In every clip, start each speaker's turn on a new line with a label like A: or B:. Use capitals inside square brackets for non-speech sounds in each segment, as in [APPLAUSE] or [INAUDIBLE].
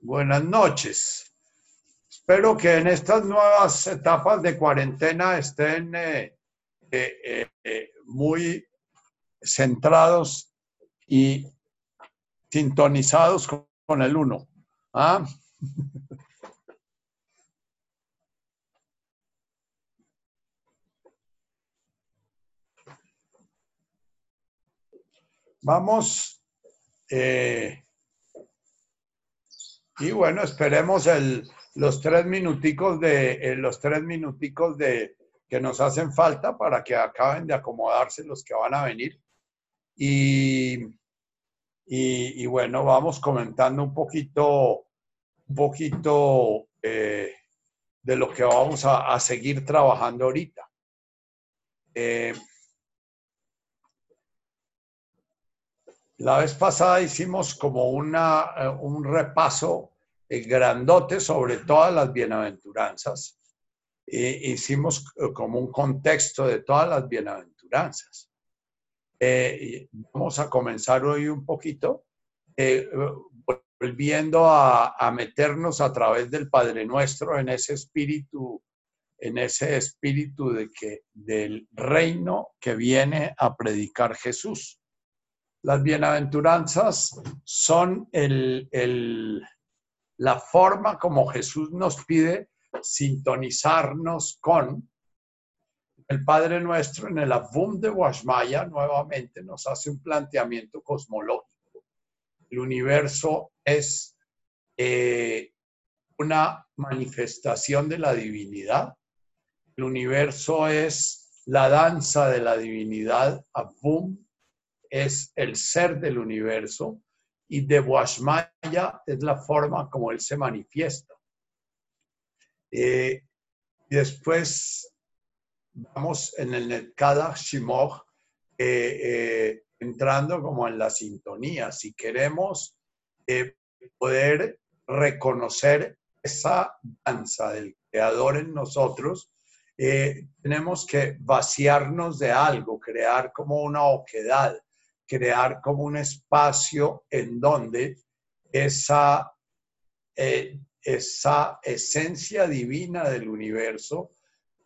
A: Buenas noches. Espero que en estas nuevas etapas de cuarentena estén eh, eh, eh, muy centrados y sintonizados con, el uno. ¿ah? [LAUGHS] Vamos y bueno, esperemos el, los tres minuticos de eh, los tres minuticos de que nos hacen falta para que acaben de acomodarse los que van a venir. Y, y, bueno, vamos comentando un poquito, un poquito eh, de lo que vamos a, seguir trabajando ahorita. Eh, La vez pasada hicimos como una, eh, un repaso eh, grandote sobre todas las bienaventuranzas. E hicimos eh, como un contexto de todas las bienaventuranzas. vamos a comenzar hoy un poquito volviendo a, a, meternos a través del Padre Nuestro en ese espíritu, en ese espíritu de que, del reino que viene a predicar Jesús. Las bienaventuranzas son la forma como Jesús nos pide sintonizarnos con el Padre Nuestro en el Avum de Washmaya nuevamente nos hace un planteamiento cosmológico. El universo es eh, una manifestación de la divinidad. El universo es la danza de la divinidad, Avum, es el ser del universo y de Washmaya es la forma como él se manifiesta. Eh, y después vamos en el Netkada Shimoch eh, eh, entrando como en la sintonía. Si queremos poder reconocer esa danza del creador en nosotros, tenemos que vaciarnos de algo, crear como una oquedad crear como un espacio en donde esa, eh, esa esencia divina del universo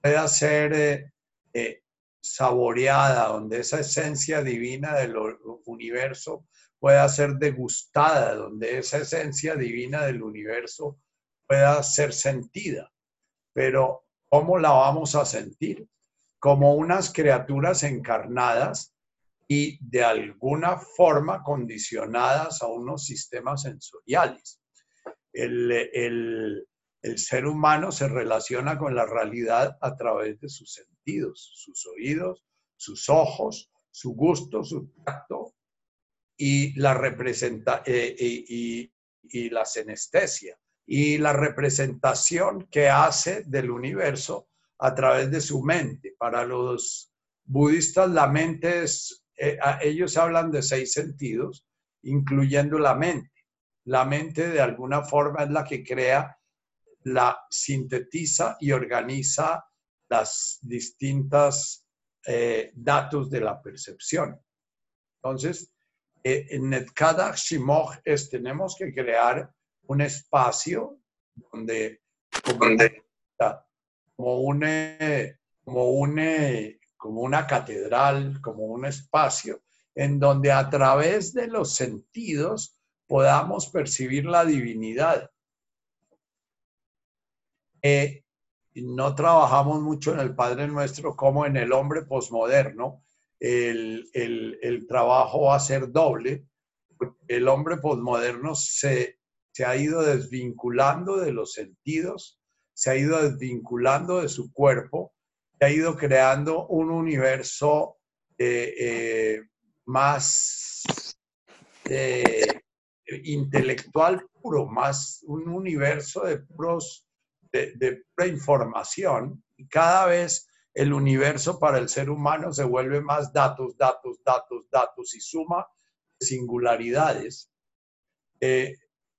A: pueda ser eh, eh, saboreada, donde esa esencia divina del universo pueda ser degustada, donde esa esencia divina del universo pueda ser sentida. Pero ¿cómo la vamos a sentir? Como unas criaturas encarnadas y de alguna forma condicionadas a unos sistemas sensoriales. El, ser humano se relaciona con la realidad a través de sus sentidos, sus oídos, sus ojos, su gusto, su tacto y la, representa, eh, y, y la senestesia y la representación que hace del universo a través de su mente. Para los budistas la mente es eh, ellos hablan de seis sentidos, incluyendo la mente. La mente de alguna forma es la que crea, la sintetiza y organiza las distintas eh, datos de la percepción. Entonces, eh, en Netkada Shimoch es, tenemos que crear un espacio donde, como, como un, como un como una catedral, como un espacio en donde a través de los sentidos podamos percibir la divinidad. Eh, no trabajamos mucho en el Padre Nuestro como en el hombre posmoderno. El, el, trabajo va a ser doble. El hombre posmoderno se, se ha ido desvinculando de los sentidos, se ha ido desvinculando de su cuerpo ha ido creando un universo eh, eh, más eh, intelectual puro, más un universo de puros, de, de información. Y cada vez el universo para el ser humano se vuelve más datos, datos, datos, datos y suma singularidades.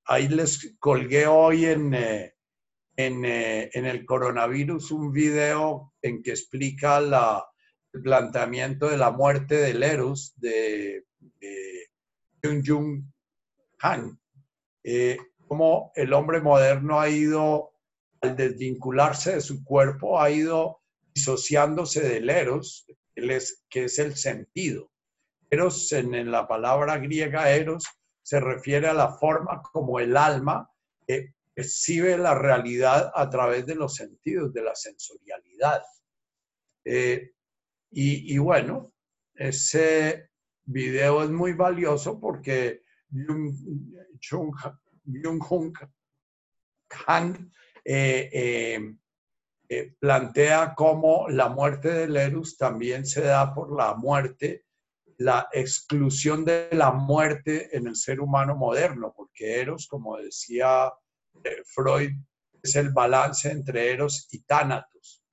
A: ahí les colgué hoy en, eh, en, el coronavirus un video en que explica la, el planteamiento de la muerte del Eros de, de Jung Han. Eh, cómo el hombre moderno ha ido, al desvincularse de su cuerpo, ha ido disociándose del eros, que es el sentido. Eros, en la palabra griega eros, se refiere a la forma como el alma eh, percibe la realidad a través de los sentidos, de la sensorialidad. Eh, y, bueno, ese video es muy valioso porque Jung, Han eh, plantea cómo la muerte de Eros también se da por la muerte la exclusión de la muerte en el ser humano moderno, porque Eros, como decía eh, Freud, es el balance entre Eros y Tánatos.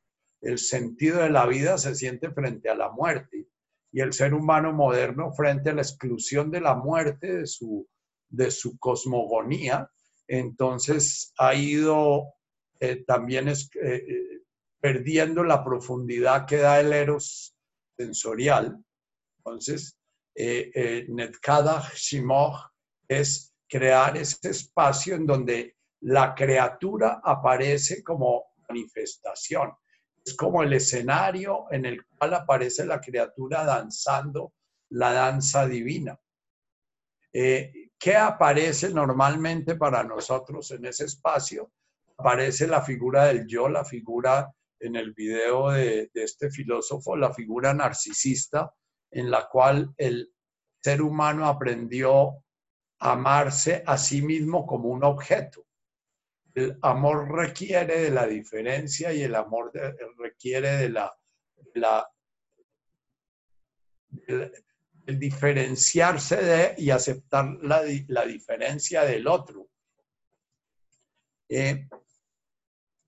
A: El sentido de la vida se siente frente a la muerte y el ser humano moderno frente a la exclusión de la muerte de su, de su cosmogonía. Entonces ha ido eh, también eh, perdiendo la profundidad que da el Eros sensorial entonces, eh, eh, Netkada Shimoch es crear ese espacio en donde la criatura aparece como manifestación. Es como el escenario en el cual aparece la criatura danzando la danza divina. Eh, ¿Qué aparece normalmente para nosotros en ese espacio? Aparece la figura del yo, la figura en el video de este filósofo, la figura narcisista, en la cual el ser humano aprendió a amarse a sí mismo como un objeto. El amor requiere de la diferencia y el amor requiere de la, el, diferenciarse de y aceptar la, diferencia del otro. Eh,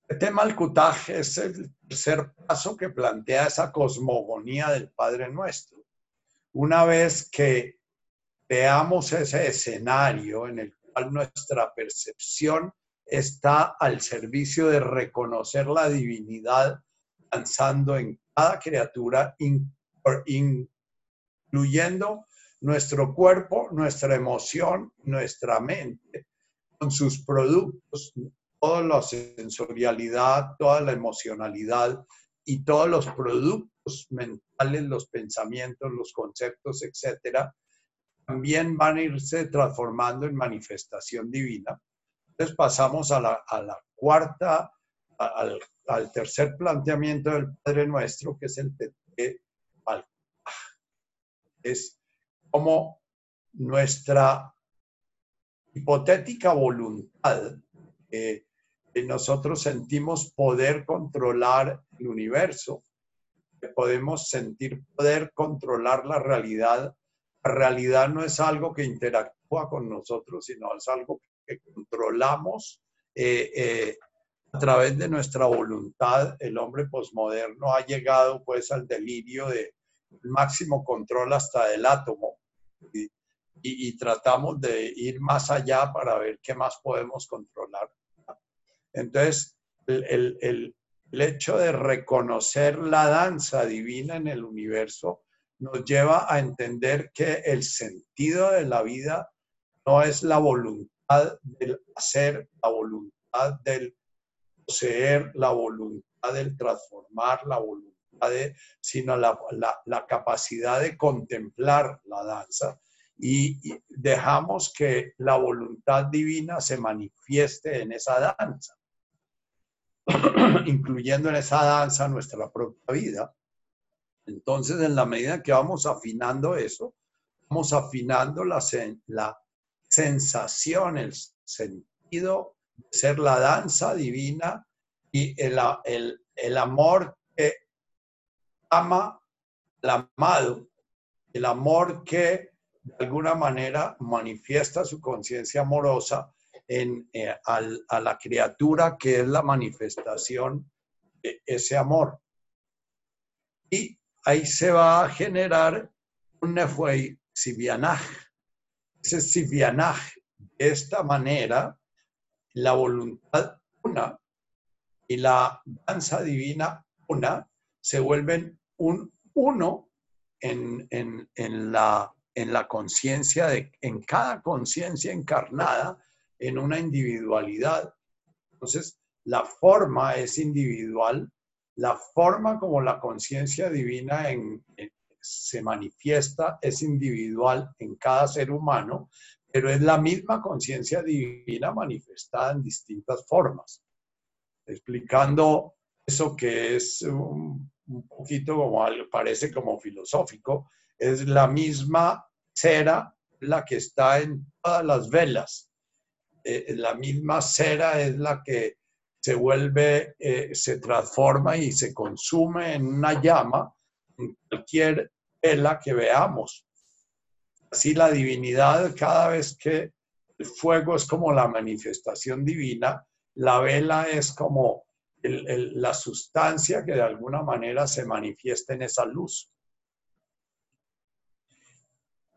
A: el tema del cutaje es el tercer paso que plantea esa cosmogonía del Padre Nuestro una vez que veamos ese escenario en el cual nuestra percepción está al servicio de reconocer la divinidad danzando en cada criatura, incluyendo nuestro cuerpo, nuestra emoción, nuestra mente, con sus productos, toda la sensorialidad, toda la emocionalidad y todos los productos mentales los pensamientos, los conceptos, etcétera, también van a irse transformando en manifestación divina. Entonces pasamos a la, cuarta, al, tercer planteamiento del Padre Nuestro, que es el Tete Es como nuestra hipotética voluntad, que nosotros sentimos poder controlar el universo, podemos sentir poder controlar la realidad. La realidad no es algo que interactúa con nosotros, sino es algo que controlamos eh, eh, a través de nuestra voluntad. El hombre posmoderno ha llegado pues al delirio de máximo control hasta del átomo. Y, tratamos de ir más allá para ver qué más podemos controlar. Entonces, el, el, el hecho de reconocer la danza divina en el universo nos lleva a entender que el sentido de la vida no es la voluntad del hacer, la voluntad del poseer, la voluntad del transformar, la voluntad de, sino la, la capacidad de contemplar la danza y dejamos que la voluntad divina se manifieste en esa danza. [CLEARS THROAT] incluyendo en esa danza nuestra propia vida. Entonces, en la medida que vamos afinando eso, vamos afinando la, la sensación, el sentido de ser la danza divina y el, el, el amor que ama al amado, el amor que de alguna manera manifiesta su conciencia amorosa en, eh, a la criatura que es la manifestación de ese amor. Y ahí se va a generar un nefuei sivianaj. Ese de esta manera, la voluntad una y la danza divina una se vuelven un uno en, en la, en la conciencia, en cada conciencia encarnada en una individualidad. Entonces, la forma es individual, la forma como la conciencia divina se manifiesta es individual en cada ser humano, pero es la misma conciencia divina manifestada en distintas formas. Explicando eso que es un, poquito como parece como filosófico, es la misma cera la que está en todas las velas. Eh, la misma cera es la que se vuelve, eh, se transforma y se consume en una llama cualquier vela que veamos. Así la divinidad, cada vez que el fuego es como la manifestación divina, la vela es como la sustancia que de alguna manera se manifiesta en esa luz.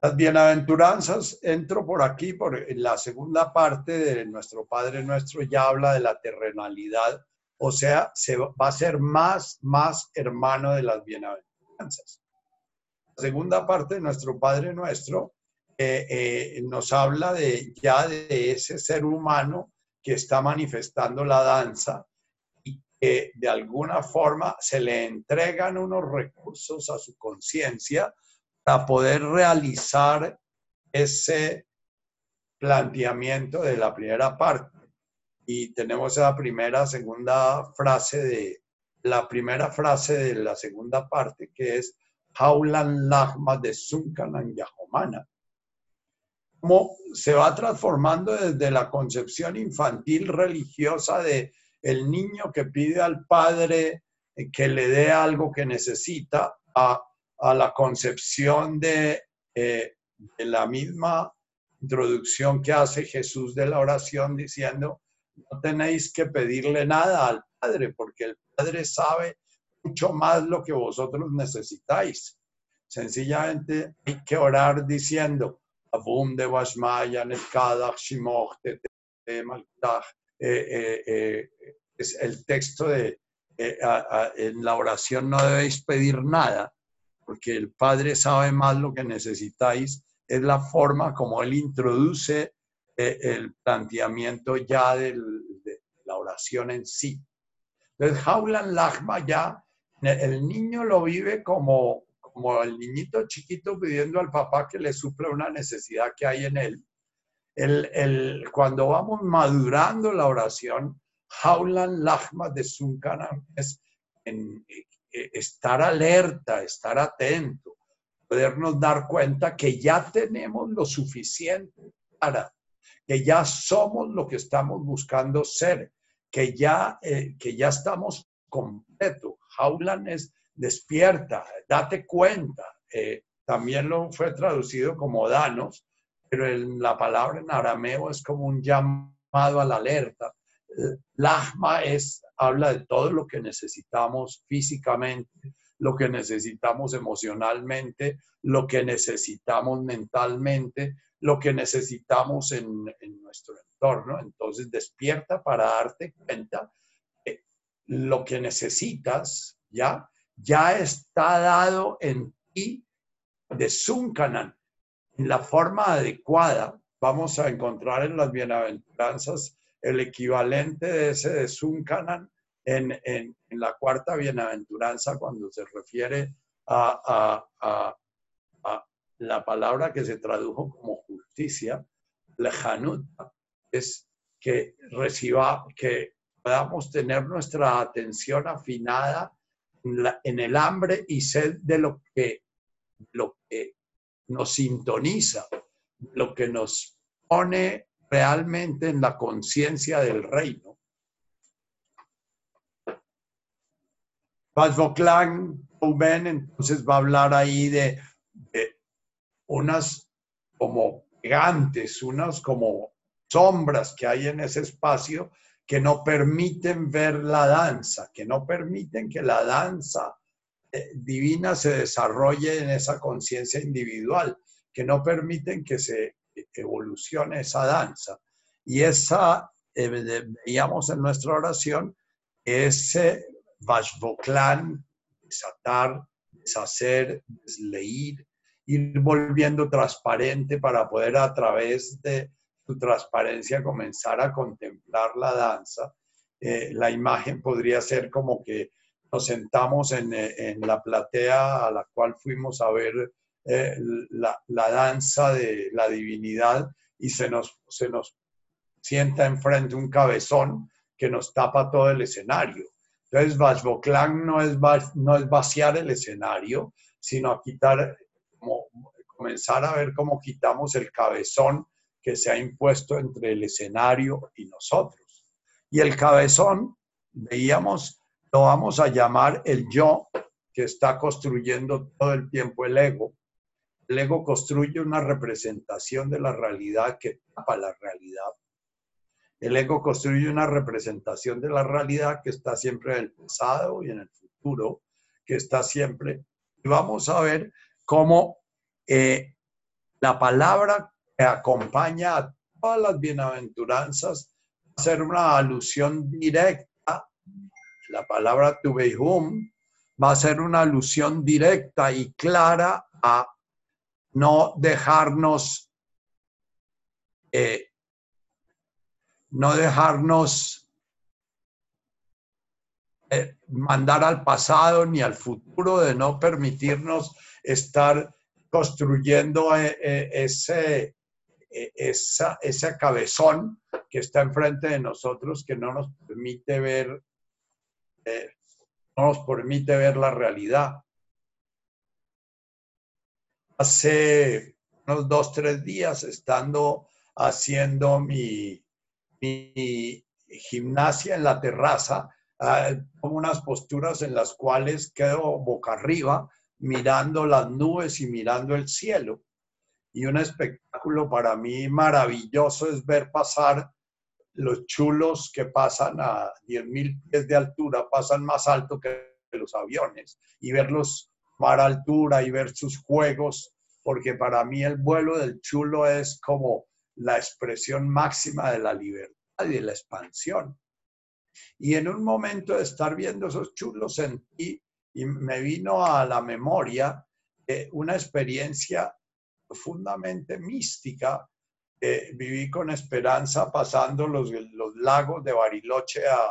A: Las bienaventuranzas, entro por aquí, por la segunda parte de nuestro Padre Nuestro, ya habla de la terrenalidad, o sea, se va a ser más, más hermano de las bienaventuranzas. La segunda parte de nuestro Padre Nuestro eh, eh, nos habla de ya de ese ser humano que está manifestando la danza y que de alguna forma se le entregan unos recursos a su conciencia para poder realizar ese planteamiento de la primera parte. Y tenemos la primera, segunda frase de la primera frase de la segunda parte que es Haulan Lagma de Sunkanan Yahomana. Cómo se va transformando desde la concepción infantil religiosa de el niño que pide al padre que le dé algo que necesita a a la concepción de, eh, de, la misma introducción que hace Jesús de la oración diciendo, no tenéis que pedirle nada al Padre, porque el Padre sabe mucho más lo que vosotros necesitáis. Sencillamente hay que orar diciendo, Abunde eh, eh, es el texto de en la oración no debéis pedir nada, porque el Padre sabe más lo que necesitáis, es la forma como Él introduce eh, el planteamiento ya de la oración en sí. Entonces, Jaulan Lagma ya, el niño lo vive como, como el niñito chiquito pidiendo al papá que le suple una necesidad que hay en él. El, el, cuando vamos madurando la oración, Jaulan Lagma de Sunkanam es en, eh, estar alerta, estar atento, podernos dar cuenta que ya tenemos lo suficiente para, que ya somos lo que estamos buscando ser, que ya, eh, que ya estamos completos. Jaulan es despierta, date cuenta. Eh, también lo fue traducido como danos, pero en la palabra en arameo es como un llamado a la alerta. Lahma es habla de todo lo que necesitamos físicamente, lo que necesitamos emocionalmente, lo que necesitamos mentalmente, lo que necesitamos en, nuestro entorno. Entonces despierta para darte cuenta que lo que necesitas ya, ya está dado en ti de Zuncanan, en la forma adecuada. Vamos a encontrar en las bienaventuranzas el equivalente de ese de Zuncanan en, en, la cuarta bienaventuranza cuando se refiere a, la palabra que se tradujo como justicia, lejanut, es que reciba, que podamos tener nuestra atención afinada en, el hambre y sed de lo que, lo que nos sintoniza, lo que nos pone realmente en la conciencia del reino. Vazvoklan Uben entonces va a hablar ahí de, unas como gigantes, unas como sombras que hay en ese espacio que no permiten ver la danza, que no permiten que la danza eh, divina se desarrolle en esa conciencia individual, que no permiten que se evolucione esa danza. Y esa, eh, veíamos en nuestra oración, ese Vashvoklan, desatar, deshacer, desleír, ir volviendo transparente para poder a través de su transparencia comenzar a contemplar la danza, eh, la imagen podría ser como que nos sentamos en, en, la platea a la cual fuimos a ver la, la, danza de la divinidad y se nos, se nos sienta enfrente un cabezón que nos tapa todo el escenario. Entonces, Vajvoklan no es, no es vaciar el escenario, sino a quitar, comenzar a ver cómo quitamos el cabezón que se ha impuesto entre el escenario y nosotros. Y el cabezón, veíamos, lo vamos a llamar el yo que está construyendo todo el tiempo el ego. El ego construye una representación de la realidad que tapa la realidad. El ego construye una representación de la realidad que está siempre en el pasado y en el futuro, que está siempre. Y vamos a ver cómo eh, la palabra que acompaña a todas las bienaventuranzas va a ser una alusión directa. La palabra tubeihum va a ser una alusión directa y clara a no dejarnos eh, no dejarnos eh, mandar al pasado ni al futuro, de no permitirnos estar construyendo eh, eh, ese, esa, ese cabezón que está enfrente de nosotros que no nos permite ver, no nos permite ver la realidad. Hace unos dos, tres días, estando haciendo mi, gimnasia en la terraza, como unas posturas en las cuales quedo boca arriba, mirando las nubes y mirando el cielo. Y un espectáculo para mí maravilloso es ver pasar los chulos que pasan a 10.000 pies de altura, pasan más alto que los aviones, y verlos tomar altura y ver sus juegos, porque para mí el vuelo del chulo es como la expresión máxima de la libertad y de la expansión. Y en un momento de estar viendo esos chulos sentí y me vino a la memoria eh, una experiencia profundamente mística. viví con esperanza pasando los, los lagos de Bariloche a,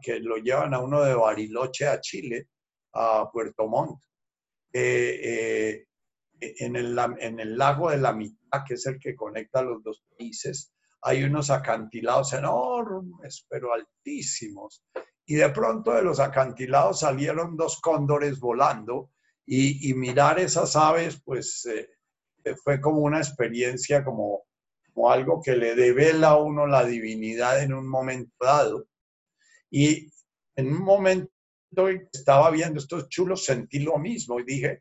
A: que lo llevan a uno de Bariloche a Chile, a Puerto Montt. Eh, eh, en, el, en el lago de la mitad, que es el que conecta los dos países, hay unos acantilados enormes, pero altísimos. Y de pronto de los acantilados salieron dos cóndores volando y, mirar esas aves, pues eh, fue como una experiencia, como, como algo que le devela a uno la divinidad en un momento dado. Y en un momento estaba viendo estos chulos, sentí lo mismo y dije,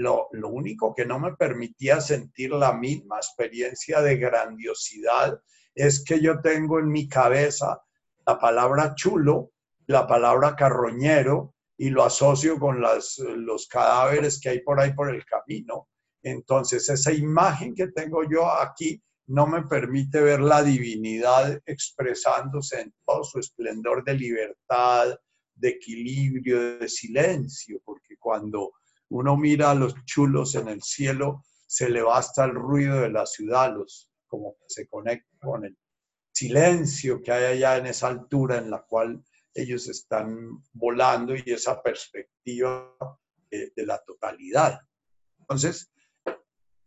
A: lo, único que no me permitía sentir la misma experiencia de grandiosidad es que yo tengo en mi cabeza la palabra chulo, la palabra carroñero y lo asocio con los cadáveres que hay por ahí por el camino. Entonces, esa imagen que tengo yo aquí no me permite ver la divinidad expresándose en todo su esplendor de libertad, de equilibrio, de silencio, porque cuando uno mira a los chulos en el cielo, se le basta el ruido de la ciudad, los, como que se conecta con el silencio que hay allá en esa altura en la cual ellos están volando y esa perspectiva de, la totalidad. Entonces,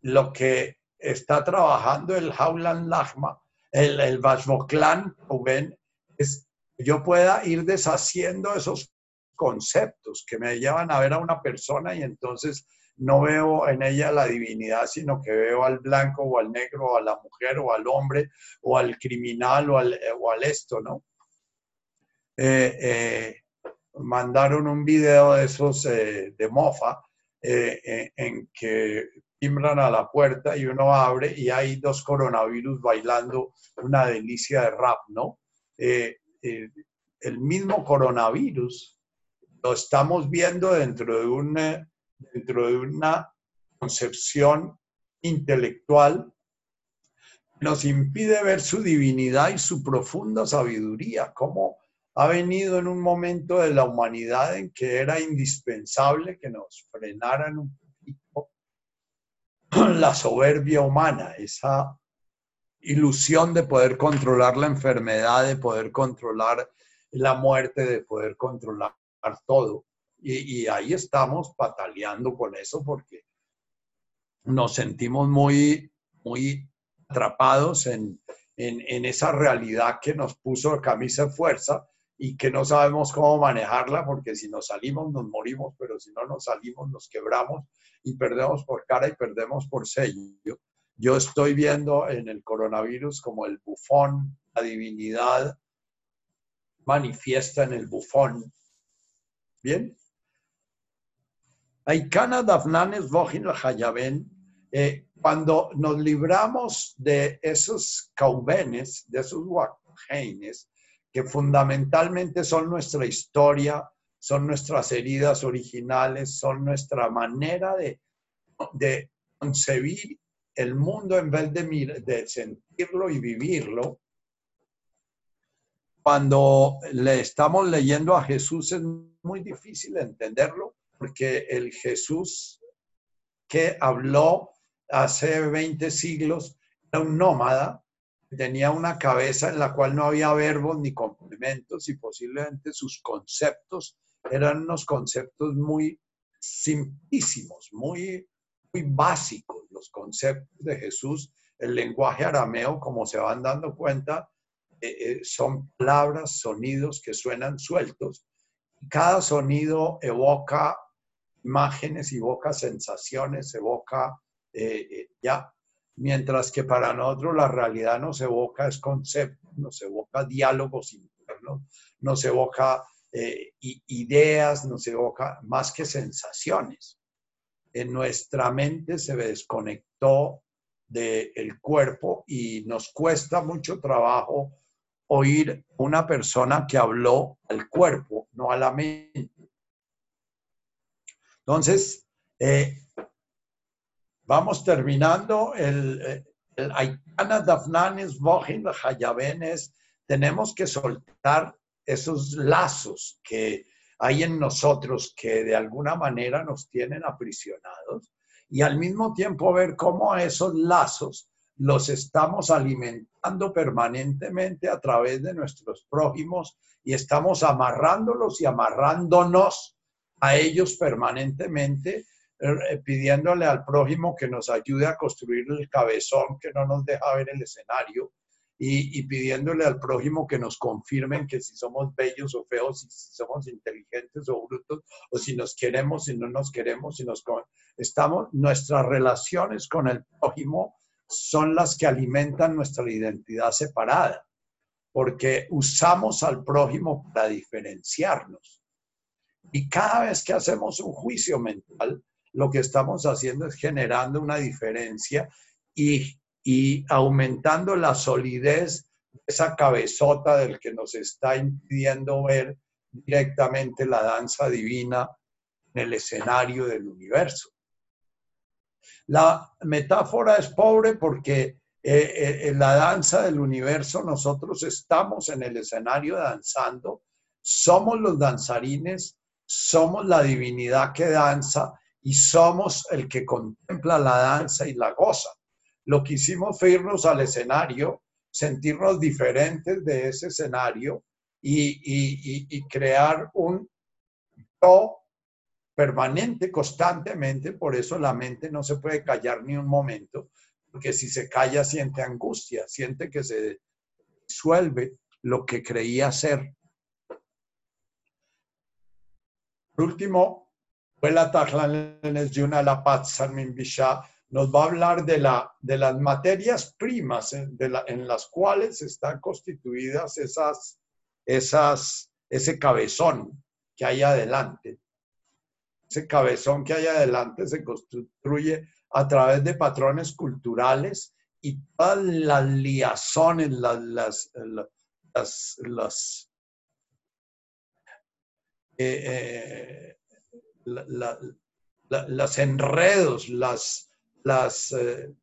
A: lo que está trabajando el Haulan Lachma, el, el Vajvoklan, es que yo pueda ir deshaciendo esos conceptos que me llevan a ver a una persona y entonces no veo en ella la divinidad, sino que veo al blanco o al negro a la mujer o al hombre o al criminal o al, o al esto, ¿no? Eh, eh, mandaron un video de esos eh, de mofa en que timbran a la puerta y uno abre y hay dos coronavirus bailando una delicia de rap, ¿no? el mismo coronavirus lo estamos viendo dentro de una, dentro de una concepción intelectual nos impide ver su divinidad y su profunda sabiduría, cómo ha venido en un momento de la humanidad en que era indispensable que nos frenaran un poquito [CLEARS THROAT] la soberbia humana, esa ilusión de poder controlar la enfermedad, de poder controlar la muerte, de poder controlar todo. Y, ahí estamos pataleando con eso porque nos sentimos muy, muy atrapados en, en, esa realidad que nos puso camisa de fuerza y que no sabemos cómo manejarla porque si nos salimos nos morimos, pero si no nos salimos nos quebramos y perdemos por cara y perdemos por sello. Yo estoy viendo en el coronavirus como el bufón, la divinidad manifiesta en el bufón. Bien. Aikana Dafnanes Vojin Hayaben, eh, cuando nos libramos de esos caubenes, de esos guajeines, que fundamentalmente son nuestra historia, son nuestras heridas originales, son nuestra manera de, concebir el mundo en vez de, de sentirlo y vivirlo, cuando le estamos leyendo a Jesús es muy difícil entenderlo, porque el Jesús que habló hace 20 siglos era un nómada, tenía una cabeza en la cual no había verbos ni complementos y posiblemente sus conceptos eran unos conceptos muy simplísimos, muy muy básicos los conceptos de Jesús. El lenguaje arameo, como se van dando cuenta, eh, eh, son palabras, sonidos que suenan sueltos. Cada sonido evoca imágenes, evoca sensaciones, evoca eh, ya. Mientras que para nosotros la realidad nos evoca es concepto, nos evoca diálogos internos, nos evoca ideas, nos evoca más que sensaciones en nuestra mente se desconectó del cuerpo y nos cuesta mucho trabajo oír una persona que habló al cuerpo, no a la mente. Entonces, eh, vamos terminando el, el Aikana Dafnanes Bohin Hayabenes. Tenemos que soltar esos lazos que hay en nosotros que de alguna manera nos tienen aprisionados y al mismo tiempo ver cómo esos lazos los estamos alimentando permanentemente a través de nuestros prójimos y estamos amarrándolos y amarrándonos a ellos permanentemente, eh, pidiéndole al prójimo que nos ayude a construir el cabezón que no nos deja ver el escenario, y, pidiéndole al prójimo que nos confirmen que si somos bellos o feos, si somos inteligentes o brutos, o si nos queremos, si no nos queremos, si nos estamos, nuestras relaciones con el prójimo son las que alimentan nuestra identidad separada, porque usamos al prójimo para diferenciarnos. Y cada vez que hacemos un juicio mental, lo que estamos haciendo es generando una diferencia y y aumentando la solidez de esa cabezota del que nos está impidiendo ver directamente la danza divina en el escenario del universo. La metáfora es pobre porque eh, eh, en la danza del universo nosotros estamos en el escenario danzando, somos los danzarines, somos la divinidad que danza y somos el que contempla la danza y la goza. Lo que hicimos fue irnos al escenario, sentirnos diferentes de ese escenario y, crear un yo permanente, constantemente. Por eso la mente no se puede callar ni un momento, porque si se calla siente angustia, siente que se disuelve lo que creía ser. Por último, nos va a hablar de, la, de las materias primas en, en las cuales están constituidas esas, esas, ese cabezón que hay adelante. Ese cabezón que hay adelante se construye a través de patrones culturales y todas las liazones, las, las, las, las eh, eh, las enredos, las, las, eh,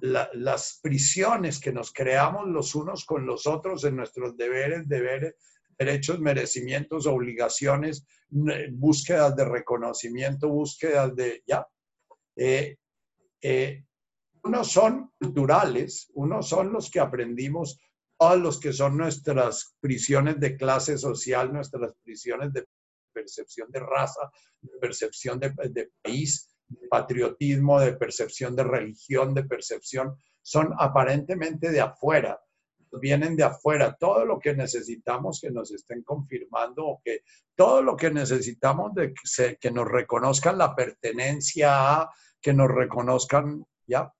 A: las prisiones que nos creamos los unos con los otros en nuestros deberes, deberes, derechos, merecimientos, obligaciones, búsquedas de reconocimiento, búsquedas de, ya. Eh, eh, Unos son culturales, unos son los que aprendimos, todos los que son nuestras prisiones de clase social, nuestras prisiones de percepción de raza, percepción de, país, patriotismo, de percepción de religión, de percepción, son aparentemente de afuera, vienen de afuera, todo lo que necesitamos que nos estén confirmando o que todo lo que necesitamos de que, nos reconozcan la pertenencia a, que nos reconozcan, ¿ya?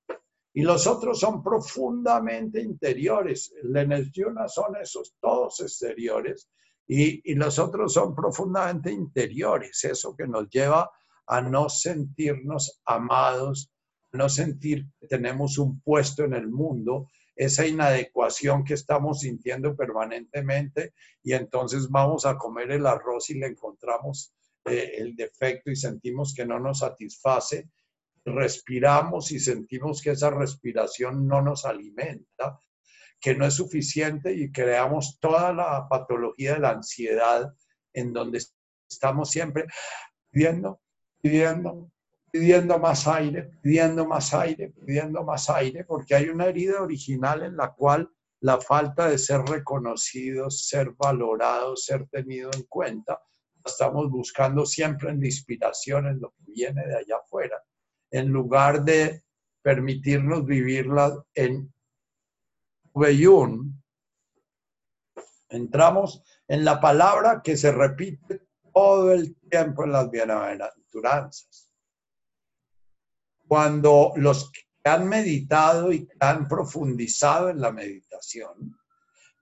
A: Y los otros son profundamente interiores. El energía son esos todos exteriores y, y los otros son profundamente interiores, eso que nos lleva a no sentirnos amados, no sentir que tenemos un puesto en el mundo, esa inadecuación que estamos sintiendo permanentemente y entonces vamos a comer el arroz y le encontramos eh, el defecto y sentimos que no nos satisface, respiramos y sentimos que esa respiración no nos alimenta, que no es suficiente y creamos toda la patología de la ansiedad en donde estamos siempre pidiendo, pidiendo, pidiendo más aire, pidiendo más aire, pidiendo más aire, porque hay una herida original en la cual la falta de ser reconocidos, ser valorados, ser tenido en cuenta, estamos buscando siempre en la inspiración, en lo que viene de allá afuera, en lugar de permitirnos vivirla en Veyun. Entramos en la palabra que se repite todo el tiempo en las bienaventuranzas cuando los que han meditado y han profundizado en la meditación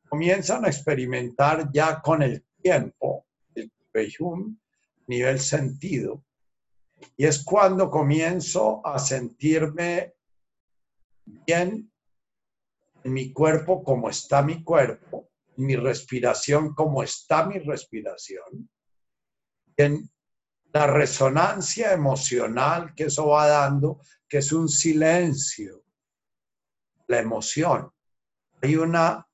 A: comienzan a experimentar ya con el tiempo el Beyum nivel sentido. Y es cuando comienzo a sentirme bien en mi cuerpo como está mi cuerpo, mi respiración como está mi respiración, en la resonancia emocional que eso va dando, que es un silencio, la emoción. Hay una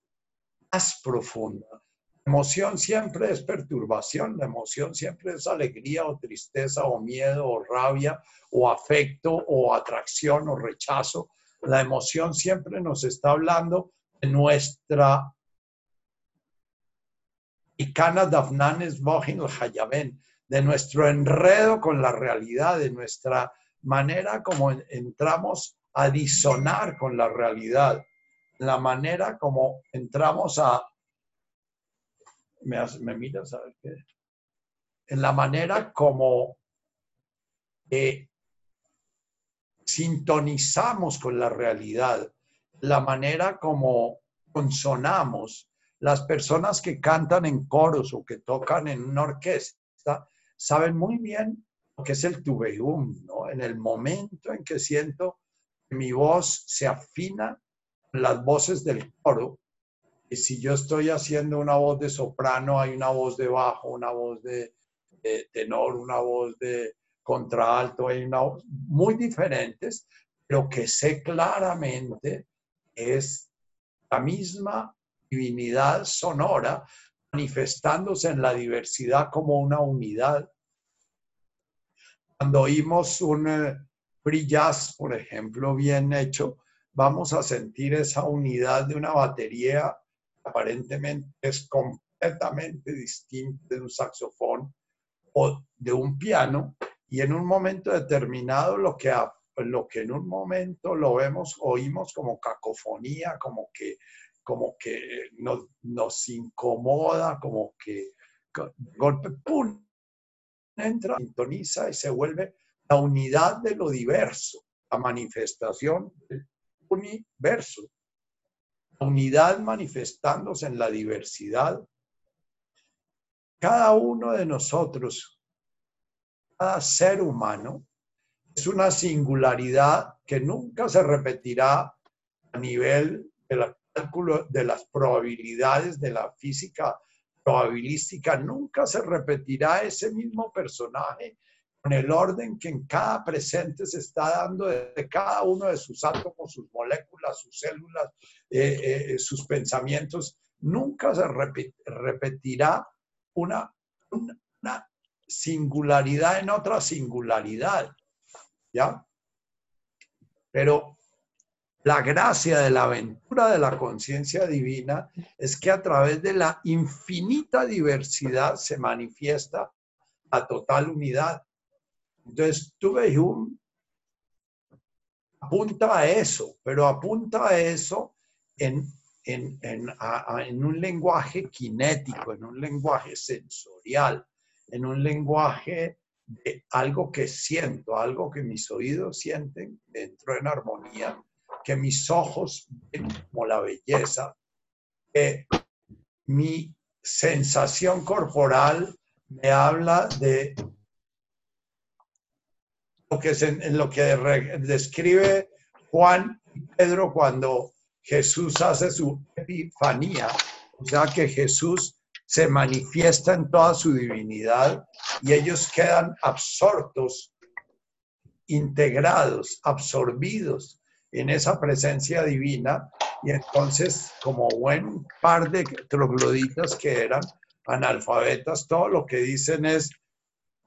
A: más profunda. La emoción siempre es perturbación, la emoción siempre es alegría o tristeza o miedo o rabia o afecto o atracción o rechazo. La emoción siempre nos está hablando de nuestra de nuestro enredo con la realidad, de nuestra manera como entramos a disonar con la realidad, la manera como entramos a... Me, me mira, ¿sabes qué? En la manera como sintonizamos con la realidad, la manera como consonamos. Las personas que cantan en coros o que tocan en una orquesta saben muy bien lo que es el tubeum, ¿no? En el momento en que siento que mi voz se afina las voces del coro, y si yo estoy haciendo una voz de soprano, hay una voz de bajo, una voz de, tenor, una voz de contralto, hay una muy diferentes, pero que sé claramente es la misma divinidad sonora manifestándose en la diversidad como una unidad. Cuando oímos un eh, free jazz, por ejemplo, bien hecho, vamos a sentir esa unidad de una batería aparentemente es completamente distinta de un saxofón o de un piano y en un momento determinado lo que, lo que en un momento lo vemos, oímos como cacofonía, como que como que nos, nos incomoda, como que golpe, ¡pum! Entra, sintoniza y se vuelve la unidad de lo diverso, la manifestación del universo. La unidad manifestándose en la diversidad. Cada uno de nosotros, ser humano, es una singularidad que nunca se repetirá a nivel de la de las probabilidades de la física probabilística, nunca se repetirá ese mismo personaje con el orden que en cada presente se está dando de cada uno de sus átomos, sus moléculas, sus células, eh, eh, sus pensamientos. Nunca se repetirá una singularidad en otra singularidad. ¿Ya? Pero La gracia de la aventura de la conciencia divina es que a través de la infinita diversidad se manifiesta la total unidad. Entonces, tuve un apunta a eso, pero apunta a eso en, en, en un lenguaje kinético, en un lenguaje sensorial, en un lenguaje de algo que siento, algo que mis oídos sienten, dentro en armonía, que mis ojos ven como la belleza, que mi sensación corporal me habla de lo que, lo que describe Juan y Pedro cuando Jesús hace su epifanía, o sea que Jesús se manifiesta en toda su divinidad y ellos quedan absortos, integrados, absorbidos en esa presencia divina y entonces como buen par de trogloditas que eran analfabetas, todo lo que dicen es,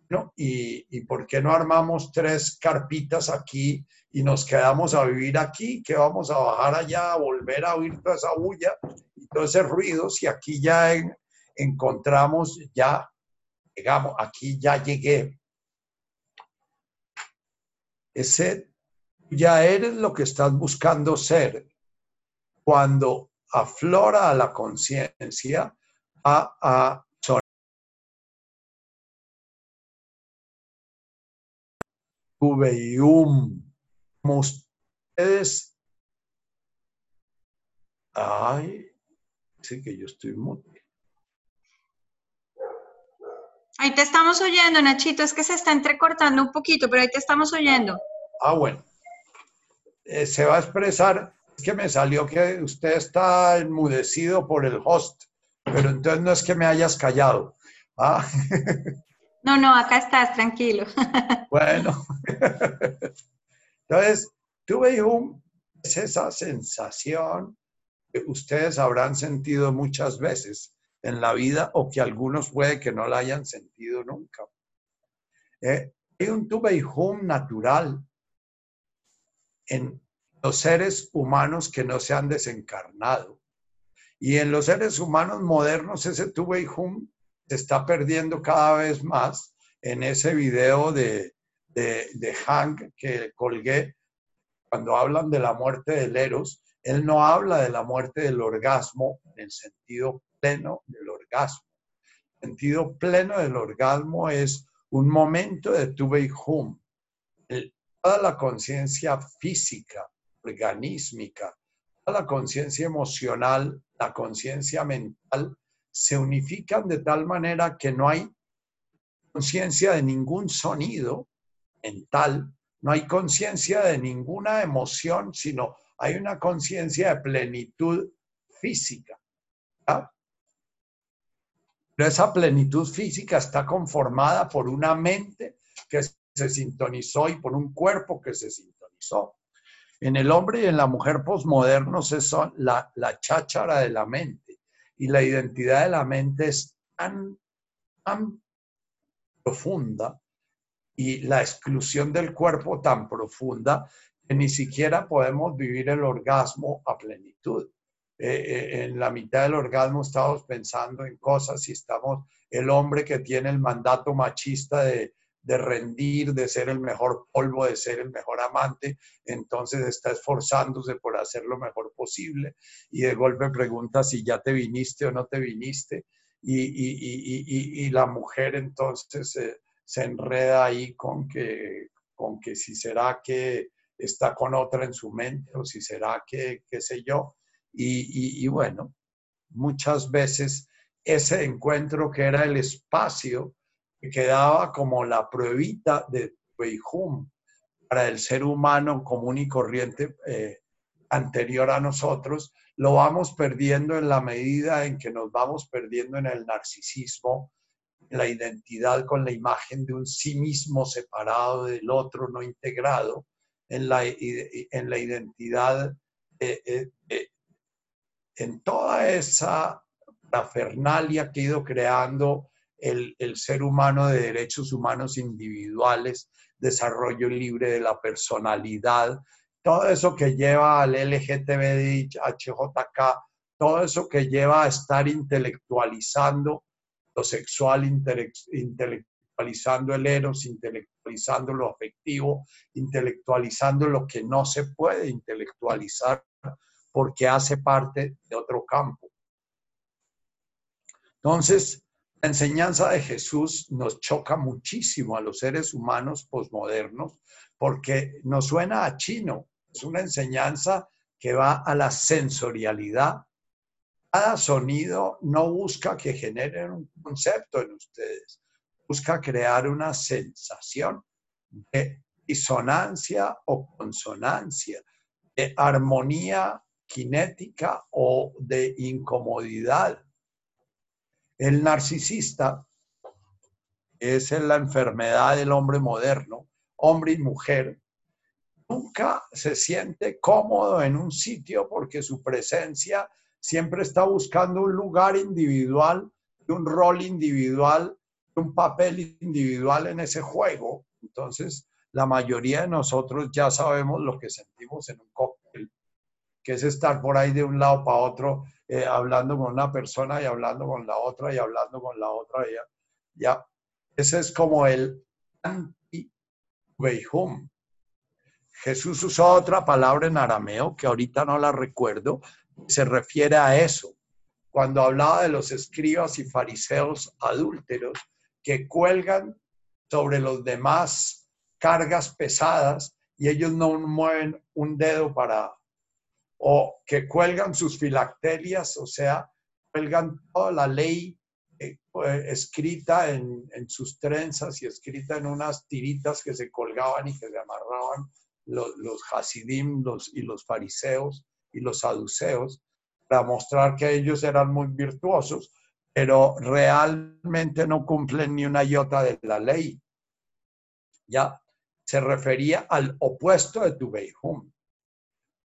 A: ¿no? ¿Y, ¿Y por qué no armamos tres carpitas aquí y nos quedamos a vivir aquí? que vamos a bajar allá, a volver a oír toda esa bulla y todo ese ruido si aquí ya encontramos ya, llegamos, aquí ya llegué. Ese ya eres lo que estás buscando ser. Cuando aflora a la conciencia, a, a un como ustedes. Ay, sí que yo estoy muy
B: Ahí te estamos oyendo, Nachito, es que se está entrecortando un poquito, pero ahí te estamos oyendo.
A: Ah, bueno. Eh, se va a expresar, es que me salió que usted está enmudecido por el host, pero entonces no es que me hayas callado. Ah. [LAUGHS]
B: No, no, acá estás, tranquilo. [LAUGHS]
A: Bueno. [LAUGHS] Entonces, tuve un, es esa sensación que ustedes habrán sentido muchas veces en la vida o que algunos puede que no la hayan sentido nunca. Eh, hay un hum natural en los seres humanos que no se han desencarnado. Y en los seres humanos modernos ese hum se está perdiendo cada vez más. En ese video de, de, de Hank que colgué, cuando hablan de la muerte del Eros, él no habla de la muerte del orgasmo en el sentido pleno del orgasmo. El sentido pleno del orgasmo es un momento de tu hum. Toda la conciencia física, organísmica, toda la conciencia emocional, la conciencia mental, se unifican de tal manera que no hay conciencia de ningún sonido mental, no hay conciencia de ninguna emoción, sino hay una conciencia de plenitud física. Pero esa plenitud física está conformada por una mente que se sintonizó y por un cuerpo que se sintonizó. En el hombre y en la mujer posmodernos es la, la cháchara de la mente y la identidad de la mente es tan, tan profunda y la exclusión del cuerpo tan profunda que ni siquiera podemos vivir el orgasmo a plenitud. Eh, eh, en la mitad del orgasmo estamos pensando en cosas y estamos, el hombre que tiene el mandato machista de, rendir, de ser el mejor polvo, de ser el mejor amante, entonces está esforzándose por hacer lo mejor posible y de golpe pregunta si ya te viniste o no te viniste y, la mujer entonces se enreda ahí con que si será que está con otra en su mente o si será que, qué sé yo. Y, bueno, muchas veces ese encuentro que era el espacio que quedaba como la pruebita de Beijum para el ser humano común y corriente eh, anterior a nosotros, lo vamos perdiendo en la medida en que nos vamos perdiendo en el narcisismo, la identidad con la imagen de un sí mismo separado del otro, no integrado, en la, en la identidad de, en toda esa parafernalia que ha ido creando el, el, ser humano de derechos humanos individuales, desarrollo libre de la personalidad, todo eso que lleva al LGTBI, HJK, todo eso que lleva a estar intelectualizando lo sexual, intelectualizando el eros, intelectualizando lo afectivo, intelectualizando lo que no se puede intelectualizar porque hace parte de otro campo. Entonces, la enseñanza de Jesús nos choca muchísimo a los seres humanos posmodernos porque nos suena a chino. Es una enseñanza que va a la sensorialidad. Cada sonido no busca que generen un concepto en ustedes, busca crear una sensación de disonancia o consonancia, de armonía cinética o de incomodidad. El narcisista es la enfermedad del hombre moderno, hombre y mujer. Nunca se siente cómodo en un sitio porque su presencia siempre está buscando un lugar individual, un rol individual, un papel individual en ese juego. Entonces, la mayoría de nosotros ya sabemos lo que sentimos en un cóctel, que es estar por ahí de un lado para otro eh, hablando con una persona y hablando con la otra y hablando con la otra. Ya, ya. Ese es como el [CLEARS THROAT] anti hum Jesús usó otra palabra en arameo que ahorita no la recuerdo, se refiere a eso. Cuando hablaba de los escribas y fariseos adúlteros que cuelgan sobre los demás cargas pesadas y ellos no mueven un dedo para o que cuelgan sus filacterias, o sea, cuelgan toda la ley eh, eh, escrita en, sus trenzas y escrita en unas tiritas que se colgaban y que se amarraban los, los hasidim y los fariseos y los saduceos para mostrar que ellos eran muy virtuosos, pero realmente no cumplen ni una iota de la ley. Ya se refería al opuesto de tu Beihum.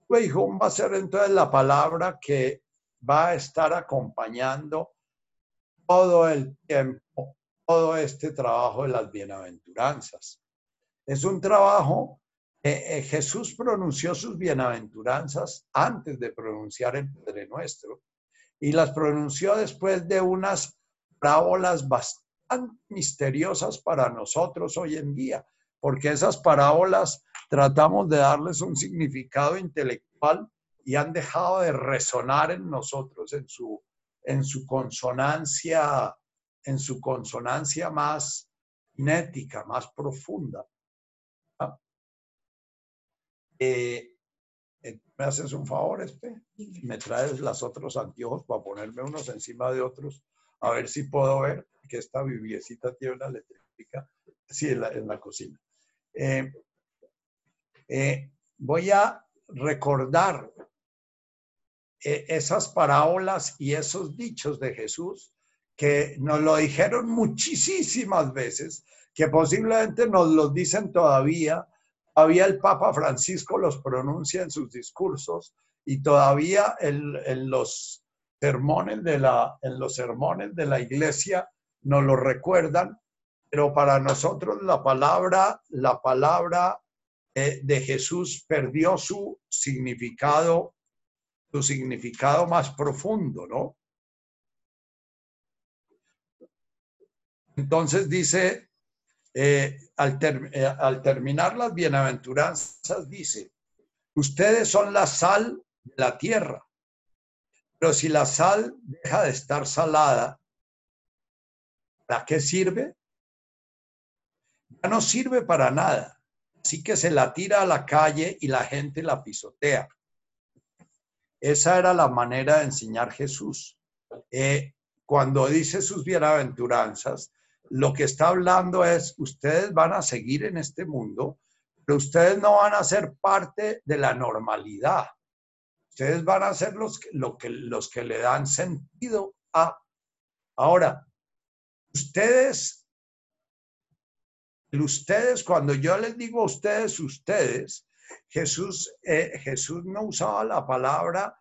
A: Weihum va a ser entonces la palabra que va a estar acompañando todo el tiempo, todo este trabajo de las bienaventuranzas. Es un trabajo, eh, Jesús pronunció sus bienaventuranzas antes de pronunciar el Padre Nuestro y las pronunció después de unas parábolas bastante misteriosas para nosotros hoy en día, porque esas parábolas tratamos de darles un significado intelectual y han dejado de resonar en nosotros en su, en su consonancia, en su consonancia más cinética, más profunda. Eh, eh, ¿Me haces un favor, Espe? ¿Me traes los otros anteojos para ponerme unos encima de otros? A ver si puedo ver que esta bibliecita tiene una eléctrica. Sí, en la, en la cocina. Eh, eh, voy a recordar eh, esas parábolas y esos dichos de Jesús que nos lo dijeron muchísimas veces, que posiblemente nos los dicen todavía. Todavía el Papa Francisco los pronuncia en sus discursos y todavía en, los sermones de la, en los sermones de la iglesia nos lo recuerdan, pero para nosotros la palabra, la palabra de Jesús perdió su significado, su significado más profundo, ¿no? Entonces dice, eh, al, eh, al terminar las bienaventuranzas, dice, ustedes son la sal de la tierra, pero si la sal deja de estar salada, ¿para qué sirve? Ya no sirve para nada Así que se la tira a la calle y la gente la pisotea. Esa era la manera de enseñar Jesús. Eh, cuando dice sus bienaventuranzas, lo que está hablando es, ustedes van a seguir en este mundo, pero ustedes no van a ser parte de la normalidad. Ustedes van a ser los lo que, los que le dan sentido a... Ahora, ustedes ustedes, cuando yo les digo a ustedes, ustedes, Jesús, eh, Jesús no usaba la palabra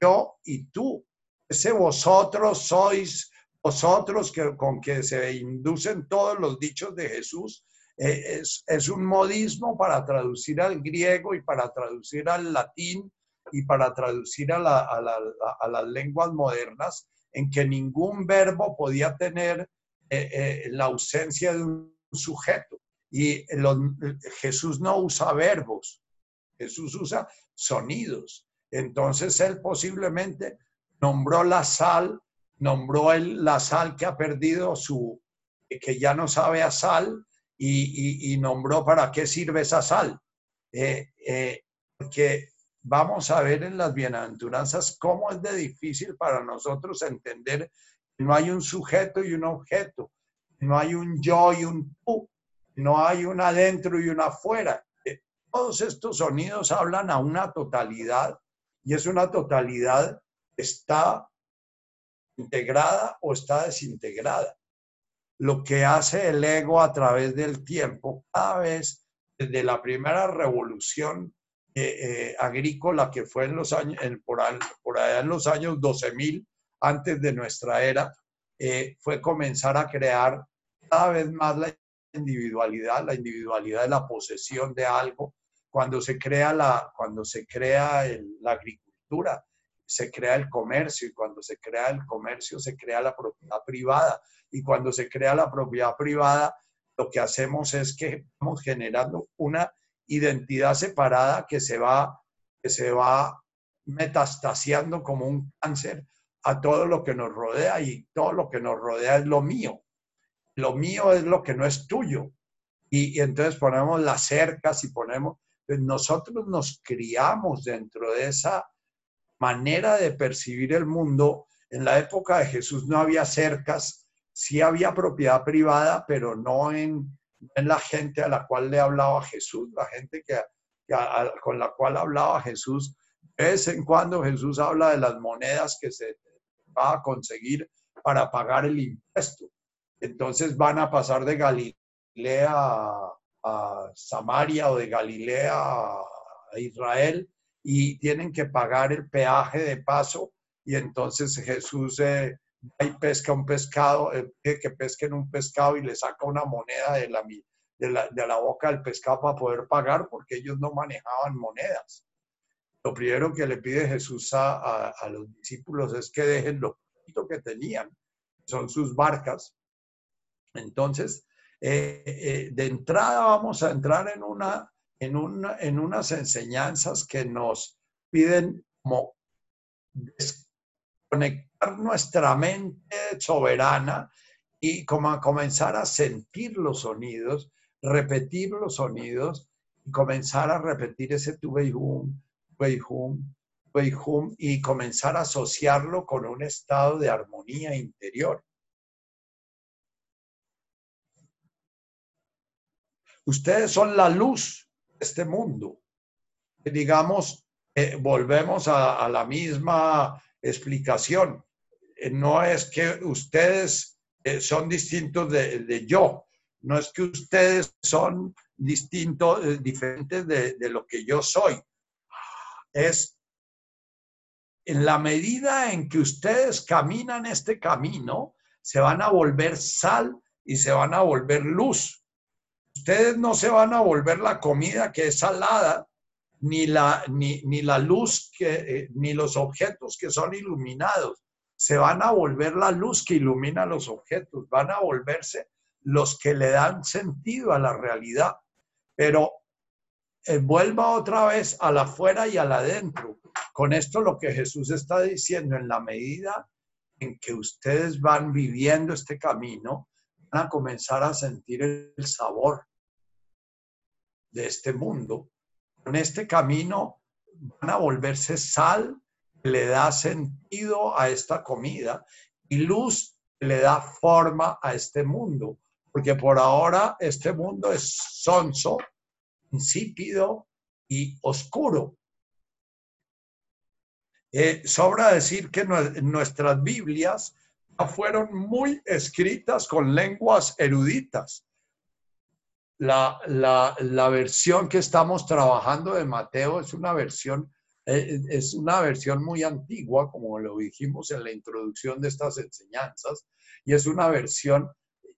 A: yo y tú. Ese vosotros sois, vosotros que, con que se inducen todos los dichos de Jesús, eh, es, un modismo para traducir al griego y para traducir al latín y para traducir a, las lenguas modernas, en que ningún verbo podía tener eh, la ausencia de un sujeto. Y Jesús no usa verbos, Jesús usa sonidos. Entonces él posiblemente nombró la sal, nombró la sal que ha perdido su, que ya no sabe a sal, y, nombró para qué sirve esa sal. Eh, eh, porque vamos a ver en las bienaventuranzas cómo es de difícil para nosotros entender que no hay un sujeto y un objeto, no hay un yo y un tú, no hay un adentro y un afuera. Eh, todos estos sonidos hablan a una totalidad y es una totalidad que está integrada o está desintegrada lo que hace el ego a través del tiempo, cada vez desde la primera revolución eh, eh, agrícola que fue en los años, por, allá en los años 12.000 antes de nuestra era, eh, fue comenzar a crear cada vez más la individualidad, la individualidad de la posesión de algo. Cuando se crea la, cuando se crea la agricultura, se crea el comercio y cuando se crea el comercio se crea la propiedad privada y cuando se crea la propiedad privada, lo que hacemos es que vamos generando una identidad separada que se va, que se va metastasiando como un cáncer a todo lo que nos rodea y todo lo que nos rodea es lo mío. Lo mío es lo que no es tuyo. Y, entonces ponemos las cercas y ponemos, pues nosotros nos criamos dentro de esa manera de percibir el mundo. En la época de Jesús no había cercas, sí había propiedad privada, pero no en, la gente a la cual le hablaba Jesús, la gente que, con la cual hablaba Jesús. De vez en cuando Jesús habla de las monedas que se va a conseguir para pagar el impuesto. Entonces van a pasar de Galilea a, Samaria o de Galilea a Israel y tienen que pagar el peaje de paso y entonces Jesús eh, ahí pesca un pescado, eh, que pesquen un pescado y le saca una moneda de la, de la, boca del pescado para poder pagar porque ellos no manejaban monedas. Lo primero que le pide Jesús a, los discípulos es que dejen lo que tenían, son sus barcas. Entonces, eh, eh, de entrada vamos a entrar en, una, en, una, en unas enseñanzas que nos piden como desconectar nuestra mente soberana y como a comenzar a sentir los sonidos, repetir los sonidos y comenzar a repetir ese hum y comenzar a asociarlo con un estado de armonía interior. Ustedes son la luz de este mundo. Digamos, eh, volvemos a, la misma explicación. Eh, no es que ustedes eh, son distintos de, yo, no es que ustedes son distintos, diferentes de, de lo que yo soy. Es en la medida en que ustedes caminan este camino, se van a volver sal y se van a volver luz. Ustedes no se van a volver la comida que es salada, ni la, ni, la luz, que, eh, ni los objetos que son iluminados. Se van a volver la luz que ilumina los objetos, van a volverse los que le dan sentido a la realidad. Pero eh, vuelva otra vez a la afuera y a la adentro. Con esto lo que Jesús está diciendo, en la medida en que ustedes van viviendo este camino, van a comenzar a sentir el sabor de este mundo en este camino van a volverse sal que le da sentido a esta comida y luz que le da forma a este mundo. Porque por ahora este mundo es sonso, insípido y oscuro. Eh, sobra decir que nuestras Biblias fueron muy escritas con lenguas eruditas la, la, versión que estamos trabajando de Mateo es una versión, eh, es una versión muy antigua, como lo dijimos en la introducción de estas enseñanzas, y es una versión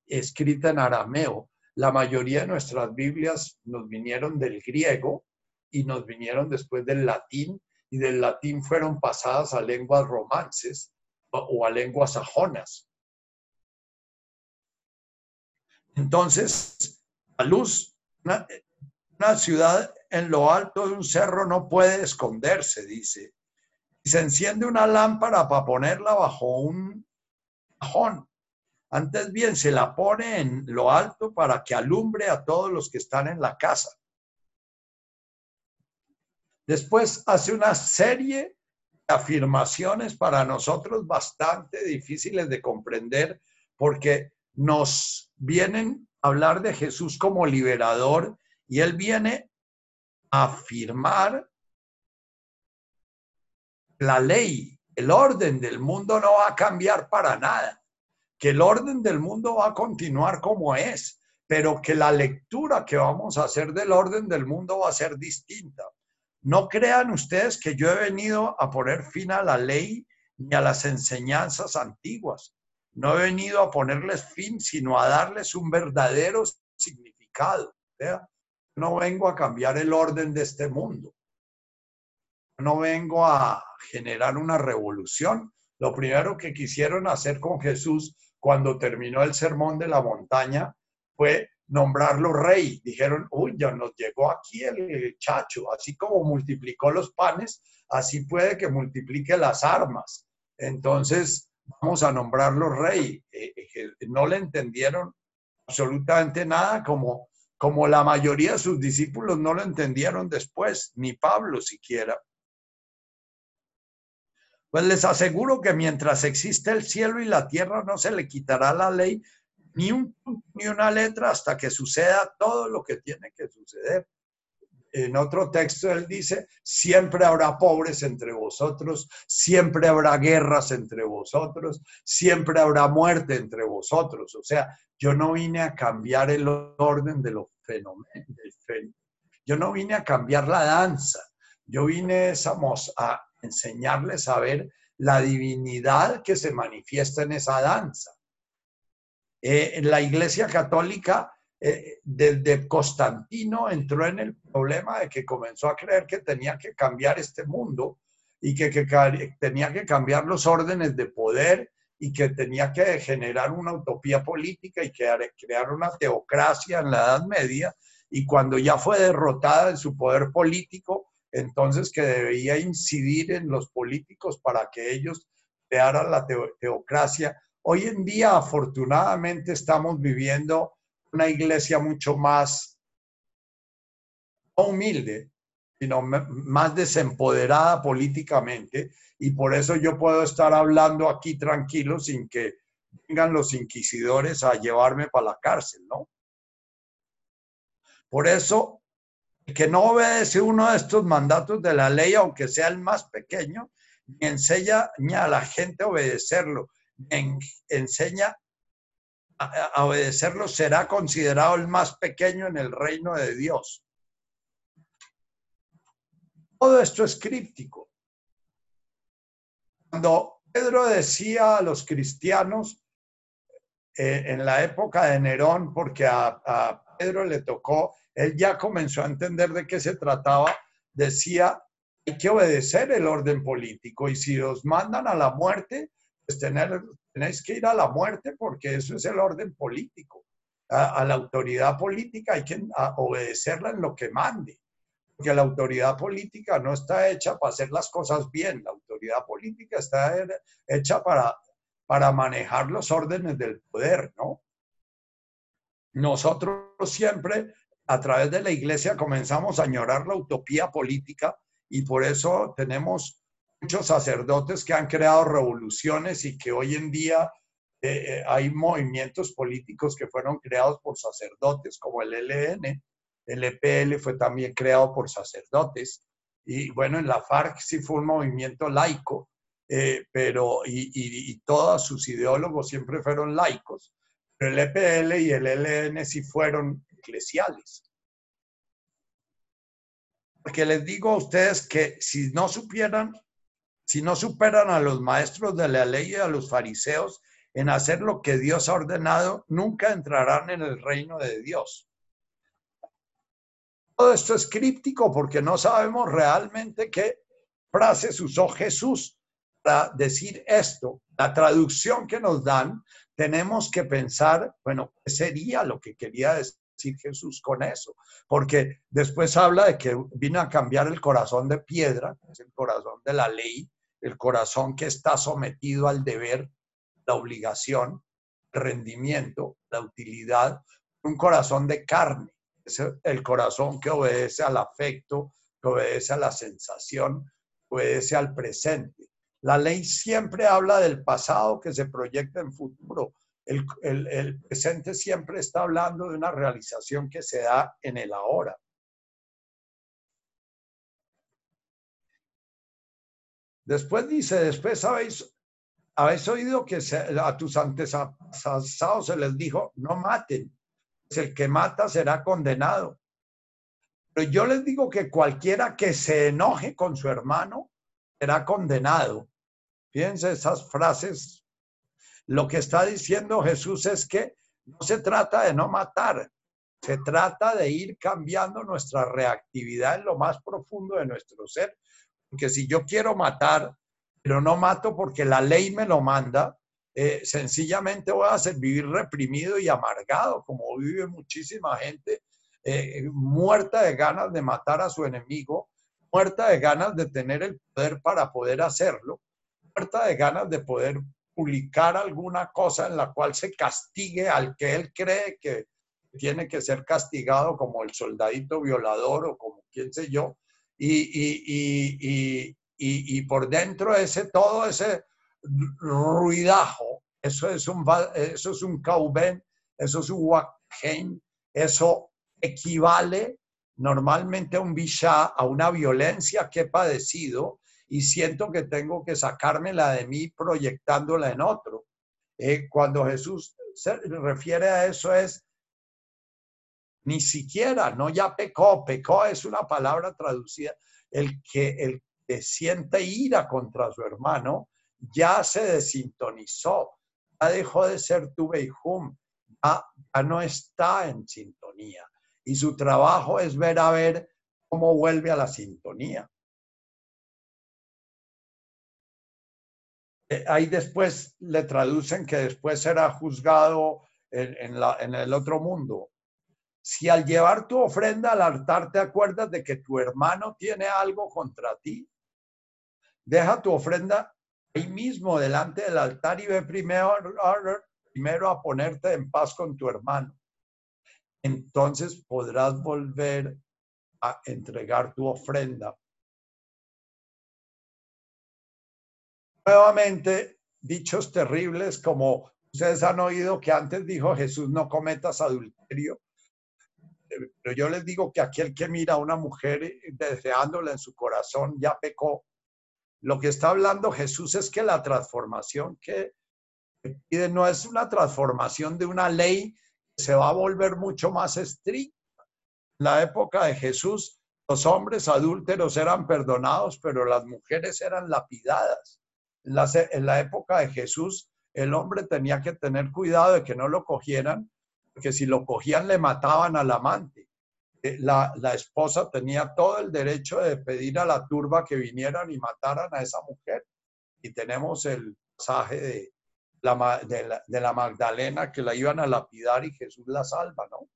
A: escrita en arameo. La mayoría de nuestras Biblias nos vinieron del griego y nos vinieron después del latín y del latín fueron pasadas a lenguas romances o a lenguas sajonas. Entonces, la luz, una, ciudad en lo alto de un cerro no puede esconderse, dice. Y se enciende una lámpara para ponerla bajo un cajón. Antes bien, se la pone en lo alto para que alumbre a todos los que están en la casa. Después hace una serie de afirmaciones para nosotros bastante difíciles de comprender porque nos vienen a hablar de Jesús como liberador y él viene a afirmar la ley, el orden del mundo no va a cambiar para nada que el orden del mundo va a continuar como es, pero que la lectura que vamos a hacer del orden del mundo va a ser distinta. No crean ustedes que yo he venido a poner fin a la ley ni a las enseñanzas antiguas. No he venido a ponerles fin, sino a darles un verdadero significado. No vengo a cambiar el orden de este mundo. No vengo a generar una revolución. Lo primero que quisieron hacer con Jesús cuando terminó el sermón de la montaña fue nombrarlo rey. Dijeron, uy, ya nos llegó aquí el chacho, así como multiplicó los panes, así puede que multiplique las armas. Entonces, vamos a nombrarlo rey. Eh, eh, no le entendieron absolutamente nada, como, como la mayoría de sus discípulos no lo entendieron después, ni Pablo siquiera. Pues les aseguro que mientras existe el cielo y la tierra no se le quitará la ley ni, un, ni una letra hasta que suceda todo lo que tiene que suceder. En otro texto él dice, siempre habrá pobres entre vosotros, siempre habrá guerras entre vosotros, siempre habrá muerte entre vosotros. O sea, yo no vine a cambiar el orden de los fenómenos. Yo no vine a cambiar la danza. Yo vine a, enseñarles a ver la divinidad que se manifiesta en esa danza. Eh, la Iglesia Católica, eh, desde Constantino, entró en el problema de que comenzó a creer que tenía que cambiar este mundo y que, tenía que cambiar los órdenes de poder y que tenía que generar una utopía política y crear una teocracia en la Edad Media. Y cuando ya fue derrotada en su poder político, entonces que debía incidir en los políticos para que ellos crearan la teocracia. Hoy en día, afortunadamente, estamos viviendo una iglesia mucho más humilde, sino más desempoderada políticamente, y por eso yo puedo estar hablando aquí tranquilo sin que vengan los inquisidores a llevarme para la cárcel, ¿no? Por eso que no obedece uno de estos mandatos de la ley, aunque sea el más pequeño, ni enseña ni a la gente a obedecerlo, ni enseña a, obedecerlo, será considerado el más pequeño en el reino de Dios. Todo esto es críptico. Cuando Pedro decía a los cristianos eh, en la época de Nerón, porque a Pedro le tocó él ya comenzó a entender de qué se trataba, decía, hay que obedecer el orden político y si os mandan a la muerte, pues tener, tenéis que ir a la muerte porque eso es el orden político. A, la autoridad política hay que obedecerla en lo que mande, porque la autoridad política no está hecha para hacer las cosas bien, la autoridad política está hecha para, para manejar los órdenes del poder, ¿no? Nosotros siempre a través de la iglesia comenzamos a añorar la utopía política y por eso tenemos muchos sacerdotes que han creado revoluciones y que hoy en día eh, eh, hay movimientos políticos que fueron creados por sacerdotes, como el LN. El EPL fue también creado por sacerdotes. Y bueno, en la FARC sí fue un movimiento laico, eh, pero y, y, todos sus ideólogos siempre fueron laicos. Pero el EPL y el LN sí fueron eclesiales. Porque les digo a ustedes que si no supieran, si no superan a los maestros de la ley y a los fariseos en hacer lo que Dios ha ordenado, nunca entrarán en el reino de Dios. Todo esto es críptico porque no sabemos realmente qué frase usó Jesús para decir esto. La traducción que nos dan, tenemos que pensar, bueno, ¿qué sería lo que quería decir Jesús con eso? Porque después habla de que vino a cambiar el corazón de piedra, es el corazón de la ley, el corazón que está sometido al deber, la obligación, rendimiento, la utilidad, un corazón de carne, es el corazón que obedece al afecto, que obedece a la sensación, obedece al presente. La ley siempre habla del pasado que se proyecta en futuro. El, presente siempre está hablando de una realización que se da en el ahora. Después dice, después habéis, habéis oído que a tus antepasados se les dijo, no maten, pues el que mata será condenado. Pero yo les digo que cualquiera que se enoje con su hermano será condenado. Fíjense esas frases. Lo que está diciendo Jesús es que no se trata de no matar, se trata de ir cambiando nuestra reactividad en lo más profundo de nuestro ser. Porque si yo quiero matar, pero no mato porque la ley me lo manda, eh, sencillamente voy a ser, vivir reprimido y amargado, como vive muchísima gente eh, muerta de ganas de matar a su enemigo, muerta de ganas de tener el poder para poder hacerlo, muerta de ganas de poder publicar alguna cosa en la cual se castigue al que él cree que tiene que ser castigado como el soldadito violador o como quién sé yo, y, y, por dentro ese, todo ese ruidajo, eso es un, eso es un cauben, eso es un wakhen, eso equivale normalmente a un bisha, a una violencia que he padecido y siento que tengo que sacármela de mí proyectándola en otro. Eh, cuando Jesús se refiere a eso es ni siquiera, no ya pecó, pecó es una palabra traducida, el que, el que siente ira contra su hermano ya se desintonizó, ya dejó de ser tu Beijum, ya, ya no está en sintonía. Y su trabajo es ver a ver cómo vuelve a la sintonía. Eh, ahí después le traducen que después será juzgado en, en el otro mundo. Si al llevar tu ofrenda al altar te acuerdas de que tu hermano tiene algo contra ti, deja tu ofrenda ahí mismo delante del altar y ve primero, primero a ponerte en paz con tu hermano. Entonces podrás volver a entregar tu ofrenda. Nuevamente, dichos terribles como ustedes han oído que antes dijo Jesús, no cometas adulterio pero yo les digo que aquel que mira a una mujer eh, deseándola en su corazón ya pecó. Lo que está hablando Jesús es que la transformación que pide no es una transformación de una ley que se va a volver mucho más estricta. En la época de Jesús, los hombres adúlteros eran perdonados, pero las mujeres eran lapidadas. En la, la época de Jesús, el hombre tenía que tener cuidado de que no lo cogieran que si lo cogían le mataban al amante. Eh, la, esposa tenía todo el derecho de pedir a la turba que vinieran y mataran a esa mujer. Y tenemos el pasaje de la, de la, Magdalena que la iban a lapidar y Jesús la salva, ¿no?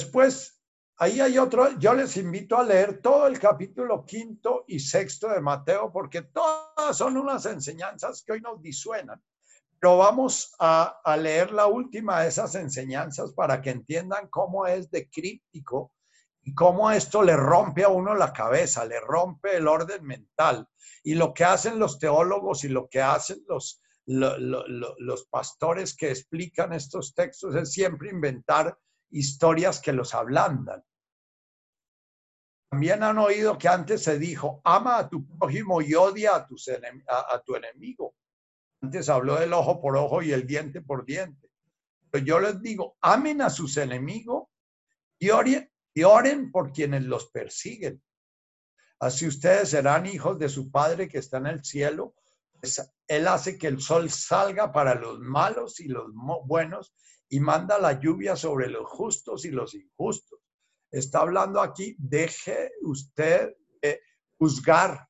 A: Después Ahí hay otro, yo les invito a leer todo el capítulo quinto y sexto de Mateo, porque todas son unas enseñanzas que hoy nos disuenan. Pero vamos a, a leer la última de esas enseñanzas para que entiendan cómo es de críptico y cómo esto le rompe a uno la cabeza, le rompe el orden mental. Y lo que hacen los teólogos y lo que hacen los, los pastores que explican estos textos es siempre inventar historias que los ablandan. También han oído que antes se dijo, ama a tu prójimo y odia a, a, tu enemigo. Antes habló del ojo por ojo y el diente por diente. Pero yo les digo, amen a sus enemigos y, y oren por quienes los persiguen. Así ustedes serán hijos de su Padre que está en el cielo. Pues él hace que el sol salga para los malos y los buenos y manda la lluvia sobre los justos y los injustos. Está hablando aquí, deje usted juzgar,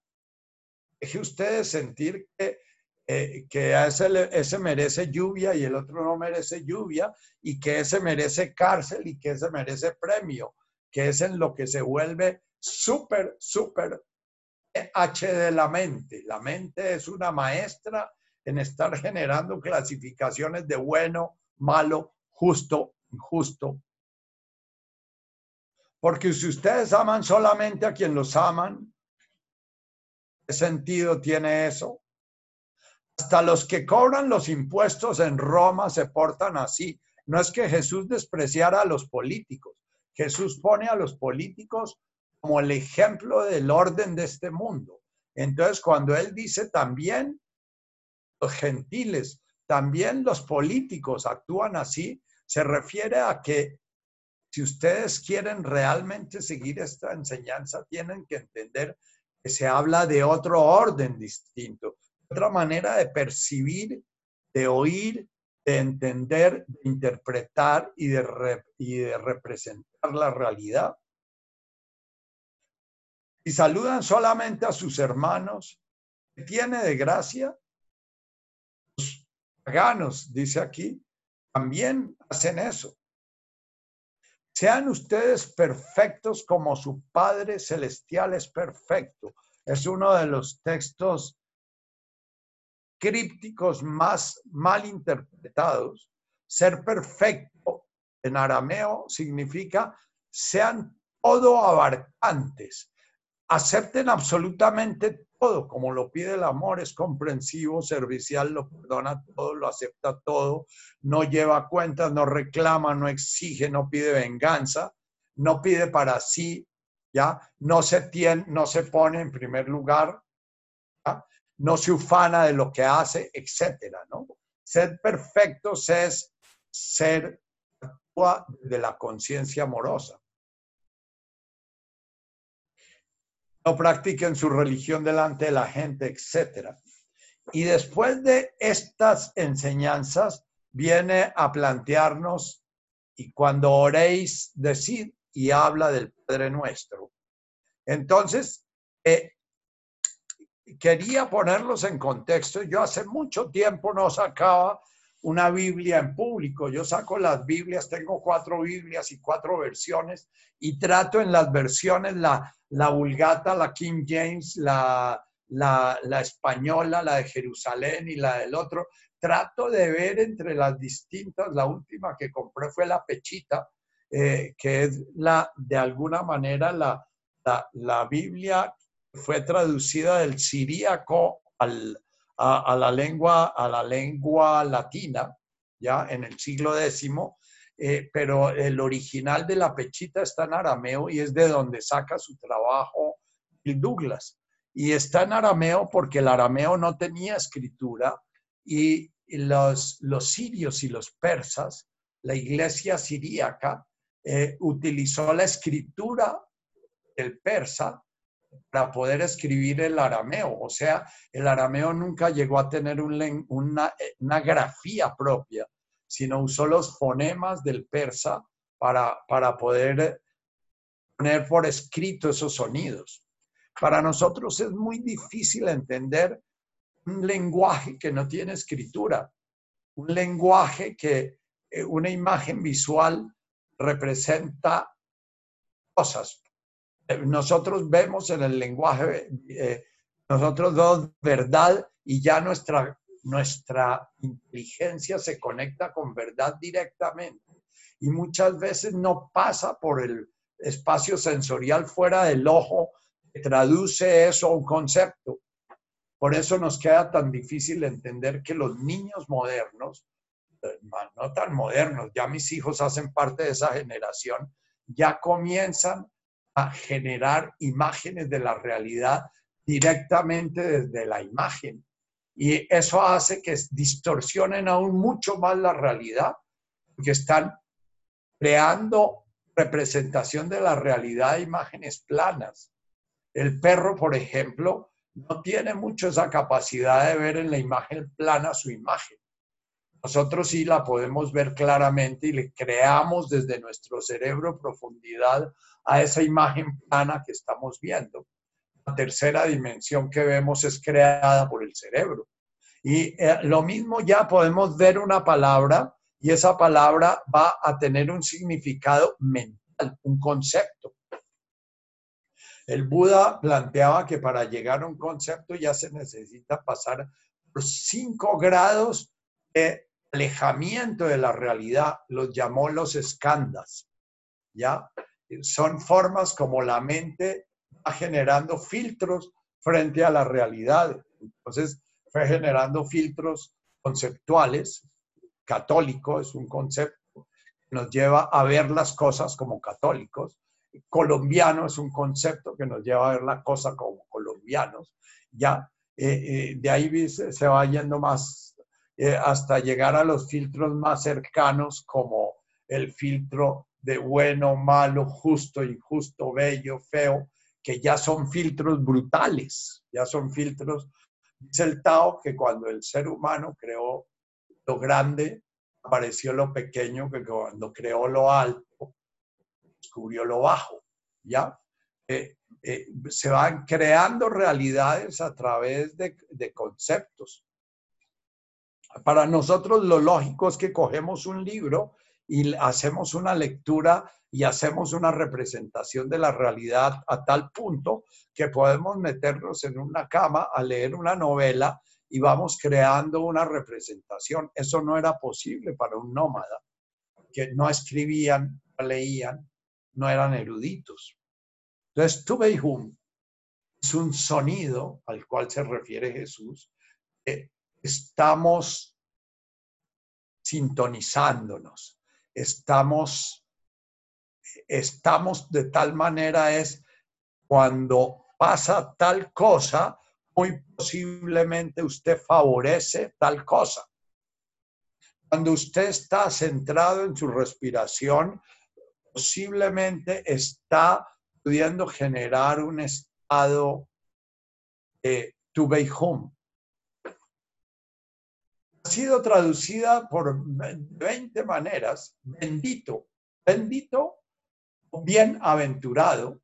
A: deje usted sentir que, eh, que ese, ese merece lluvia y el otro no merece lluvia y que ese merece cárcel y que ese merece premio que es en lo que se vuelve súper, súper H de la mente. La mente es una maestra en estar generando clasificaciones de bueno, malo, justo, injusto. Porque si ustedes aman solamente a quien los aman, ¿qué sentido tiene eso? Hasta los que cobran los impuestos en Roma se portan así. No es que Jesús despreciara a los políticos, Jesús pone a los políticos como el ejemplo del orden de este mundo. Entonces, cuando él dice también los gentiles, también los políticos actúan así, se refiere a que si ustedes quieren realmente seguir esta enseñanza, tienen que entender que se habla de otro orden distinto, otra manera de percibir, de oír, de entender, de interpretar y de, representar la realidad. Y saludan solamente a sus hermanos, que tiene de gracia. Paganos, dice aquí, también hacen eso. Sean ustedes perfectos como su Padre Celestial es perfecto. Es uno de los textos crípticos más mal interpretados. Ser perfecto en arameo significa sean todo abarcantes, acepten absolutamente todo, como lo pide el amor, es comprensivo, servicial, lo perdona todo, lo acepta todo, no lleva cuentas, no reclama, no exige, no pide venganza, no pide para sí, ¿ya? No se, no se pone en primer lugar, no se ufana de lo que hace, etcétera, ¿no? Ser perfectos es ser de la conciencia amorosa. No practiquen su religión delante de la gente, etcétera. Y después de estas enseñanzas, viene a plantearnos, y cuando oréis, decid y habla del Padre nuestro. Entonces, eh, quería ponerlos en contexto. Yo hace mucho tiempo no sacaba una Biblia en público. Yo saco las Biblias, tengo cuatro Biblias y cuatro versiones y trato en las versiones la, la Vulgata, la King James, la, la, la, española, la de Jerusalén y la del otro. Trato de ver entre las distintas, la última que compré fue la Pechita, eh, que es la, de alguna manera la, la Biblia fue traducida del siríaco al, a, la lengua, a la lengua latina, ya en el siglo X, eh, pero el original de la pechita está en arameo y es de donde saca su trabajo el Douglas. Y está en arameo porque el arameo no tenía escritura y los, los sirios y los persas, la iglesia siríaca, eh, utilizó la escritura del persa para poder escribir el arameo. O sea, el arameo nunca llegó a tener una, una, grafía propia, sino usó los fonemas del persa para, para poder poner por escrito esos sonidos. Para nosotros es muy difícil entender un lenguaje que no tiene escritura, un lenguaje que eh, una imagen visual representa cosas, nosotros vemos en el lenguaje, eh, nosotros dos verdad y ya nuestra, nuestra inteligencia se conecta con verdad directamente. Y muchas veces no pasa por el espacio sensorial fuera del ojo que traduce eso a un concepto. Por eso nos queda tan difícil entender que los niños modernos, eh, no tan modernos, ya mis hijos hacen parte de esa generación, ya comienzan a generar imágenes de la realidad directamente desde la imagen. Y eso hace que distorsionen aún mucho más la realidad, porque están creando representación de la realidad de imágenes planas. El perro, por ejemplo, no tiene mucho esa capacidad de ver en la imagen plana su imagen. Nosotros sí la podemos ver claramente y le creamos desde nuestro cerebro profundidad a esa imagen plana que estamos viendo. La tercera dimensión que vemos es creada por el cerebro. Y eh, lo mismo ya podemos ver una palabra y esa palabra va a tener un significado mental, un concepto. El Buda planteaba que para llegar a un concepto ya se necesita pasar por cinco grados de alejamiento de la realidad, los llamó los escandas, ¿ya? Son formas como la mente va generando filtros frente a la realidad. Entonces, fue generando filtros conceptuales. Católico es un concepto que nos lleva a ver las cosas como católicos. Colombiano es un concepto que nos lleva a ver la cosa como colombianos. Ya, eh, eh, de ahí se va yendo más eh, hasta llegar a los filtros más cercanos como el filtro de bueno, malo, justo, injusto, bello, feo, que ya son filtros brutales, ya son filtros Dice el Tao que cuando el ser humano creó lo grande, apareció lo pequeño, que cuando creó lo alto, descubrió lo bajo. ¿Ya? Eh, eh, se van creando realidades a través de, de conceptos. Para nosotros lo lógico es que cogemos un libro y hacemos una lectura y hacemos una representación de la realidad a tal punto que podemos meternos en una cama a leer una novela y vamos creando una representación. Eso no era posible para un nómada, que no escribían, no leían, no eran eruditos. Entonces, Tubeihum es un sonido al cual se refiere Jesús. estamos sintonizándonos estamos, estamos de tal manera es cuando pasa tal cosa, muy posiblemente usted favorece tal cosa. Cuando usted está centrado en su respiración, posiblemente está pudiendo generar un estado de to home, sido traducida por 20 maneras. Bendito, bendito, bienaventurado.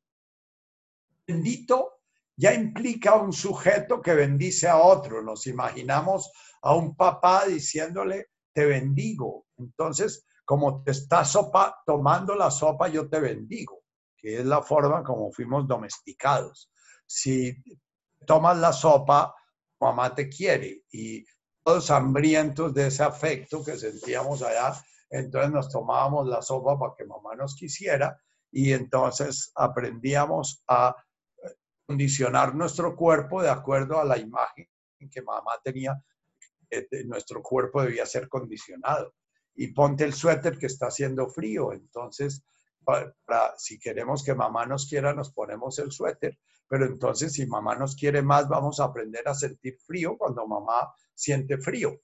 A: Bendito ya implica un sujeto que bendice a otro. Nos imaginamos a un papá diciéndole, te bendigo. Entonces, como te está sopa, tomando la sopa, yo te bendigo, que es la forma como fuimos domesticados. Si tomas la sopa, mamá te quiere y todos hambrientos de ese afecto que sentíamos allá. Entonces nos tomábamos la sopa para que mamá nos quisiera y entonces aprendíamos a condicionar nuestro cuerpo de acuerdo a la imagen que mamá tenía. Nuestro cuerpo debía ser condicionado. Y ponte el suéter que está haciendo frío. Entonces, si queremos que mamá nos quiera, nos ponemos el suéter. Pero entonces, si mamá nos quiere más, vamos a aprender a sentir frío cuando mamá siente frío.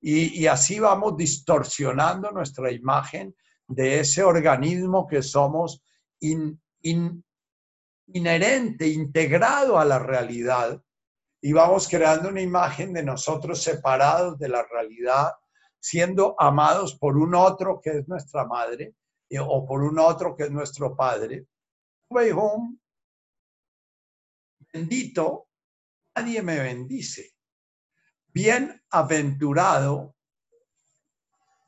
A: Y, así vamos distorsionando nuestra imagen de ese organismo que somos inherente, integrado a la realidad. Y vamos creando una imagen de nosotros separados de la realidad, siendo amados por un otro que es nuestra madre eh, o por un otro que es nuestro padre. Bendito, nadie me bendice bienaventurado,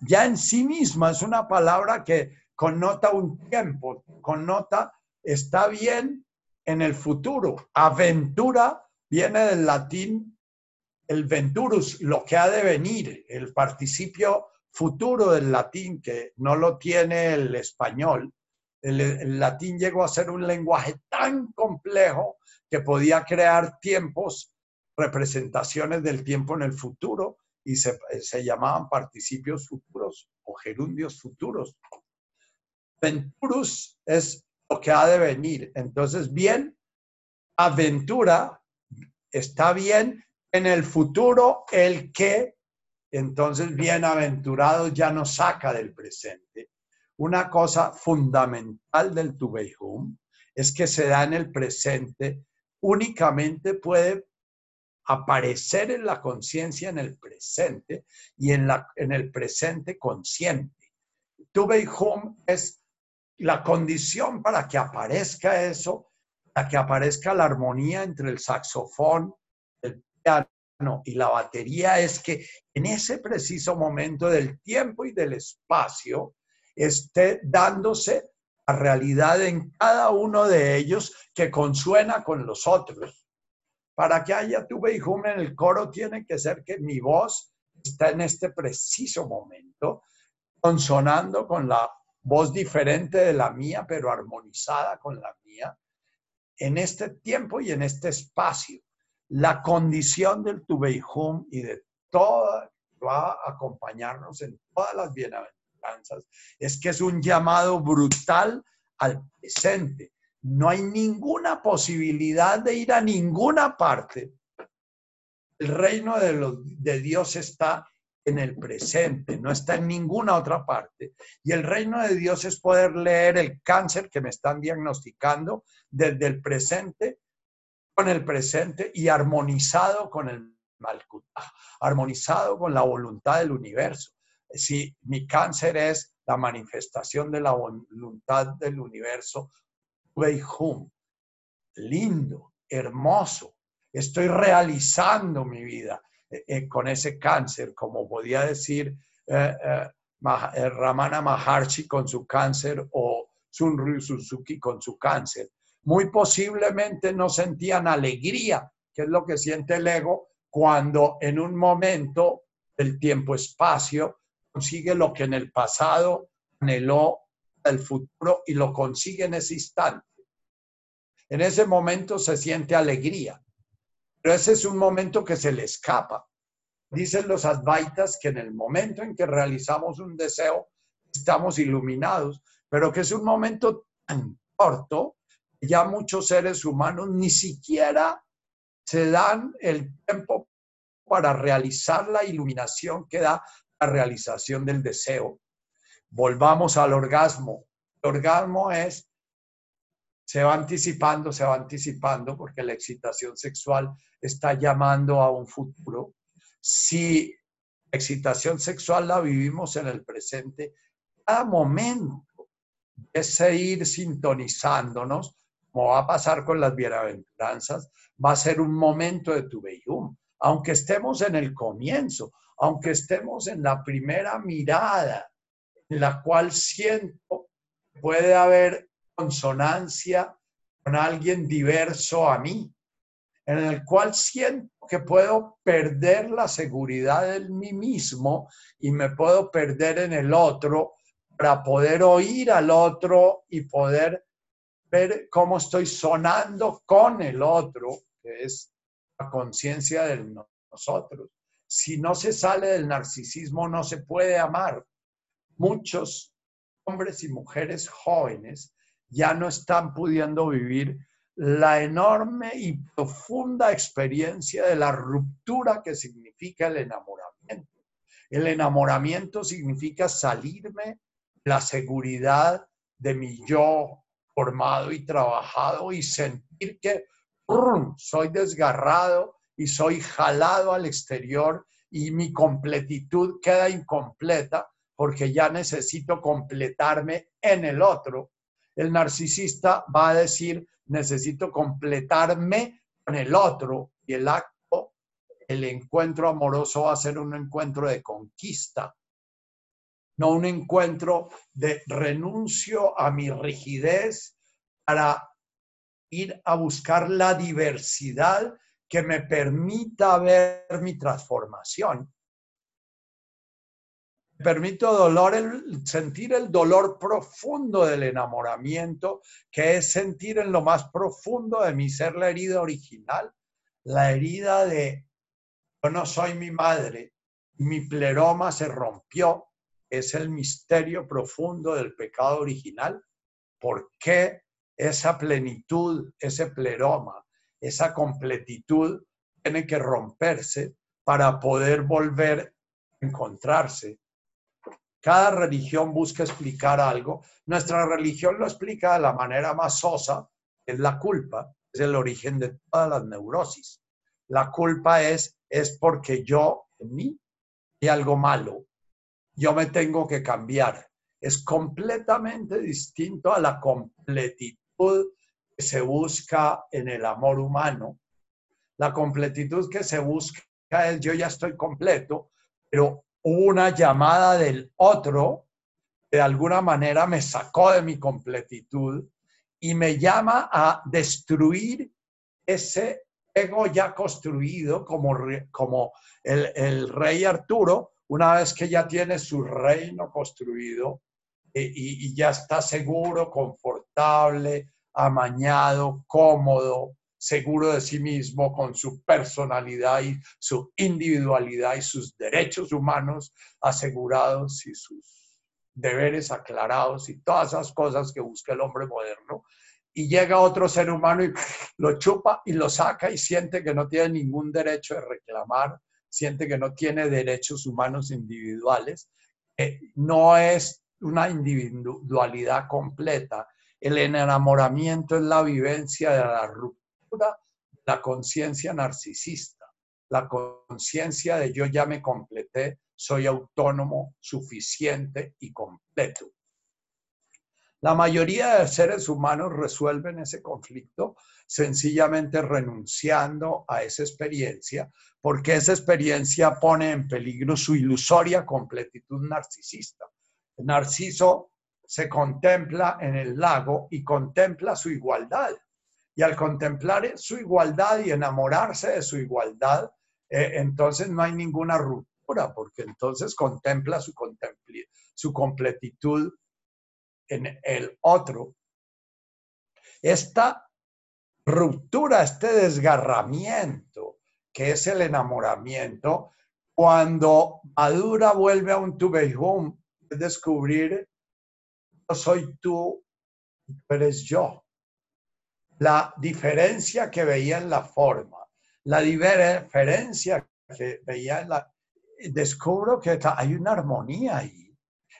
A: ya en sí misma es una palabra que connota un tiempo, connota está bien en el futuro. Aventura viene del latín el venturus, lo que ha de venir, el participio futuro del latín que no lo tiene el español. El, el, latín llegó a ser un lenguaje tan complejo que podía crear tiempos representaciones del tiempo en el futuro y se, llamaban participios futuros o gerundios futuros. Venturus es lo que ha de venir. Entonces, bien, aventura está bien en el futuro el que, entonces bienaventurado ya nos saca del presente. una cosa fundamental del Tubeihum es que se da en el presente, únicamente puede aparecer en la conciencia en el presente y en, la, en el presente consciente. Tubeihum es la condición para que aparezca eso, para que aparezca la armonía entre el saxofón, el piano y la batería, es que en ese preciso momento del tiempo y del espacio esté dándose la realidad en cada uno de ellos que consuena con los otros. Para que haya tu hum en el coro tiene que ser que mi voz está en este preciso momento consonando con la voz diferente de la mía, pero armonizada con la mía, en este tiempo y en este espacio. La condición del Tubeihum y de toda, va a acompañarnos en todas las bienaventuranzas, es que es un llamado brutal al presente. No hay ninguna posibilidad de ir a ninguna parte. El reino de, Dios está en el presente, no está en ninguna otra parte. Y el reino de Dios es poder leer el cáncer que me están diagnosticando desde el presente con el presente y armonizado con el Malkutah, armonizado con la voluntad del universo. Si mi cáncer es la manifestación de la voluntad del universo, hum, lindo, hermoso, estoy realizando mi vida, eh, eh, con ese cáncer, como podía decir eh, Ramana Maharshi con su cáncer o Sunryu Suzuki con su cáncer. Muy posiblemente no sentían alegría, que es lo que siente el ego cuando en un momento del tiempo-espacio consigue lo que en el pasado anheló el futuro y lo consigue en ese instante. En ese momento se siente alegría. Pero ese es un momento que se le escapa. Dicen los advaitas que en el momento en que realizamos un deseo, estamos iluminados, pero que es un momento tan corto que ya muchos seres humanos ni siquiera se dan el tiempo para realizar la iluminación que da la realización del deseo. Volvamos al orgasmo. El orgasmo es se va anticipando, se va anticipando porque la excitación sexual está llamando a un futuro. Si la excitación sexual la vivimos en el presente, cada momento es ir sintonizándonos, como va a pasar con las bienaventuranzas, va a ser un momento de tu bellum. Aunque estemos en el comienzo, aunque estemos en la primera mirada, en la cual siento puede haber consonancia con alguien diverso a mí, en el cual siento que puedo perder la seguridad en mí mismo y me puedo perder en el otro para poder oír al otro y poder ver cómo estoy sonando con el otro, que es la conciencia de nosotros. Si no se sale del narcisismo, no se puede amar. Muchos hombres y mujeres jóvenes ya no están pudiendo vivir la enorme y profunda experiencia de la ruptura que significa el enamoramiento. El enamoramiento significa salirme la seguridad de mi yo formado y trabajado y sentir que soy desgarrado y soy jalado al exterior y mi completitud queda incompleta porque ya necesito completarme en el otro. El narcisista va a decir, necesito completarme con el otro y el acto, el encuentro amoroso va a ser un encuentro de conquista, no un encuentro de renuncio a mi rigidez para ir a buscar la diversidad que me permita ver mi transformación permito dolor, el, sentir el dolor profundo del enamoramiento, que es sentir en lo más profundo de mi ser la herida original, la herida de yo no soy mi madre, mi pleroma se rompió, es el misterio profundo del pecado original. ¿Por qué esa plenitud, ese pleroma, esa completitud tiene que romperse para poder volver a encontrarse Cada religión busca explicar algo. Nuestra religión lo explica de la manera más sosa, es la culpa, es el origen de todas las neurosis. La culpa es, es porque yo, en mí, hay algo malo. Yo me tengo que cambiar. Es completamente distinto a la completitud que se busca en el amor humano. La completitud que se busca es yo ya estoy completo, pero una llamada del otro de alguna manera me sacó de mi completitud y me llama a destruir ese ego ya construido como, como el, rey Arturo, una vez que ya tiene su reino construido eh, y, ya está seguro, confortable, amañado, cómodo, seguro de sí mismo, con su personalidad y su individualidad y sus derechos humanos asegurados y sus deberes aclarados y todas esas cosas que busca el hombre moderno. Y llega otro ser humano y [LAUGHS] lo chupa y lo saca y siente que no tiene ningún derecho de reclamar, siente que no tiene derechos humanos individuales. no es una individualidad completa. El enamoramiento es la vivencia de la ruptura la conciencia narcisista, la conciencia de yo ya me completé, soy autónomo, suficiente y completo. La mayoría de seres humanos resuelven ese conflicto sencillamente renunciando a esa experiencia, porque esa experiencia pone en peligro su ilusoria completitud narcisista. Narciso se contempla en el lago y contempla su igualdad. Y al contemplar su igualdad y enamorarse de su igualdad, eh, entonces no hay ninguna ruptura, porque entonces contempla su, su completitud en el otro. Esta ruptura, este desgarramiento, que es el enamoramiento, cuando madura vuelve a un tubejum, es descubrir, yo soy tú, tú eres yo la diferencia que veía en la forma, la diferencia que veía en la... Descubro que hay una armonía ahí.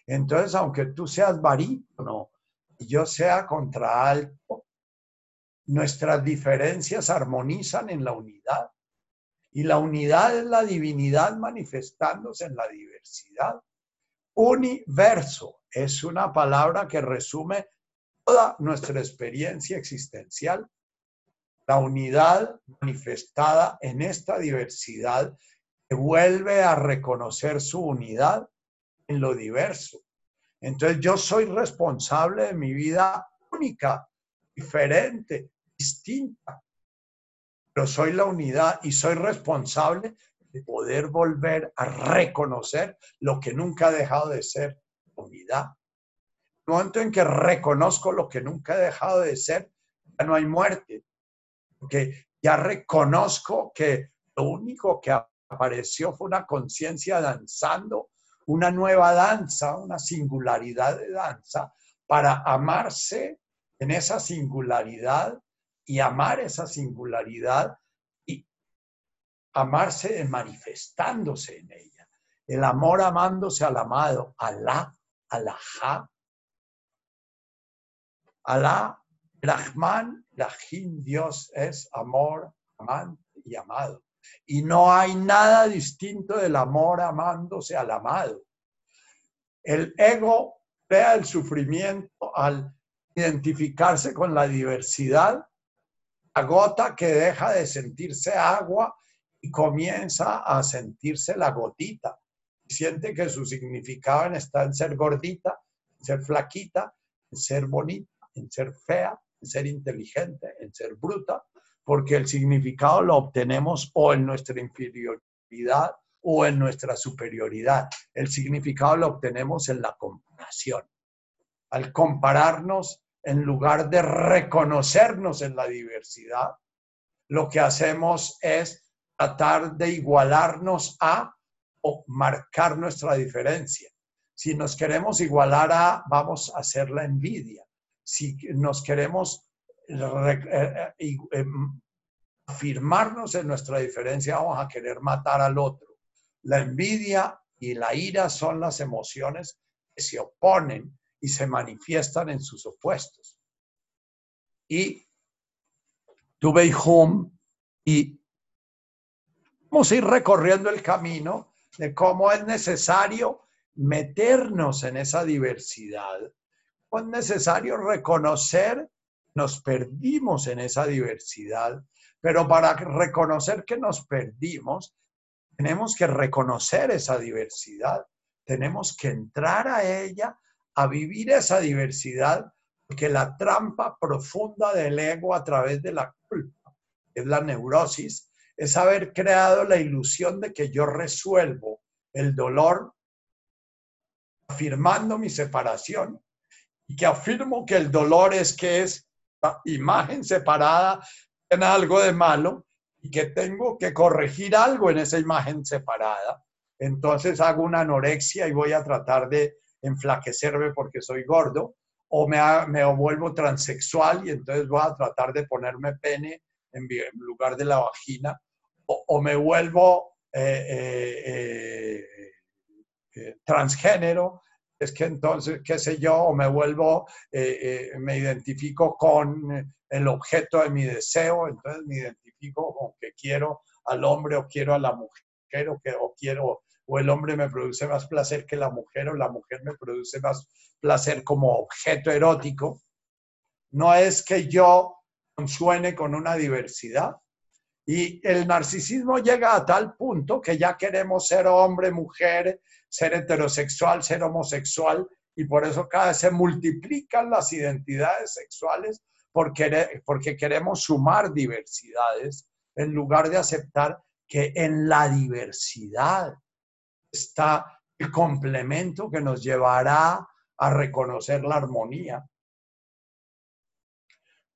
A: Entonces, aunque tú seas barítono y yo sea contraalto, nuestras diferencias armonizan en la unidad. Y la unidad es la divinidad manifestándose en la diversidad. Universo es una palabra que resume toda nuestra experiencia existencial, la unidad manifestada en esta diversidad que vuelve a reconocer su unidad en lo diverso. Entonces yo soy responsable de mi vida única, diferente, distinta, pero soy la unidad y soy responsable de poder volver a reconocer lo que nunca ha dejado de ser unidad momento en que reconozco lo que nunca he dejado de ser, ya no hay muerte, porque ya reconozco que lo único que apareció fue una conciencia danzando, una nueva danza, una singularidad de danza, para amarse en esa singularidad y amar esa singularidad y amarse manifestándose en ella. El amor amándose al amado, Alá, Alajá, Alá, Rahman, Rahim, Dios es amor, amante y amado. Y no hay nada distinto del amor amándose al amado. El ego crea el sufrimiento al identificarse con la diversidad, la gota que deja de sentirse agua y comienza a sentirse la gotita. Siente que su significado está en ser gordita, en ser flaquita, en ser bonita en ser fea, en ser inteligente, en ser bruta, porque el significado lo obtenemos o en nuestra inferioridad o en nuestra superioridad. El significado lo obtenemos en la comparación. Al compararnos, en lugar de reconocernos en la diversidad, lo que hacemos es tratar de igualarnos a o marcar nuestra diferencia. Si nos queremos igualar a, vamos a hacer la envidia si nos queremos eh, eh, em, afirmarnos en nuestra diferencia, vamos a querer matar al otro. La envidia y la ira son las emociones que se oponen y se manifiestan en sus opuestos. Y tuve home y vamos a ir recorriendo el camino de cómo es necesario meternos en esa diversidad. Es necesario reconocer nos perdimos en esa diversidad, pero para reconocer que nos perdimos, tenemos que reconocer esa diversidad, tenemos que entrar a ella, a vivir esa diversidad, porque la trampa profunda del ego a través de la culpa, es la neurosis, es haber creado la ilusión de que yo resuelvo el dolor afirmando mi separación y que afirmo que el dolor es que es imagen separada tiene algo de malo y que tengo que corregir algo en esa imagen separada. Entonces hago una anorexia y voy a tratar de enflaquecerme porque soy gordo o me, me vuelvo transexual y entonces voy a tratar de ponerme pene en, lugar de la vagina o, me vuelvo eh, eh, eh, transgénero es que entonces, qué sé yo, o me vuelvo, eh, eh, me identifico con el objeto de mi deseo, entonces me identifico con que quiero al hombre o quiero a la mujer o, que, o quiero, o el hombre me produce más placer que la mujer o la mujer me produce más placer como objeto erótico. No es que yo suene con una diversidad. Y el narcisismo llega a tal punto que ya queremos ser hombre, mujer, ser heterosexual, ser homosexual, y por eso cada vez se multiplican las identidades sexuales porque, porque queremos sumar diversidades en lugar de aceptar que en la diversidad está el complemento que nos llevará a reconocer la armonía.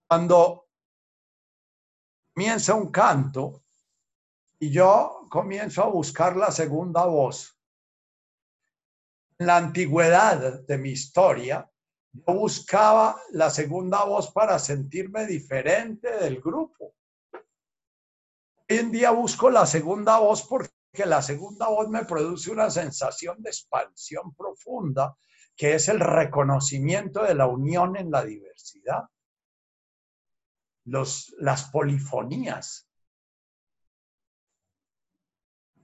A: Cuando comienza un canto y yo comienzo a buscar la segunda voz, en la antigüedad de mi historia, yo buscaba la segunda voz para sentirme diferente del grupo. Hoy en día busco la segunda voz porque la segunda voz me produce una sensación de expansión profunda, que es el reconocimiento de la unión en la diversidad. Los, las polifonías.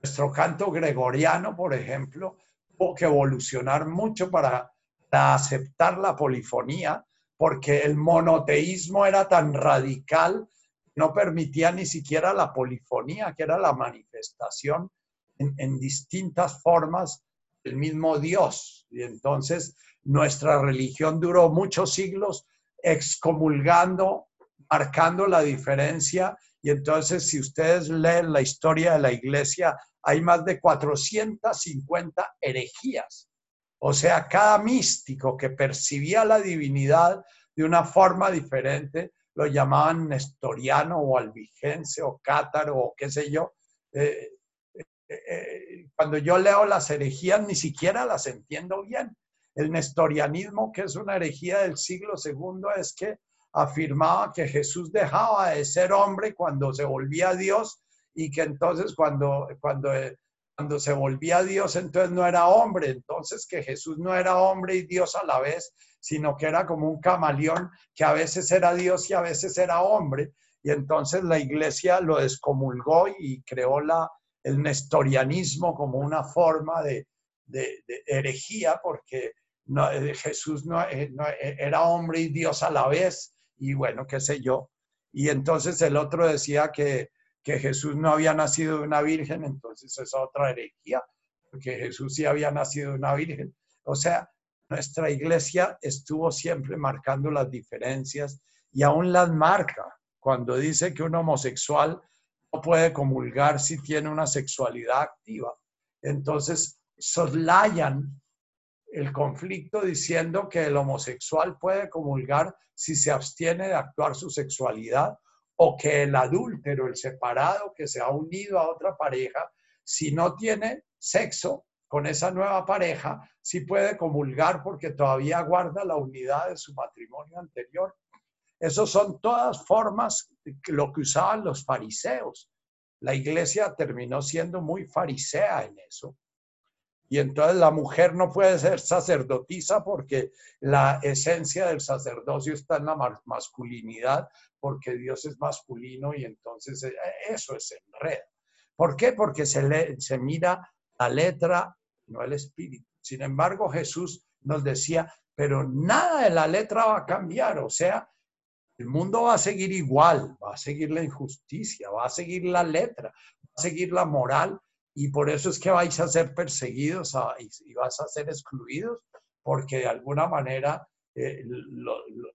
A: Nuestro canto gregoriano, por ejemplo, tuvo que evolucionar mucho para, aceptar la polifonía, porque el monoteísmo era tan radical, no permitía ni siquiera la polifonía, que era la manifestación en, distintas formas del mismo Dios. Y entonces nuestra religión duró muchos siglos excomulgando, marcando la diferencia. Y entonces si ustedes leen la historia de la iglesia hay más de 450 herejías. O sea, cada místico que percibía la divinidad de una forma diferente lo llamaban nestoriano o albigense o cátaro o qué sé yo. Eh, eh, eh, cuando yo leo las herejías ni siquiera las entiendo bien. El nestorianismo, que es una herejía del siglo II, es que afirmaba que Jesús dejaba de ser hombre cuando se volvía Dios y que entonces cuando, cuando, cuando se volvía Dios, entonces no era hombre, entonces que Jesús no era hombre y Dios a la vez, sino que era como un camaleón que a veces era Dios y a veces era hombre. Y entonces la iglesia lo descomulgó y creó la, el nestorianismo como una forma de, de, herejía, porque no, eh, Jesús no, eh, no, eh, era hombre y Dios a la vez, y bueno, qué sé yo. Y entonces el otro decía que, que Jesús no había nacido de una virgen, entonces es otra herejía, porque Jesús sí había nacido de una virgen. O sea, nuestra iglesia estuvo siempre marcando las diferencias y aún las marca cuando dice que un homosexual no puede comulgar si tiene una sexualidad activa. Entonces, soslayan el conflicto diciendo que el homosexual puede comulgar si se abstiene de actuar su sexualidad o que el adúltero, el separado que se ha unido a otra pareja, si no tiene sexo con esa nueva pareja, sí puede comulgar porque todavía guarda la unidad de su matrimonio anterior. Esas son todas formas lo que usaban los fariseos. La iglesia terminó siendo muy farisea en eso. Y entonces la mujer no puede ser sacerdotisa porque la esencia del sacerdocio está en la masculinidad, porque Dios es masculino y entonces eh, eso es enredo. ¿Por qué? Porque se, se mira la letra, no el espíritu. Sin embargo, Jesús nos decía, pero nada de la letra va a cambiar, o sea, el mundo va a seguir igual, va a seguir la injusticia, va a seguir la letra, va a seguir la moral, y por eso es que vais a ser perseguidos y, vas a ser excluidos, porque de alguna manera eh,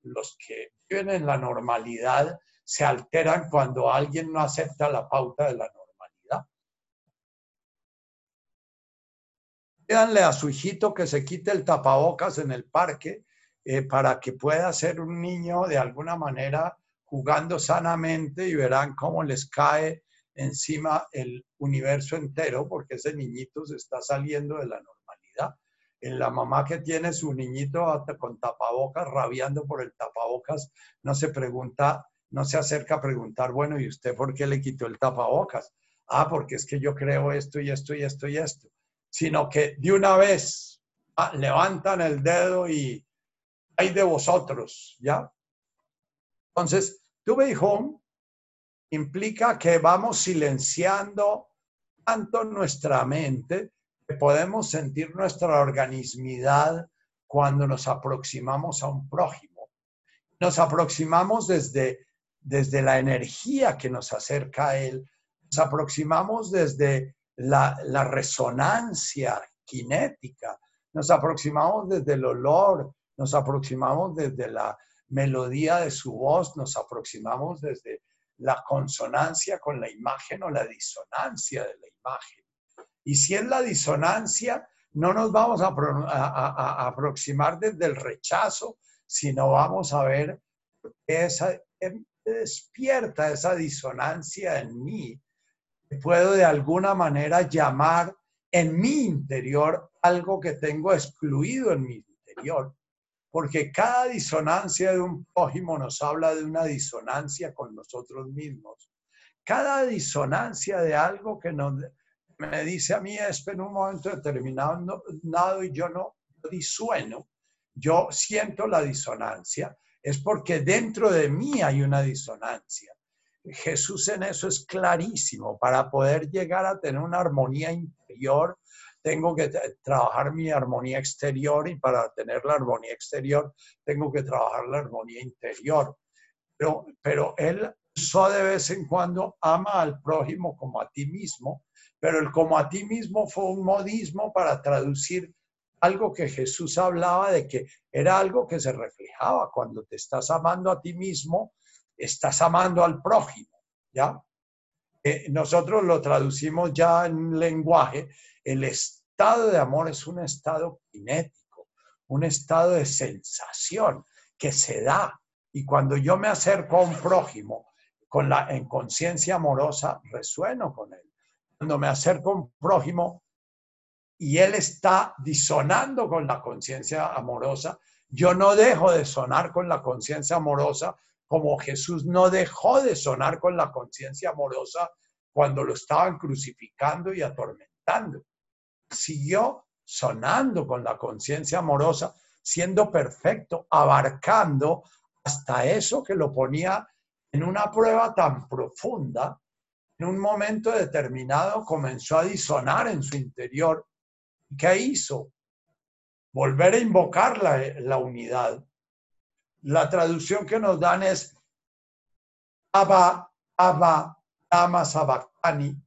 A: los que viven en la normalidad se alteran cuando alguien no acepta la pauta de la normalidad. Pídanle a su hijito que se quite el tapabocas en el parque eh, para que pueda ser un niño de alguna manera jugando sanamente y verán cómo les cae encima el universo entero, porque ese niñito se está saliendo de la normalidad. En la mamá que tiene su niñito con tapabocas, rabiando por el tapabocas, no se pregunta, no se acerca a preguntar, bueno, ¿y usted por qué le quitó el tapabocas? Ah, porque es que yo creo esto y esto y esto y esto. Sino que de una vez ah, levantan el dedo y hay de vosotros, ¿ya? Entonces, tuve home implica que vamos silenciando tanto nuestra mente que podemos sentir nuestra organismidad cuando nos aproximamos a un prójimo. Nos aproximamos desde, desde la energía que nos acerca a él, nos aproximamos desde la, la resonancia cinética, nos aproximamos desde el olor, nos aproximamos desde la melodía de su voz, nos aproximamos desde la consonancia con la imagen o la disonancia de la imagen. Y si es la disonancia, no nos vamos a, aproximar desde el rechazo, sino vamos a ver esa em, despierta esa disonancia en mí. Puedo de alguna manera llamar en mi interior algo que tengo excluido en mi interior porque cada disonancia de un prójimo nos habla de una disonancia con nosotros mismos. Cada disonancia de algo que me dice a mí es en un momento determinado y yo no disueno, yo siento la disonancia, es porque dentro de mí hay una disonancia. Jesús en eso es clarísimo, para poder llegar a tener una armonía interior, tengo que trabajar mi armonía exterior y para tener la armonía exterior tengo que trabajar la armonía interior. Pero, pero él so de vez en cuando ama al prójimo como a ti mismo, pero el como a ti mismo fue un modismo para traducir algo que Jesús hablaba de que era algo que se reflejaba cuando te estás amando a ti mismo, estás amando al prójimo, ¿ya? Eh, nosotros lo traducimos ya en lenguaje el estado de amor es un estado kinético, un estado de sensación que se da. Y cuando yo me acerco a un prójimo con la, en conciencia amorosa, resueno con él. Cuando me acerco a un prójimo y él está disonando con la conciencia amorosa, yo no dejo de sonar con la conciencia amorosa como Jesús no dejó de sonar con la conciencia amorosa cuando lo estaban crucificando y atormentando siguió sonando con la conciencia amorosa, siendo perfecto, abarcando hasta eso que lo ponía en una prueba tan profunda, en un momento determinado comenzó a disonar en su interior. ¿Qué hizo? Volver a invocar la, la unidad. La traducción que nos dan es Abba, Abba, Dama Sabactani,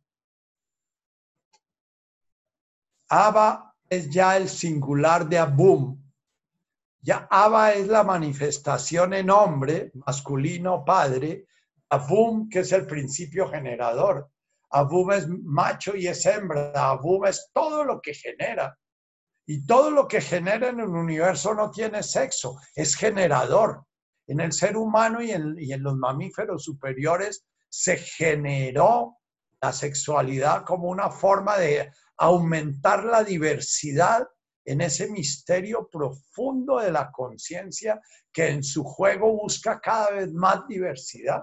A: Abba es ya el singular de Abum. Ya Abba es la manifestación en hombre, masculino, padre. Abum, que es el principio generador. Abum es macho y es hembra. Abum es todo lo que genera. Y todo lo que genera en el universo no tiene sexo, es generador. En el ser humano y en, los mamíferos superiores se generó la sexualidad como una forma de aumentar la diversidad en ese misterio profundo de la conciencia que en su juego busca cada vez más diversidad.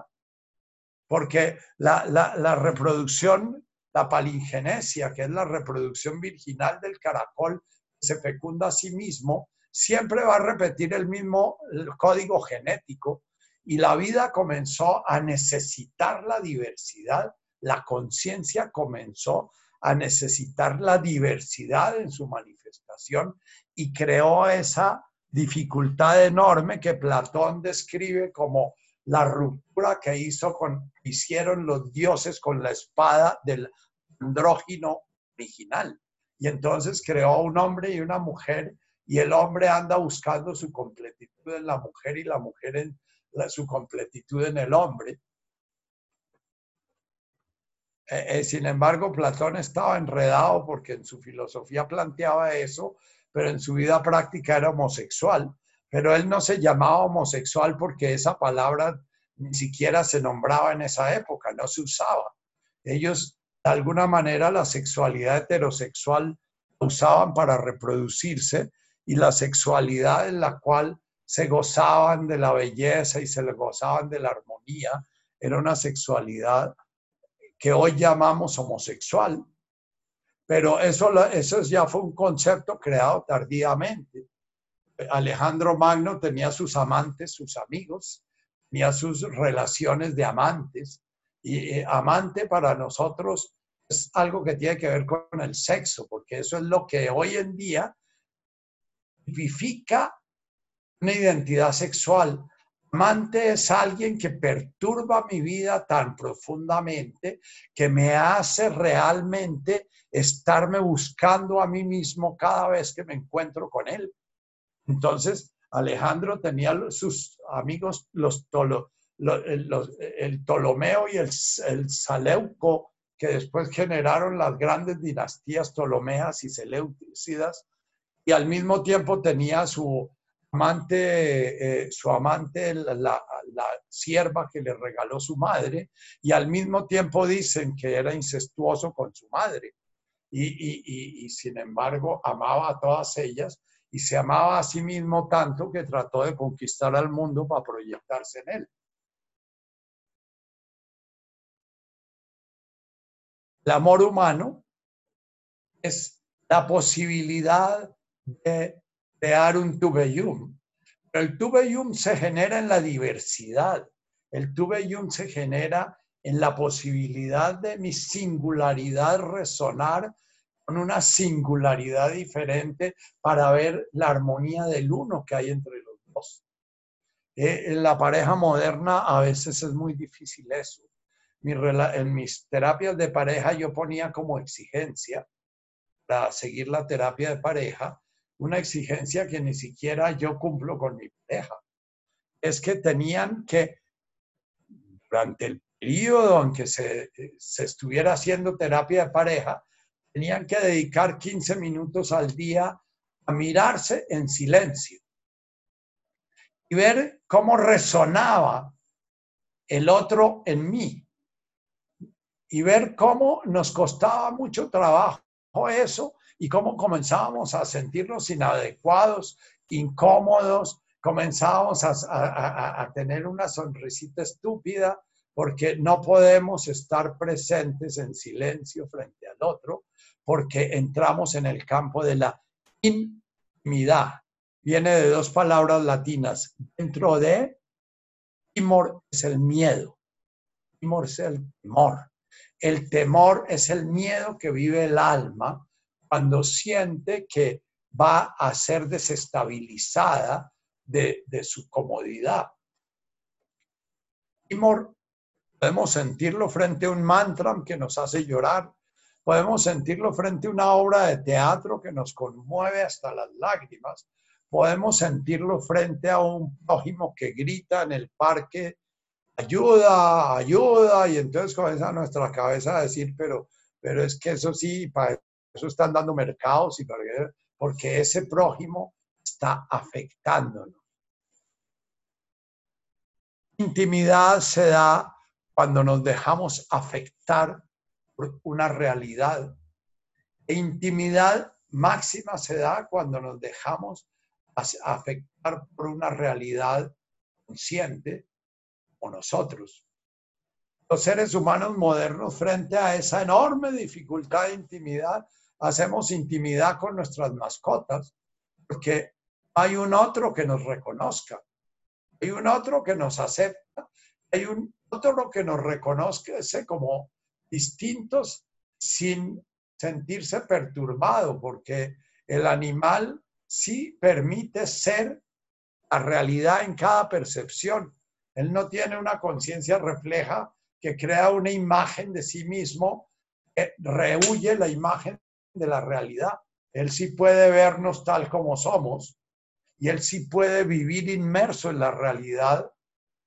A: Porque la, reproducción la palingenesia, que es la reproducción virginal del caracol, se fecunda a sí mismo, siempre va a repetir el mismo código genético y la vida comenzó a necesitar la diversidad, la conciencia comenzó a necesitar la diversidad en su manifestación y creó esa dificultad enorme que Platón describe como la ruptura que hizo con, hicieron los dioses con la espada del andrógino original. Y entonces creó un hombre y una mujer y el hombre anda buscando su completitud en la mujer y la mujer en su completitud en el hombre. Eh, eh, sin embargo, Platón estaba enredado porque en su filosofía planteaba eso, pero en su vida práctica era homosexual. Pero él no se llamaba homosexual porque esa palabra ni siquiera se nombraba en esa época, no se usaba. Ellos, de alguna manera, la sexualidad heterosexual la usaban para reproducirse y la sexualidad en la cual se gozaban de la belleza y se gozaban de la armonía era una sexualidad que hoy llamamos homosexual. Pero eso, eso ya fue un concepto creado tardíamente. Alejandro Magno tenía sus amantes, sus amigos, tenía sus relaciones de amantes. Y eh, amante para nosotros es algo que tiene que ver con el sexo, porque eso es lo que hoy en día tipifica una identidad sexual. Amante es alguien que perturba mi vida tan profundamente que me hace realmente estarme buscando a mí mismo cada vez que me encuentro con él. Entonces, Alejandro tenía sus amigos, los, el Ptolomeo y el, el Saleuco, que después generaron las grandes dinastías Ptolomeas y Seleucidas, y al mismo tiempo tenía su amante, eh, su amante, la, la, sierva que le regaló su madre, y al mismo tiempo dicen que era incestuoso con su madre. Y, y, y, sin embargo amaba a todas ellas y se amaba a sí mismo tanto que trató de conquistar al mundo para proyectarse en él. El amor humano es la posibilidad de crear un tubeyum. El tubeyum se genera en la diversidad. El tubeyum se genera en la posibilidad de mi singularidad resonar con una singularidad diferente para ver la armonía del uno que hay entre los dos. Eh, en la pareja moderna a veces es muy difícil eso. En mis terapias de pareja yo ponía como exigencia para seguir la terapia de pareja una exigencia que ni siquiera yo cumplo con mi pareja. Es que tenían que, durante el periodo en que se, se estuviera haciendo terapia de pareja, tenían que dedicar 15 minutos al día a mirarse en silencio y ver cómo resonaba el otro en mí y ver cómo nos costaba mucho trabajo eso y cómo comenzábamos a sentirnos inadecuados, incómodos, comenzábamos a, tener una sonrisita estúpida porque no podemos estar presentes en silencio frente al otro, porque entramos en el campo de la intimidad. Viene de dos palabras latinas. Dentro de timor es el miedo. Timor es el temor. El temor es el miedo que vive el alma cuando siente que va a ser desestabilizada de, su comodidad. Timor, podemos sentirlo frente a un mantra que nos hace llorar, podemos sentirlo frente a una obra de teatro que nos conmueve hasta las lágrimas, podemos sentirlo frente a un prójimo que grita en el parque, ayuda, ayuda, y entonces comienza nuestra cabeza a decir, pero, pero es que eso sí, para eso están dando mercados y porque ese prójimo está afectándonos. Intimidad se da cuando nos dejamos afectar por una realidad. E intimidad máxima se da cuando nos dejamos afectar por una realidad consciente o nosotros. los seres humanos modernos frente a esa enorme dificultad de intimidad, hacemos intimidad con nuestras mascotas, porque hay un otro que nos reconozca, hay un otro que nos acepta, hay un otro que nos reconozca como distintos sin sentirse perturbado, porque el animal sí permite ser la realidad en cada percepción. Él no tiene una conciencia refleja que crea una imagen de sí mismo que rehuye la imagen de la realidad. Él sí puede vernos tal como somos y él sí puede vivir inmerso en la realidad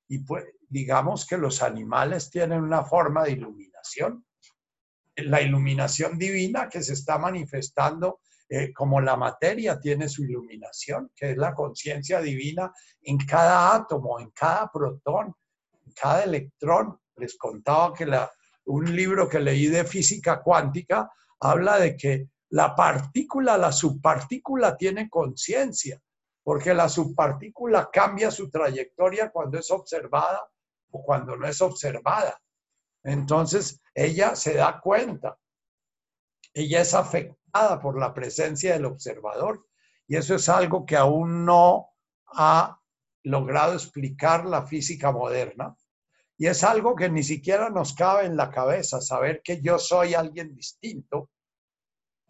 A: y pues, digamos que los animales tienen una forma de iluminación. La iluminación divina que se está manifestando eh, como la materia tiene su iluminación, que es la conciencia divina en cada átomo, en cada protón, en cada electrón. Les contaba que un libro que leí de física cuántica habla de que la partícula, la subpartícula tiene conciencia, porque la subpartícula cambia su trayectoria cuando es observada o cuando no es observada. Entonces, ella se da cuenta. Ella es afectada por la presencia del observador. Y eso es algo que aún no ha logrado explicar la física moderna. Y es algo que ni siquiera nos cabe en la cabeza, saber que yo soy alguien distinto,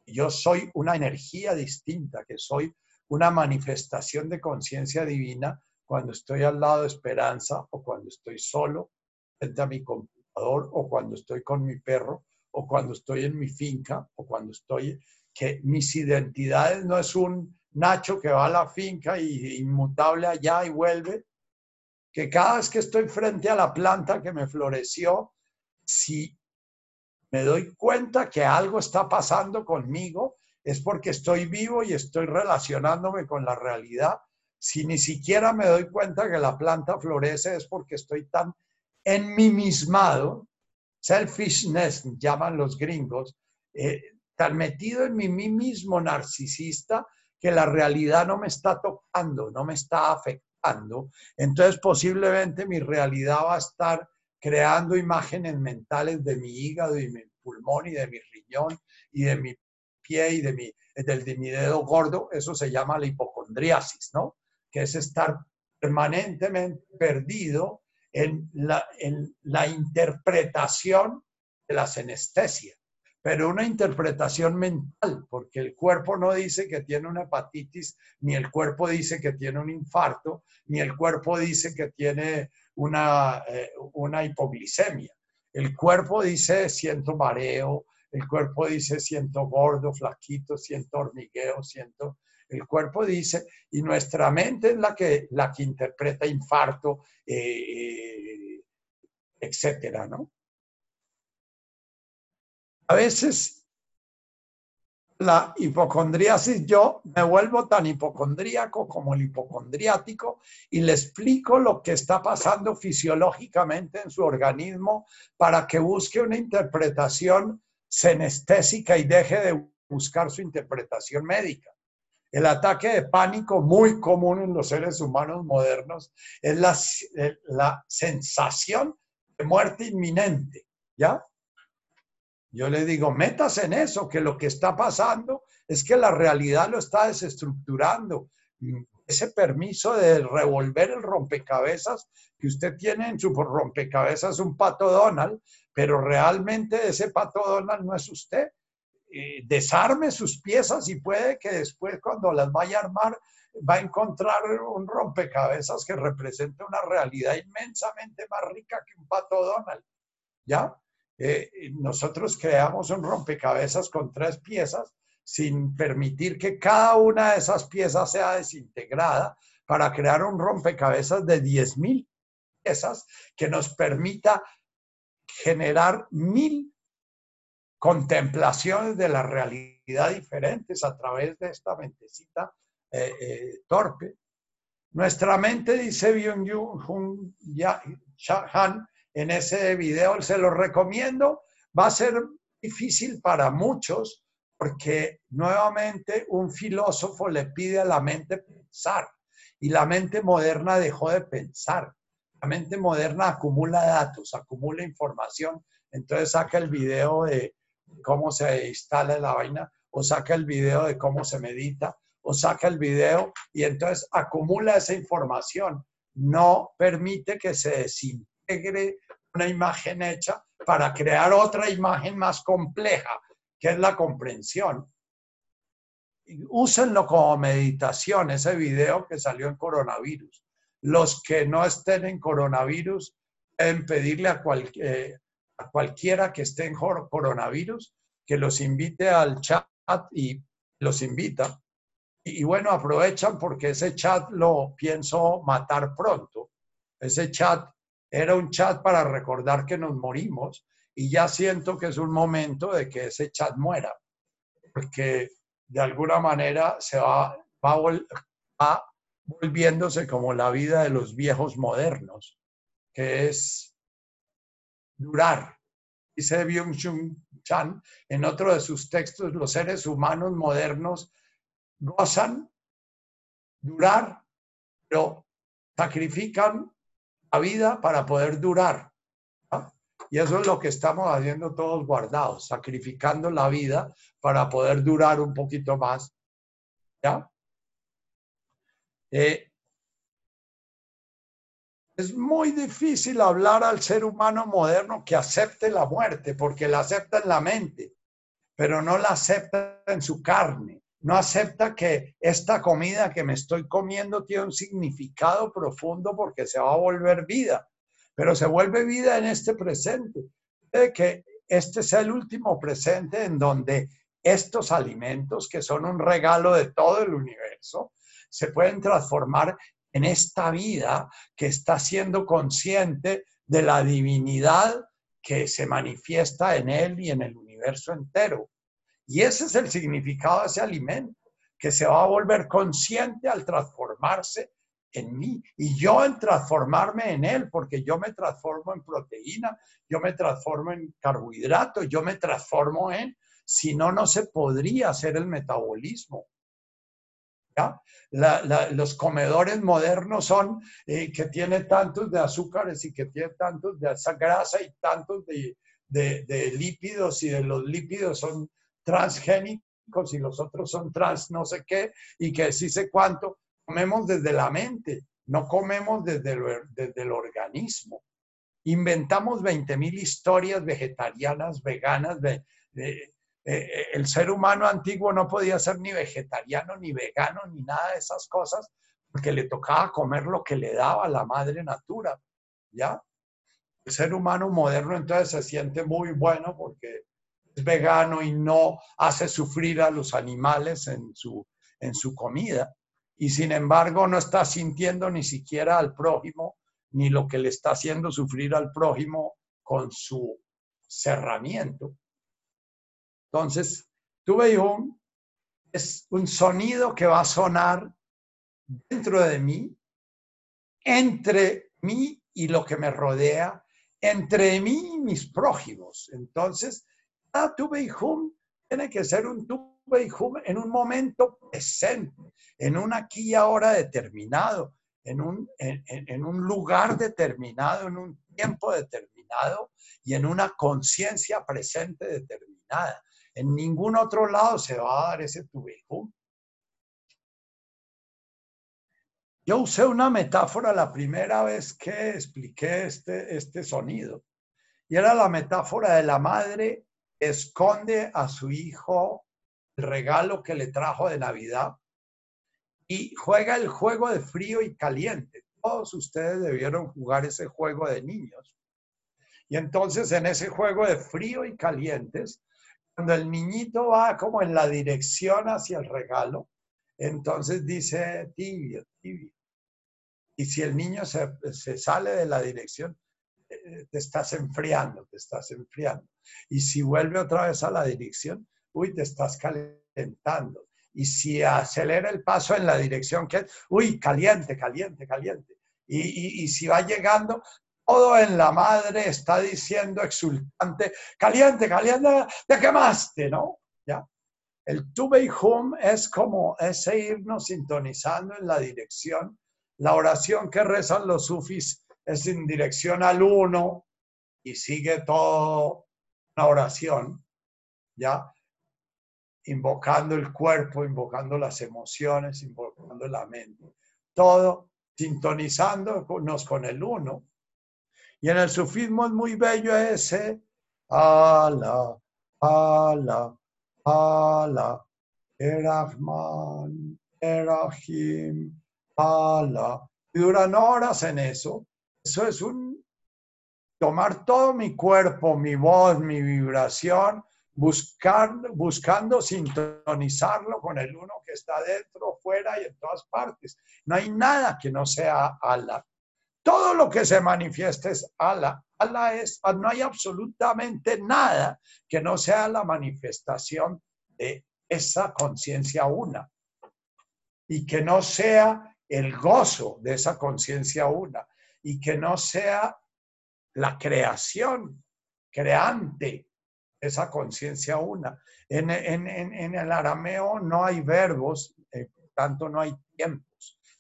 A: yo soy una energía distinta, que soy una manifestación de conciencia divina cuando estoy al lado de esperanza o cuando estoy solo frente a mi computador o cuando estoy con mi perro o cuando estoy en mi finca o cuando estoy, que mis identidades no es un Nacho que va a la finca y inmutable allá y vuelve, que cada vez que estoy frente a la planta que me floreció, si me doy cuenta que algo está pasando conmigo, es porque estoy vivo y estoy relacionándome con la realidad. Si ni siquiera me doy cuenta que la planta florece, es porque estoy tan en mí mismado, selfishness llaman los gringos, eh, tan metido en mí mismo narcisista que la realidad no me está tocando, no me está afectando. Entonces posiblemente mi realidad va a estar creando imágenes mentales de mi hígado y mi pulmón y de mi riñón y de mi pie y de mi, del, de mi dedo gordo, eso se llama la hipocondriasis, ¿no? Que es estar permanentemente perdido en la, en la interpretación de la senestesia, pero una interpretación mental, porque el cuerpo no dice que tiene una hepatitis, ni el cuerpo dice que tiene un infarto, ni el cuerpo dice que tiene una, eh, una hipoglicemia. El cuerpo dice siento mareo, el cuerpo dice siento gordo, flaquito, siento hormigueo, siento... El cuerpo dice, y nuestra mente es la que, la que interpreta infarto, eh, etcétera, ¿no? A veces la hipocondriasis, yo me vuelvo tan hipocondríaco como el hipocondriático y le explico lo que está pasando fisiológicamente en su organismo para que busque una interpretación senestésica y deje de buscar su interpretación médica. El ataque de pánico muy común en los seres humanos modernos es la, la sensación de muerte inminente, ¿ya? Yo le digo, metas en eso, que lo que está pasando es que la realidad lo está desestructurando. Ese permiso de revolver el rompecabezas que usted tiene en su rompecabezas un pato Donald, pero realmente ese pato Donald no es usted. Desarme sus piezas y puede que después cuando las vaya a armar va a encontrar un rompecabezas que represente una realidad inmensamente más rica que un pato Donald. ¿Ya? Eh, nosotros creamos un rompecabezas con tres piezas sin permitir que cada una de esas piezas sea desintegrada para crear un rompecabezas de 10.000 piezas que nos permita generar mil contemplaciones de la realidad diferentes a través de esta mentecita eh, eh, torpe. Nuestra mente, dice Byung-Hun Han, en ese video, se lo recomiendo. Va a ser difícil para muchos porque nuevamente un filósofo le pide a la mente pensar y la mente moderna dejó de pensar. La mente moderna acumula datos, acumula información, entonces saca el video de cómo se instala la vaina, o saca el video de cómo se medita, o saca el video y entonces acumula esa información. No permite que se desintegre una imagen hecha para crear otra imagen más compleja, que es la comprensión. Úsenlo como meditación, ese video que salió en coronavirus. Los que no estén en coronavirus pueden pedirle a, eh, a cualquiera que esté en coronavirus que los invite al chat y los invita. Y, bueno, aprovechan porque ese chat lo pienso matar pronto. Ese chat era un chat para recordar que nos morimos y ya siento que es un momento de que ese chat muera, porque de alguna manera se va, va, volviéndose como la vida de los viejos modernos, que es durar. Dice Byung-Chun Chan en otro de sus textos, los seres humanos modernos gozan durar, pero sacrifican la vida para poder durar. Y eso es lo que estamos haciendo todos guardados, sacrificando la vida para poder durar un poquito más. ¿Ya? Eh, es muy difícil hablar al ser humano moderno que acepte la muerte, porque la acepta en la mente, pero no la acepta en su carne. No acepta que esta comida que me estoy comiendo tiene un significado profundo porque se va a volver vida, pero se vuelve vida en este presente. De que este es el último presente en donde estos alimentos, que son un regalo de todo el universo, se pueden transformar en esta vida que está siendo consciente de la divinidad que se manifiesta en él y en el universo entero. Y ese es el significado de ese alimento, que se va a volver consciente al transformarse en mí y yo en transformarme en él, porque yo me transformo en proteína, yo me transformo en carbohidrato, yo me transformo en, si no, no se podría hacer el metabolismo los comedores modernos son eh, que tiene tantos de azúcares y que tiene tantos de esa grasa y tantos de, de, lípidos y de los lípidos son transgénicos y los otros son trans no sé qué y que sí sé cuánto. Comemos desde la mente, no comemos desde el, desde el organismo. Inventamos 20.000 historias vegetarianas, veganas, de, eh, el ser humano antiguo no podía ser ni vegetariano, ni vegano, ni nada de esas cosas, porque le tocaba comer lo que le daba la madre natura, ¿ya? El ser humano moderno entonces se siente muy bueno porque es vegano y no hace sufrir a los animales en su, en su comida, y sin embargo no está sintiendo ni siquiera al prójimo, ni lo que le está haciendo sufrir al prójimo con su cerramiento. Entonces, tuve un, es un sonido que va a sonar dentro de mí, entre mí y lo que me rodea, entre mí y mis prójimos. Entonces, cada hum tiene que ser un hum en un momento presente, en un aquí y ahora determinado, en un lugar determinado, en un tiempo determinado y en una conciencia presente determinada. En ningún otro lado se va a dar ese tubejo. Yo usé una metáfora la primera vez que expliqué este, este sonido. Y era la metáfora de la madre esconde a su hijo el regalo que le trajo de Navidad y juega el juego de frío y caliente. Todos ustedes debieron jugar ese juego de niños. Y entonces en ese juego de frío y calientes, cuando el niñito va como en la dirección hacia el regalo, entonces dice tibio, tibio. Y si el niño se, sale de la dirección, eh, te estás enfriando, te estás enfriando. Y si vuelve otra vez a la dirección, uy, te estás calentando. Y si acelera el paso en la dirección que es, uy, caliente, caliente, caliente. Y, y, si va llegando, todo en la madre está diciendo exultante, caliente, caliente, te quemaste, ¿no? ¿Ya? El tube y hum es como ese irnos sintonizando en la dirección, la oración que rezan los sufis es en dirección al uno y sigue toda una oración, ¿ya? Invocando el cuerpo, invocando las emociones, invocando la mente. Todo sintonizándonos con el uno. Y en el sufismo es muy bello ese Ala, Ala, Ala, Erahman, Erahim, Ala. Y duran horas en eso. Eso es un tomar todo mi cuerpo, mi voz, mi vibración, buscar, buscando sintonizarlo con el uno que está dentro, fuera y en todas partes. No hay nada que no sea ala. Todo lo que se manifiesta es ala. ala es, no hay absolutamente nada que no sea la manifestación de esa conciencia una. Y que no sea el gozo de esa conciencia una. Y que no sea la creación creante esa conciencia una. En, el arameo no hay verbos, eh, por tanto no hay tiempos.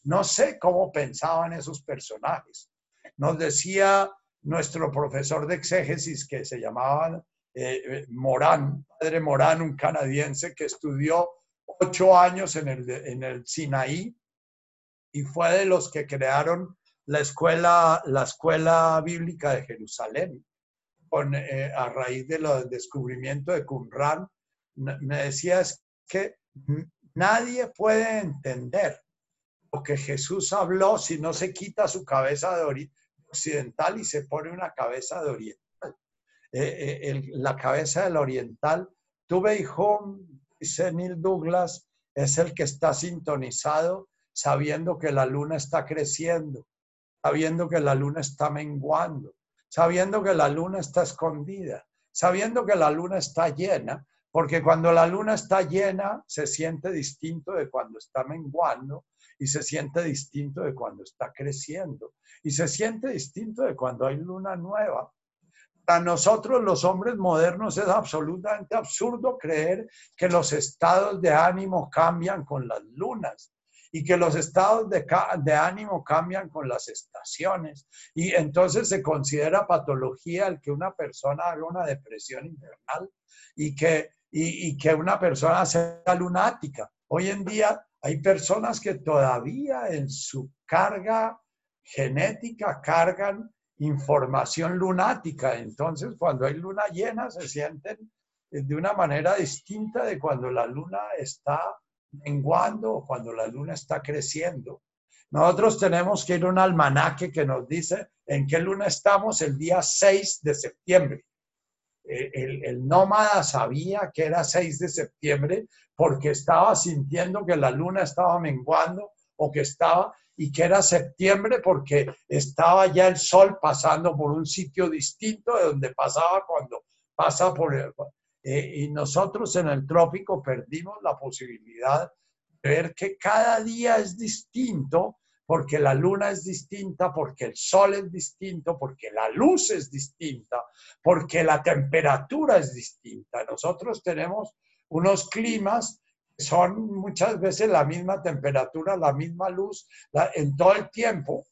A: No sé cómo pensaban esos personajes. Nos decía nuestro profesor de exégesis que se llamaba eh, eh, Morán, padre Morán, un canadiense que estudió ocho años en el, en el Sinaí y fue de los que crearon la escuela, la escuela bíblica de Jerusalén. Eh, a raíz del descubrimiento de Qumran, me decías que nadie puede entender lo que Jesús habló si no se quita su cabeza de occidental y se pone una cabeza de oriental. Eh, eh, la cabeza del oriental, tuve hijo, dice Neil Douglas, es el que está sintonizado sabiendo que la luna está creciendo, sabiendo que la luna está menguando, sabiendo que la luna está escondida, sabiendo que la luna está llena, porque cuando la luna está llena se siente distinto de cuando está menguando y se siente distinto de cuando está creciendo y se siente distinto de cuando hay luna nueva. Para nosotros los hombres modernos es absolutamente absurdo creer que los estados de ánimo cambian con las lunas y que los estados de, ánimo cambian con las estaciones. Y entonces se considera patología el que una persona haga una depresión invernal y que, y, que una persona sea lunática. Hoy en día hay personas que todavía en su carga genética cargan información lunática. Entonces, cuando hay luna llena, se sienten de una manera distinta de cuando la luna está menguando o cuando la luna está creciendo. Nosotros tenemos que ir a un almanaque que nos dice en qué luna estamos el día 6 de septiembre. Eh, el, nómada sabía que era 6 de septiembre porque estaba sintiendo que la luna estaba menguando o que estaba y que era septiembre porque estaba ya el sol pasando por un sitio distinto de donde pasaba cuando pasa por el, eh, y nosotros en el trópico perdimos la posibilidad de ver que cada día es distinto, porque la luna es distinta, porque el sol es distinto, porque la luz es distinta, porque la temperatura es distinta. Nosotros tenemos unos climas que son muchas veces la misma temperatura, la misma luz en todo el tiempo.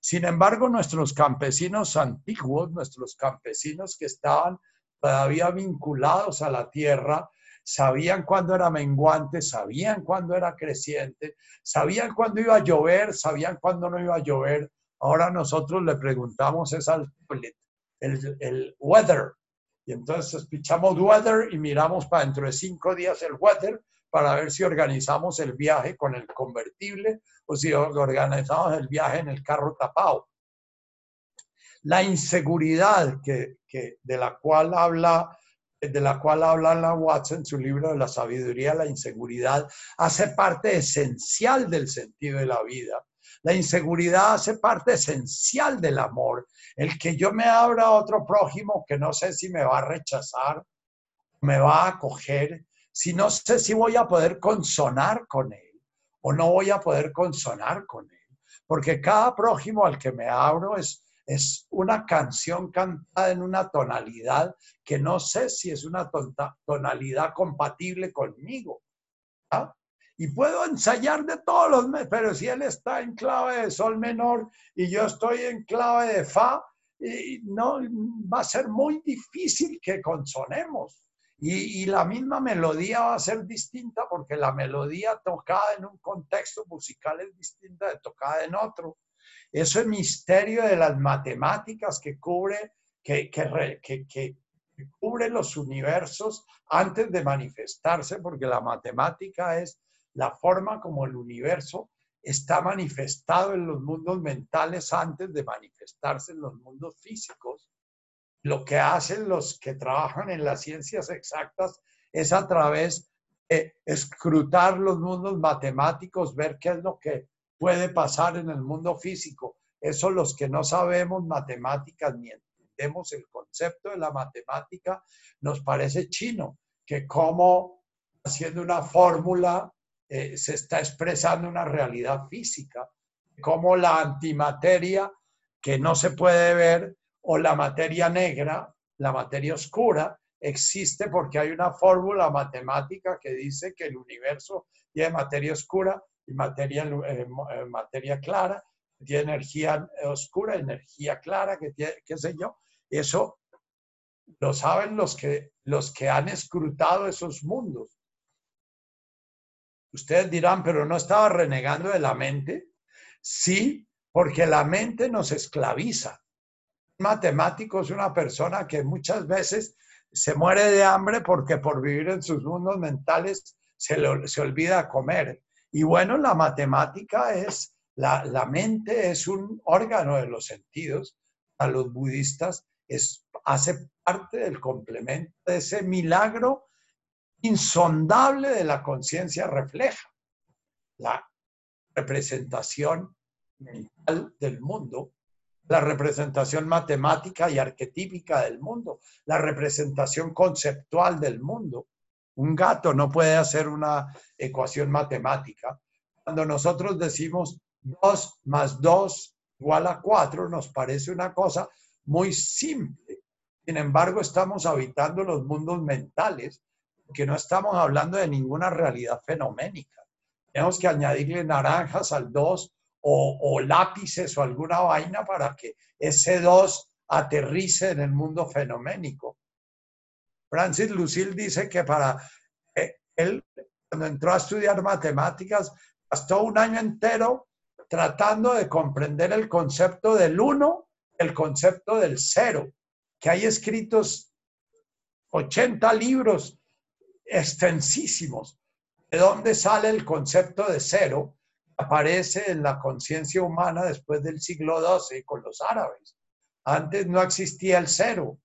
A: Sin embargo, nuestros campesinos antiguos, nuestros campesinos que estaban todavía vinculados a la tierra, sabían cuándo era menguante, sabían cuándo era creciente, sabían cuándo iba a llover, sabían cuándo no iba a llover. Ahora nosotros le preguntamos es al el, el weather. Y entonces pichamos weather y miramos para dentro de cinco días el weather para ver si organizamos el viaje con el convertible o si organizamos el viaje en el carro tapado la inseguridad que, de la cual habla de la cual habla la Watson en su libro de la sabiduría, la inseguridad hace parte esencial del sentido de la vida. La inseguridad hace parte esencial del amor. El que yo me abra a otro prójimo que no sé si me va a rechazar, me va a acoger, si no sé si voy a poder consonar con él o no voy a poder consonar con él. Porque cada prójimo al que me abro es, es una canción cantada en una tonalidad que no sé si es una tonalidad compatible conmigo. ¿ah? Y puedo ensayar de todos los, pero si él está en clave de sol menor y yo estoy en clave de fa, no va a ser muy difícil que consonemos. Y, y, la misma melodía va a ser distinta porque la melodía tocada en un contexto musical es distinta de tocada en otro. Eso es misterio de las matemáticas que cubre, que, que, que cubre los universos antes de manifestarse, porque la matemática es la forma como el universo está manifestado en los mundos mentales antes de manifestarse en los mundos físicos. Lo que hacen los que trabajan en las ciencias exactas es a través de escrutar los mundos matemáticos, ver qué es lo que puede pasar en el mundo físico. Eso los que no sabemos matemáticas ni entendemos el concepto de la matemática, nos parece chino, que como haciendo una fórmula eh, se está expresando una realidad física, como la antimateria que no se puede ver o la materia negra, la materia oscura, existe porque hay una fórmula matemática que dice que el universo tiene materia oscura y materia, eh, eh, materia clara, tiene energía oscura, energía clara, que tiene, qué sé yo. Eso lo saben los que, los que han escrutado esos mundos. Ustedes dirán, pero no estaba renegando de la mente. Sí, porque la mente nos esclaviza. Un matemático es una persona que muchas veces se muere de hambre porque por vivir en sus mundos mentales se, se olvida comer. Y bueno, la matemática es, la, la mente es un órgano de los sentidos. A los budistas es, hace parte del complemento de ese milagro insondable de la conciencia refleja la representación mental del mundo, la representación matemática y arquetípica del mundo, la representación conceptual del mundo. Un gato no puede hacer una ecuación matemática. Cuando nosotros decimos 2 más 2 igual a 4, nos parece una cosa muy simple. Sin embargo, estamos habitando los mundos mentales que no estamos hablando de ninguna realidad fenoménica. Tenemos que añadirle naranjas al 2 o, lápices o alguna vaina para que ese 2 aterrice en el mundo fenoménico. Francis Lucille dice que para eh, él, cuando entró a estudiar matemáticas, gastó un año entero tratando de comprender el concepto del 1, el concepto del 0, que hay escritos 80 libros extensísimos. ¿De dónde sale el concepto de cero? Aparece en la conciencia humana después del siglo XII con los árabes. Antes no existía el cero.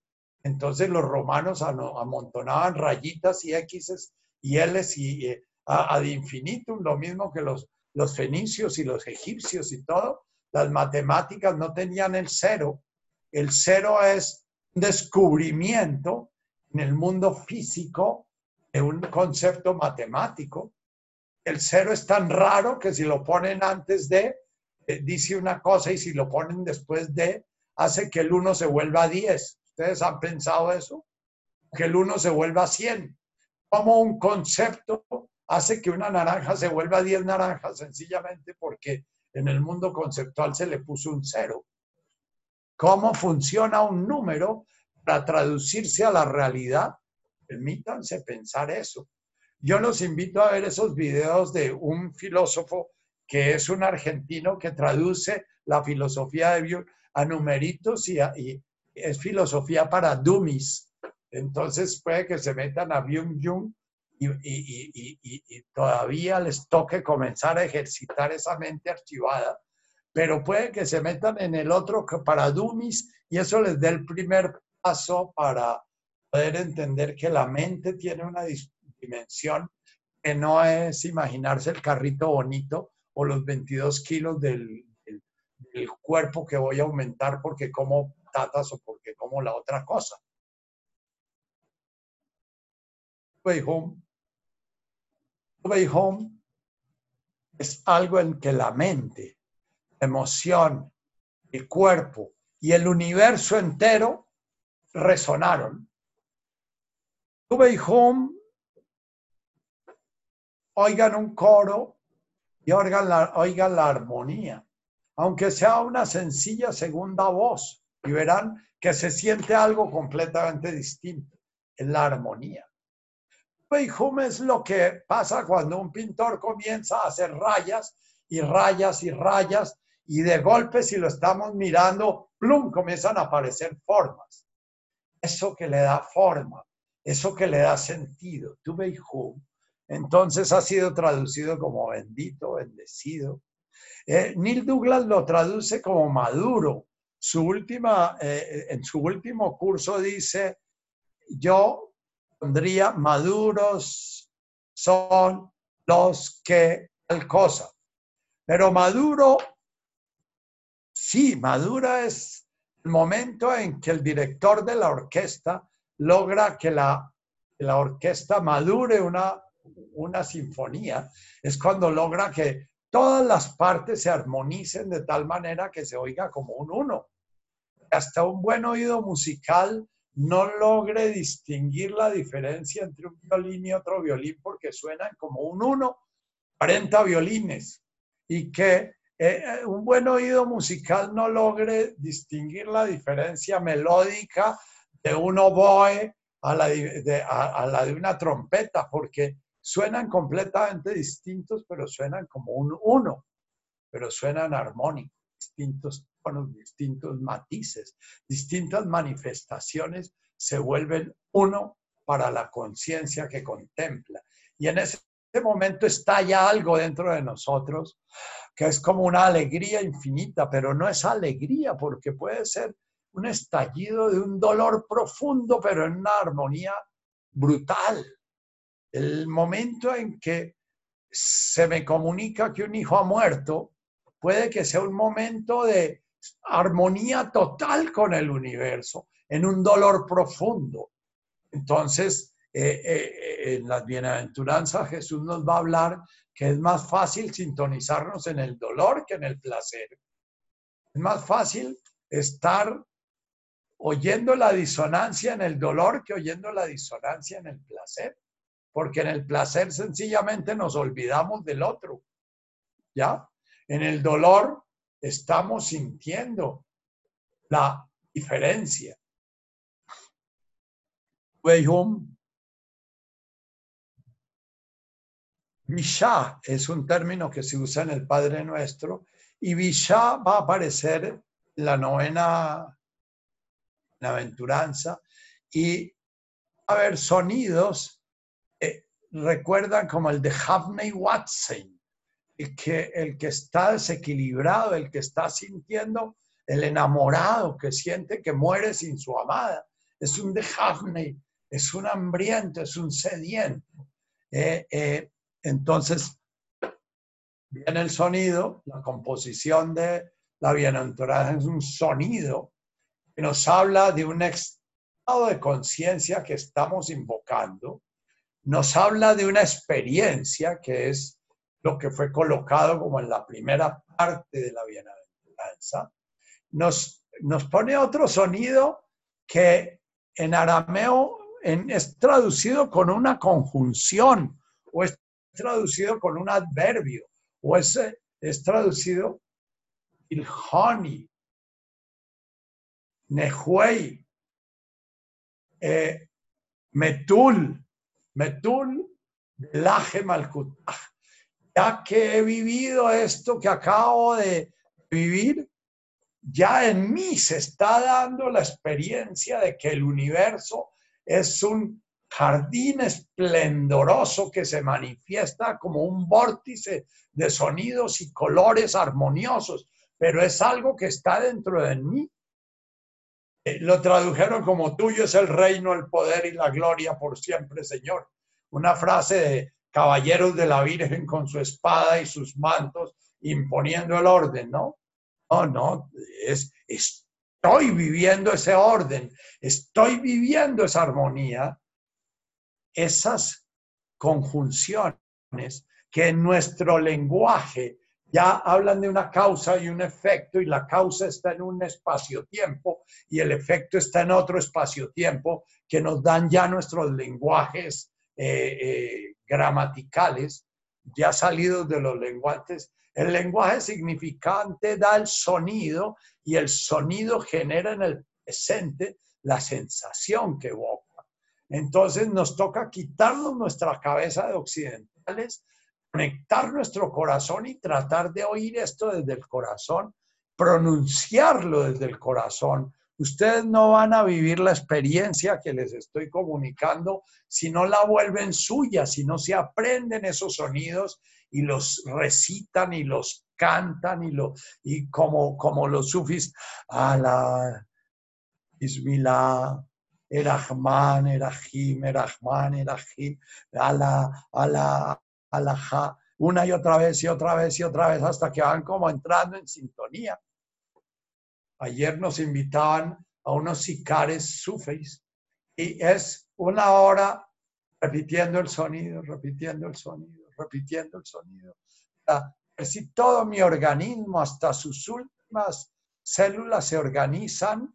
A: Entonces los romanos amontonaban rayitas y X y L y ad infinitum, lo mismo que los, fenicios y los egipcios y todo. Las matemáticas no tenían el cero. El cero es un descubrimiento en el mundo físico de un concepto matemático. El cero es tan raro que si lo ponen antes de, eh, dice una cosa y si lo ponen después de, hace que el 1 se vuelva 10. ¿Ustedes han pensado eso? Que el 1 se vuelva 100. Como un concepto hace que una naranja se vuelva 10 naranjas? Sencillamente porque en el mundo conceptual se le puso un cero. ¿Cómo funciona un número para traducirse a la realidad? Permítanse pensar eso. Yo los invito a ver esos videos de un filósofo que es un argentino que traduce la filosofía de Bill a numeritos y, es filosofía para dummies. Entonces puede que se metan a Byung Jung y, y, todavía les toque comenzar a ejercitar esa mente archivada, pero puede que se metan en el otro para dummies y eso les dé el primer paso para poder entender que la mente tiene una dimensión que no es imaginarse el carrito bonito o los 22 kilos del, cuerpo que voy a aumentar porque como tatas o porque como la otra cosa. Way home. Way home es algo en que la mente, la emoción, el cuerpo y el universo entero resonaron Way Home oigan un coro y oigan la, oigan la armonía, aunque sea una sencilla segunda voz, y verán que se siente algo completamente distinto, en la armonía. Beijum es lo que pasa cuando un pintor comienza a hacer rayas y rayas y rayas y de golpe si lo estamos mirando, plum, comienzan a aparecer formas. Eso que le da forma, eso que le da sentido. Tu Beijum entonces ha sido traducido como bendito, bendecido. Eh, Neil Douglas lo traduce como maduro. Su última, eh, en su último curso dice, yo pondría maduros son los que tal cosa. Pero maduro, sí, madura es el momento en que el director de la orquesta logra que la, la orquesta madure una, una sinfonía, es cuando logra que todas las partes se armonicen de tal manera que se oiga como un uno. Hasta un buen oído musical no logre distinguir la diferencia entre un violín y otro violín porque suenan como un uno, 40 violines, y que eh, eh, un buen oído musical no logre distinguir la diferencia melódica de un oboe a la de, una trompeta, porque suenan completamente distintos, pero suenan como un uno, pero suenan armónicos, distintos tonos, distintos matices, distintas manifestaciones se vuelven uno para la conciencia que contempla. Y en ese momento estalla algo dentro de nosotros que es como una alegría infinita, pero no es alegría porque puede ser un estallido de un dolor profundo, pero en una armonía brutal el momento en que se me comunica que un hijo ha muerto, puede que sea un momento de armonía total con el universo, en un dolor profundo. Entonces, eh, eh, en las bienaventuranzas Jesús nos va a hablar que es más fácil sintonizarnos en el dolor que en el placer. Es más fácil estar oyendo la disonancia en el dolor que oyendo la disonancia en el placer porque en el placer sencillamente nos olvidamos del otro. ¿Ya? En el dolor estamos sintiendo la diferencia. Visha es un término que se usa en el Padre Nuestro y Visha va a aparecer en la novena aventuranza y a haber sonidos recuerdan como el de Havney Watson, el que, el que está desequilibrado, el que está sintiendo, el enamorado que siente que muere sin su amada. Es un de Havney, es un hambriento, es un sediento. Eh, eh, entonces, viene el sonido, la composición de la bienaventuranza es un sonido que nos habla de un estado de conciencia que estamos invocando nos habla de una experiencia que es lo que fue colocado como en la primera parte de la bienaventuranza. Nos, nos pone otro sonido que en arameo es traducido con una conjunción o es traducido con un adverbio o es, es traducido ilhoni, nehuei, eh, metul, Metul Laje Malkutaj. Ya que he vivido esto que acabo de vivir, ya en mí se está dando la experiencia de que el universo es un jardín esplendoroso que se manifiesta como un vórtice de sonidos y colores armoniosos, pero es algo que está dentro de mí eh, lo tradujeron como tuyo es el reino, el poder y la gloria por siempre, Señor. Una frase de caballeros de la Virgen con su espada y sus mantos imponiendo el orden, ¿no? No, no, es, estoy viviendo ese orden, estoy viviendo esa armonía, esas conjunciones que en nuestro lenguaje ya hablan de una causa y un efecto y la causa está en un espacio-tiempo y el efecto está en otro espacio-tiempo que nos dan ya nuestros lenguajes eh, eh, gramaticales ya salidos de los lenguajes. El lenguaje significante da el sonido y el sonido genera en el presente la sensación que evoca. Entonces nos toca quitarnos nuestra cabeza de occidentales, conectar nuestro corazón y tratar de oír esto desde el corazón, pronunciarlo desde el corazón, Ustedes no van a vivir la experiencia que les estoy comunicando si no la vuelven suya, si no se aprenden esos sonidos y los recitan y los cantan y, lo, y como, como los sufis, ala, Bismillah, Erahman, Erahim, Erahman, Erahim, ala, ala, ala, una y otra vez y otra vez y otra vez hasta que van como entrando en sintonía. Ayer nos invitaban a unos sicares sufis y es una hora repitiendo el sonido, repitiendo el sonido, repitiendo el sonido. Si todo mi organismo, hasta sus últimas células se organizan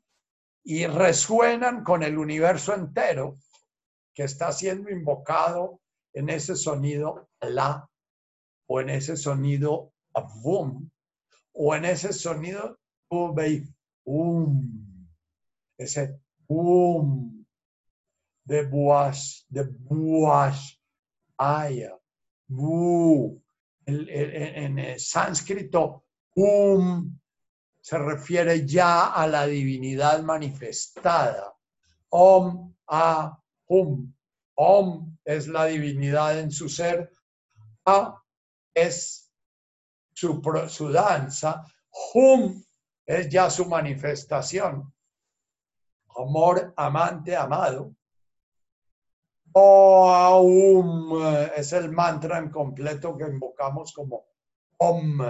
A: y resuenan con el universo entero que está siendo invocado en ese sonido la o en ese sonido Avum o en ese sonido um, ese um, de buas, de buas, aya, bu. en, el sánscrito, um se refiere ya a la divinidad manifestada. Om, a, hum. Om es la divinidad en su ser. A es su, su danza. Hum es ya su manifestación. Amor, amante, amado. Om es el mantra en completo que invocamos como Om.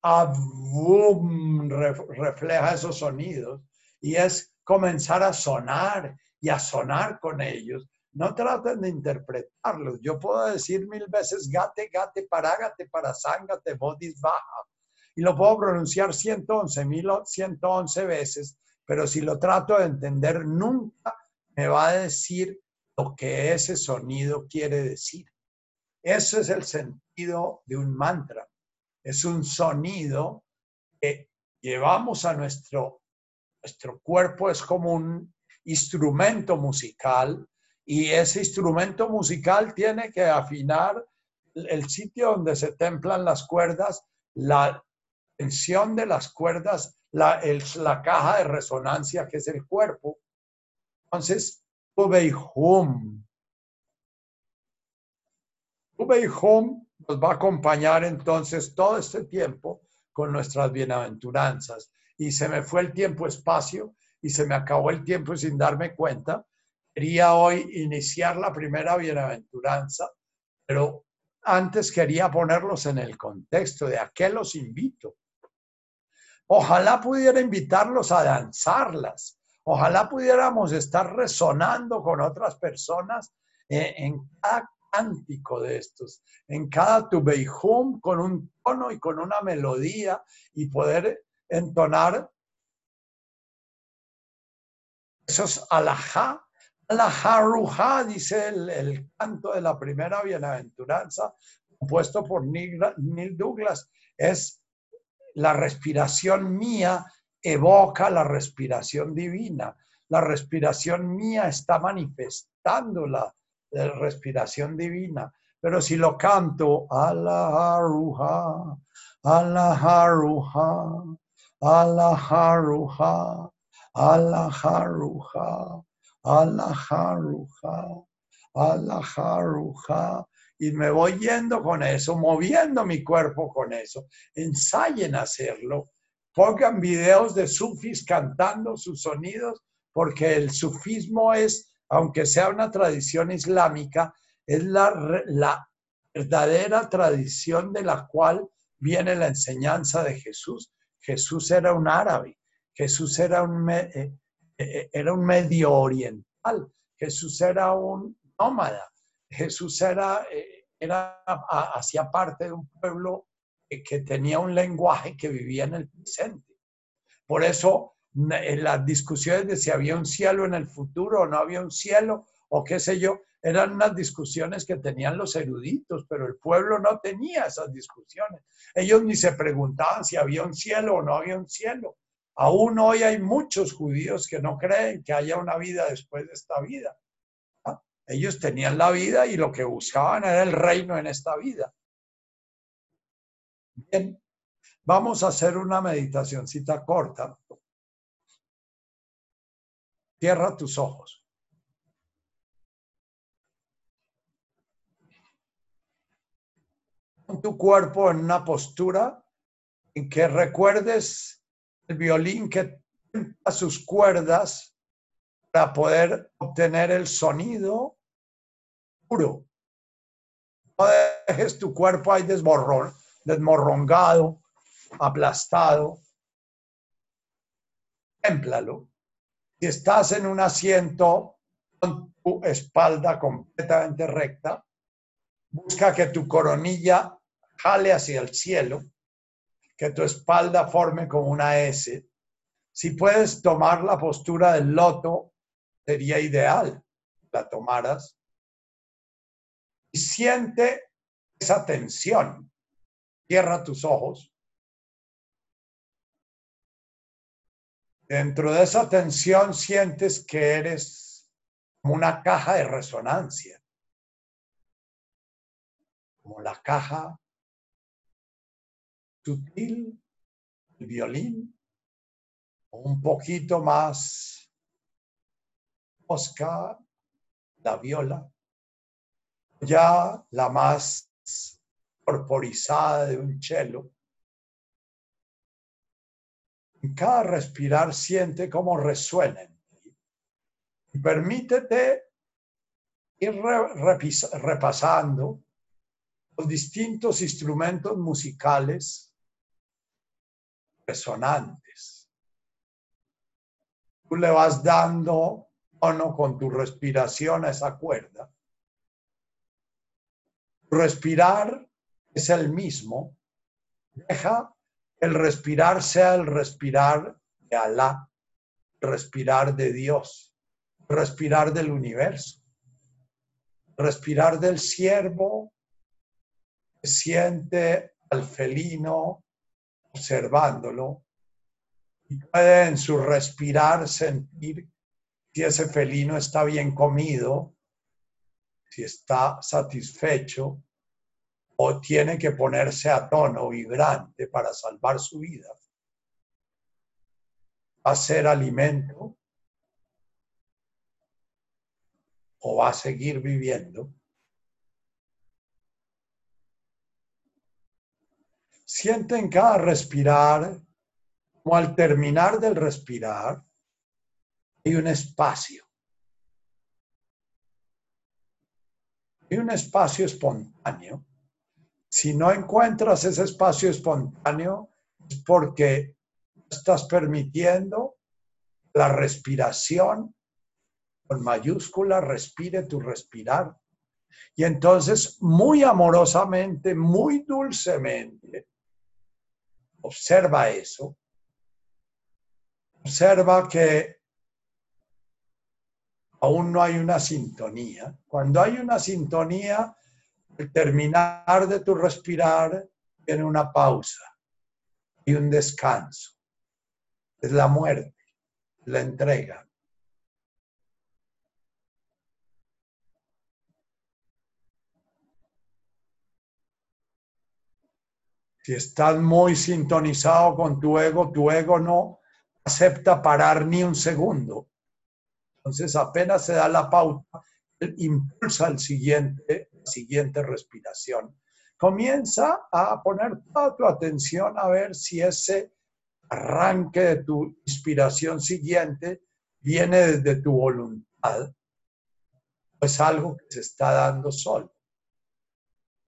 A: Avum refleja esos sonidos y es comenzar a sonar y a sonar con ellos. No traten de interpretarlos. Yo puedo decir mil veces gate, gate, parágate, para sangate, bodis baja y lo puedo pronunciar 111, 1111 veces, pero si lo trato de entender, nunca me va a decir lo que ese sonido quiere decir. Eso es el sentido de un mantra. Es un sonido que llevamos a nuestro, nuestro cuerpo, es como un instrumento musical y ese instrumento musical tiene que afinar el sitio donde se templan las cuerdas, la, tensión de las cuerdas, la, la caja de resonancia que es el cuerpo. Entonces, Ubeihum. Ubeihum nos va a acompañar entonces todo este tiempo con nuestras bienaventuranzas. Y se me fue el tiempo-espacio y se me acabó el tiempo sin darme cuenta. Quería hoy iniciar la primera bienaventuranza, pero antes quería ponerlos en el contexto de a qué los invito. Ojalá pudiera invitarlos a danzarlas. Ojalá pudiéramos estar resonando con otras personas en, cada cántico de estos, en cada tubeihum con un tono y con una melodía y poder entonar esos alajá. Alajá ruja, dice el, canto de la primera bienaventuranza, compuesto por Neil Douglas, es la respiración mía evoca la respiración divina. La respiración mía está manifestando la, respiración divina. Pero si lo canto, Allah Haruha, Allah Haruha, Allah Haruha, Y me voy yendo con eso, moviendo mi cuerpo con eso. Ensayen hacerlo. Pongan videos de sufis cantando sus sonidos, porque el sufismo es, aunque sea una tradición islámica, es la, la verdadera tradición de la cual viene la enseñanza de Jesús. Jesús era un árabe, Jesús era un, eh, eh, era un medio oriental, Jesús era un nómada, Jesús era, eh, era, hacía parte de un pueblo que tenía un lenguaje que vivía en el presente. Por eso, las discusiones de si había un cielo en el futuro o no había un cielo, o qué sé yo. Eran unas discusiones que tenían los eruditos, pero el pueblo no tenía esas discusiones. Ellos ni se preguntaban si había un cielo o no había un cielo. Aún hoy hay muchos judíos que no creen que haya una vida después de esta vida. Ellos tenían la vida y lo que buscaban era el reino en esta vida. Bien, vamos a hacer una meditacióncita corta. Cierra tus ojos. Pon tu cuerpo en una postura en que recuerdes el violín que a sus cuerdas para poder obtener el sonido puro. No dejes tu cuerpo ahí desborrón, desmorrongado, aplastado. Témplalo. Si estás en un asiento con tu espalda completamente recta, busca que tu coronilla jale hacia el cielo, que tu espalda forme como una S. Si puedes tomar la postura del loto, sería ideal la tomaras. Y siente esa tensión. Cierra tus ojos. Dentro de esa tensión sientes que eres como una caja de resonancia, como la caja sutil, el violín, un poquito más osca, la viola, ya la más corporizada de un cello cada respirar siente cómo resuena Y permítete ir repasando los distintos instrumentos musicales resonantes. Tú le vas dando con tu respiración a esa cuerda. respirar es el mismo. Deja el respirar sea el respirar de Alá, respirar de Dios, respirar del universo, respirar del siervo que siente al felino observándolo y puede en su respirar sentir si ese felino está bien comido, si está satisfecho, o tiene que ponerse a tono vibrante para salvar su vida. ¿Va a ser alimento o va a seguir viviendo? Sienten cada respirar, como al terminar del respirar, hay un espacio. Hay un espacio espontáneo si no encuentras ese espacio espontáneo, es porque estás permitiendo la respiración con mayúscula, respire tu respirar. Y entonces, muy amorosamente, muy dulcemente, observa eso. Observa que aún no hay una sintonía. Cuando hay una sintonía, el terminar de tu respirar tiene una pausa y un descanso. Es la muerte, la entrega. Si estás muy sintonizado con tu ego, tu ego no acepta parar ni un segundo. Entonces apenas se da la pauta, impulsa el siguiente siguiente respiración. Comienza a poner toda tu atención a ver si ese arranque de tu inspiración siguiente viene desde tu voluntad es algo que se está dando solo.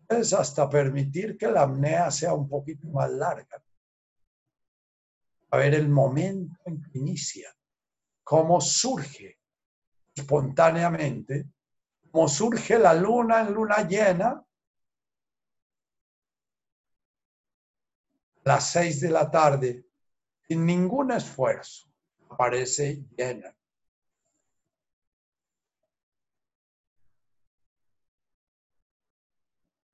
A: Puedes hasta permitir que la apnea sea un poquito más larga. A ver el momento en que inicia, cómo surge espontáneamente, como surge la luna en luna llena, las seis de la tarde, sin ningún esfuerzo, aparece llena.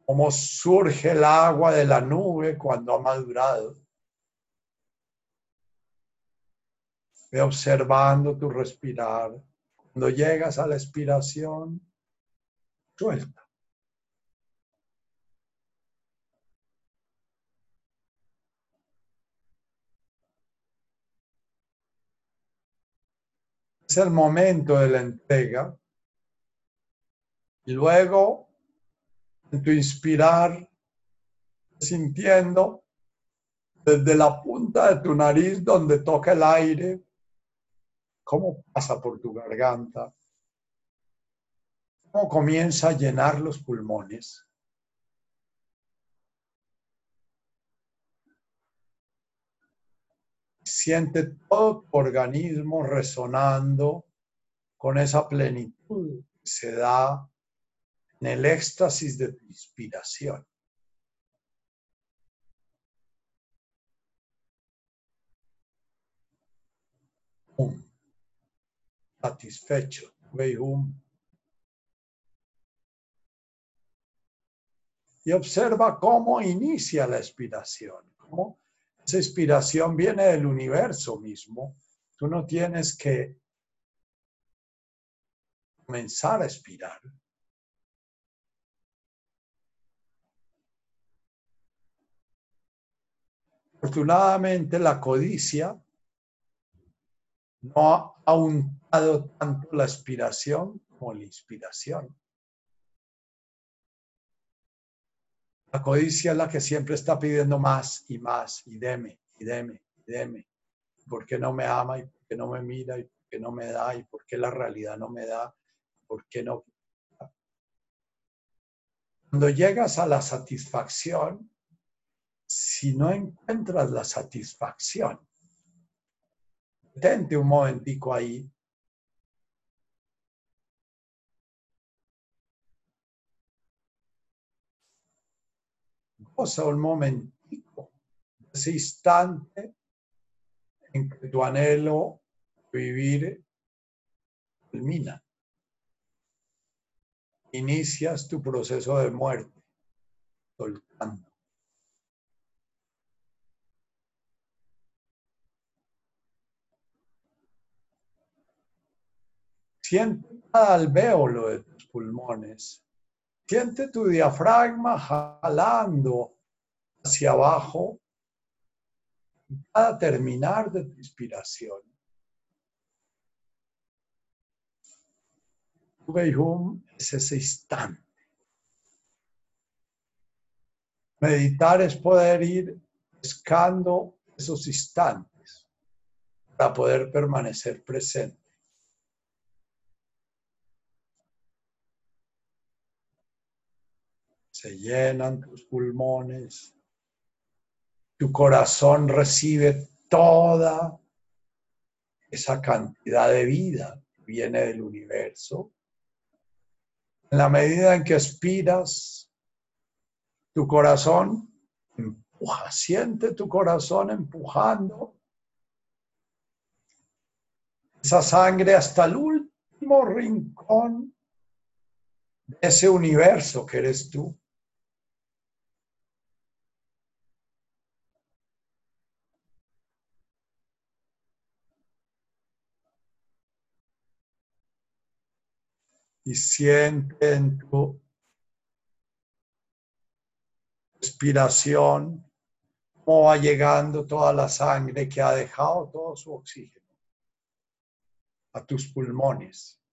A: Como surge el agua de la nube cuando ha madurado. Ve observando tu respirar. Cuando llegas a la expiración, suelta. Es el momento de la entrega. Y luego, en tu inspirar, sintiendo desde la punta de tu nariz donde toca el aire, cómo pasa por tu garganta, cómo comienza a llenar los pulmones. Siente todo tu organismo resonando con esa plenitud que se da en el éxtasis de tu inspiración. Satisfecho. Y observa cómo inicia la expiración, cómo esa inspiración viene del universo mismo. Tú no tienes que comenzar a expirar. Afortunadamente la codicia no ha aumentado tanto la expiración como la inspiración. La codicia es la que siempre está pidiendo más y más, y deme, y deme, y deme. ¿Por qué no me ama y por qué no me mira y por qué no me da y por qué la realidad no me da? ¿Por qué no? Cuando llegas a la satisfacción, si no encuentras la satisfacción, detente un momentico ahí goza un momentico, ese instante en que tu anhelo vivir termina. Inicias tu proceso de muerte. Siente alvéolo de tus pulmones Siente tu diafragma jalando hacia abajo cada terminar de tu inspiración. Tu es ese instante. Meditar es poder ir buscando esos instantes para poder permanecer presente. Se llenan tus pulmones, tu corazón recibe toda esa cantidad de vida que viene del universo. En la medida en que expiras, tu corazón empuja, siente tu corazón empujando esa sangre hasta el último rincón de ese universo que eres tú. Y siente en tu respiración cómo va llegando toda la sangre que ha dejado todo su oxígeno a tus pulmones.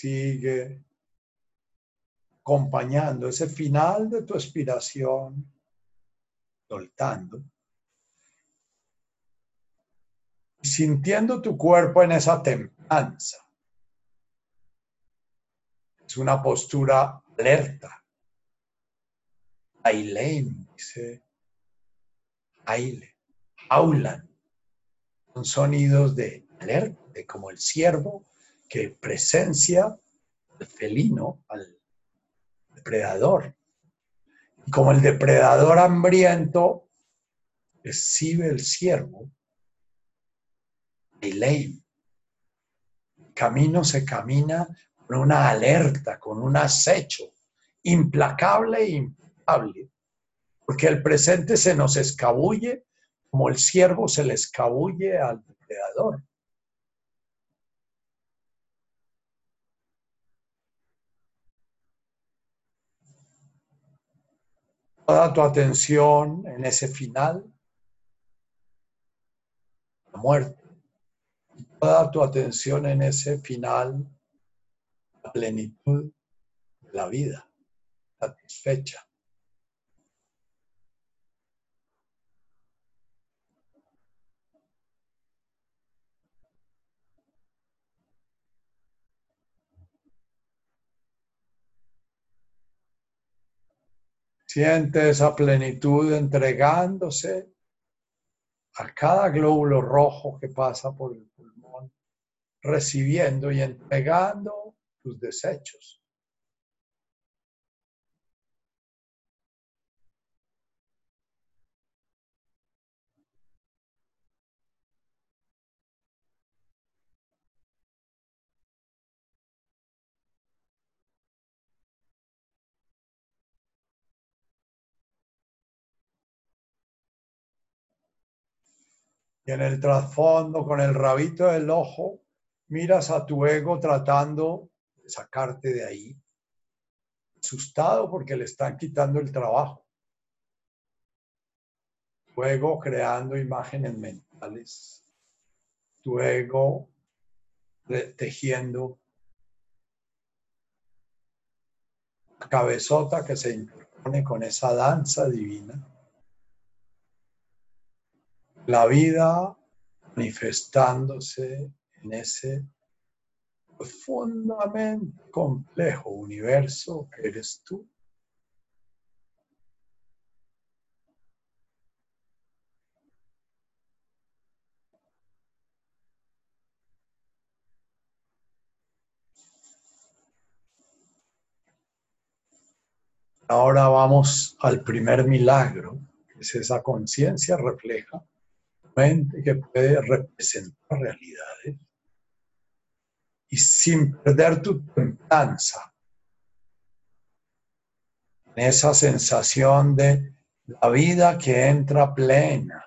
A: Sigue acompañando ese final de tu expiración, soltando, sintiendo tu cuerpo en esa templanza. Es una postura alerta. Aileen dice, aile, aulan. Son sonidos de alerta, como el ciervo que presencia al felino, al depredador. Y como el depredador hambriento recibe el ciervo, ley. Camino se camina con una alerta, con un acecho implacable e impecable, porque el presente se nos escabulle como el ciervo se le escabulle al depredador. Toda tu atención en ese final, la muerte. Toda tu atención en ese final, la plenitud de la vida, satisfecha. Siente esa plenitud entregándose a cada glóbulo rojo que pasa por el pulmón, recibiendo y entregando tus desechos. En el trasfondo, con el rabito del ojo, miras a tu ego tratando de sacarte de ahí, asustado porque le están quitando el trabajo. Tu ego creando imágenes mentales, tu ego tejiendo cabezota que se impone con esa danza divina la vida manifestándose en ese profundamente complejo universo que eres tú. Ahora vamos al primer milagro, que es esa conciencia refleja que puede representar realidades y sin perder tu templanza, en esa sensación de la vida que entra plena.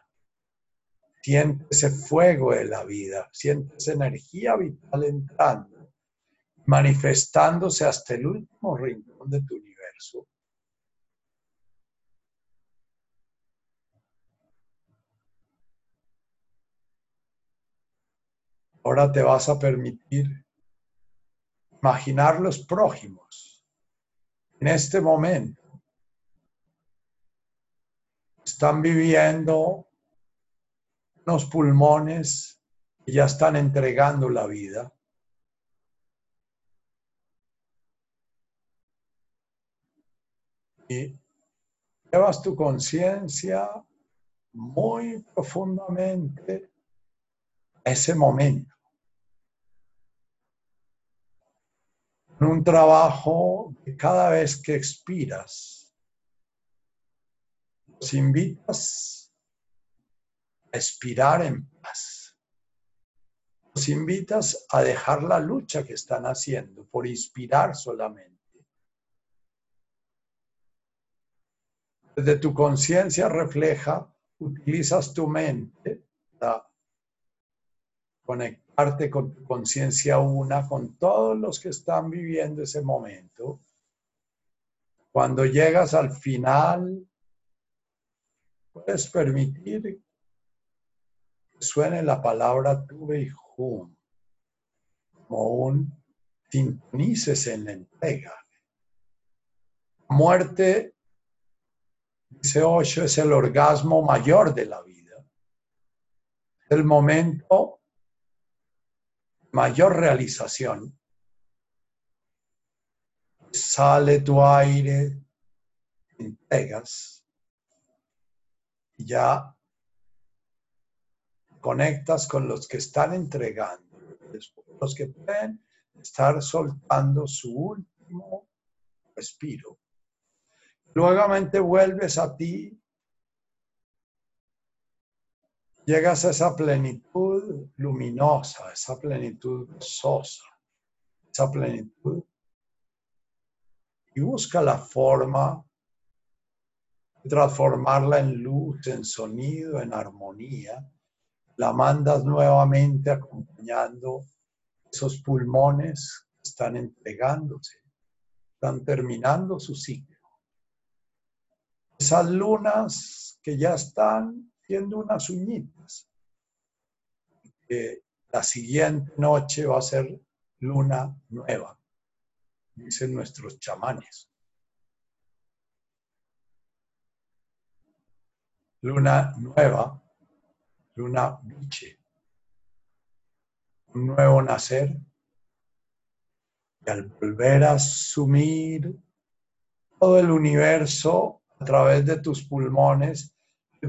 A: Siente ese fuego de la vida, siente energía vital entrando, manifestándose hasta el último rincón de tu universo. Ahora te vas a permitir imaginar los prójimos en este momento. Están viviendo unos pulmones que ya están entregando la vida. Y llevas tu conciencia muy profundamente a ese momento. Un trabajo que cada vez que expiras, los invitas a expirar en paz. Los invitas a dejar la lucha que están haciendo por inspirar solamente. Desde tu conciencia refleja, utilizas tu mente conectar parte con tu conciencia una, con todos los que están viviendo ese momento. Cuando llegas al final, puedes permitir que suene la palabra tuve y jum, como un sintonices en la entrega. muerte, dice Osho, es el orgasmo mayor de la vida. El momento mayor realización. Sale tu aire, entregas ya conectas con los que están entregando. Los que pueden estar soltando su último respiro. Nuevamente vuelves a ti, llegas a esa plenitud luminosa, esa plenitud gozosa, esa plenitud y busca la forma de transformarla en luz, en sonido, en armonía. La mandas nuevamente acompañando esos pulmones que están entregándose, están terminando su ciclo. Esas lunas que ya están siendo unas uñitas. la siguiente noche va a ser luna nueva dicen nuestros chamanes. Luna nueva, luna biche, un nuevo nacer. Y al volver a asumir todo el universo a través de tus pulmones,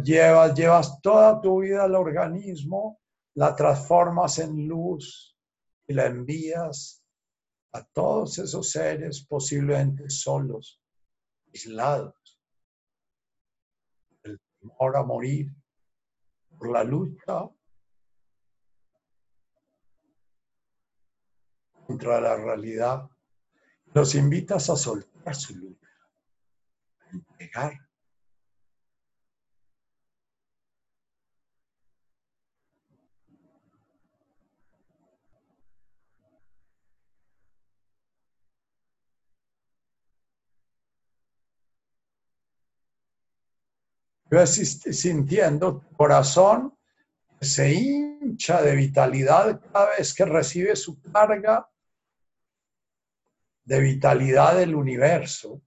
A: llevas, llevas toda tu vida al organismo, la transformas en luz y la envías a todos esos seres posiblemente solos, aislados, el temor a morir por la lucha contra la realidad, los invitas a soltar su lucha, a sintiendo tu corazón se hincha de vitalidad cada vez que recibe su carga de vitalidad del universo.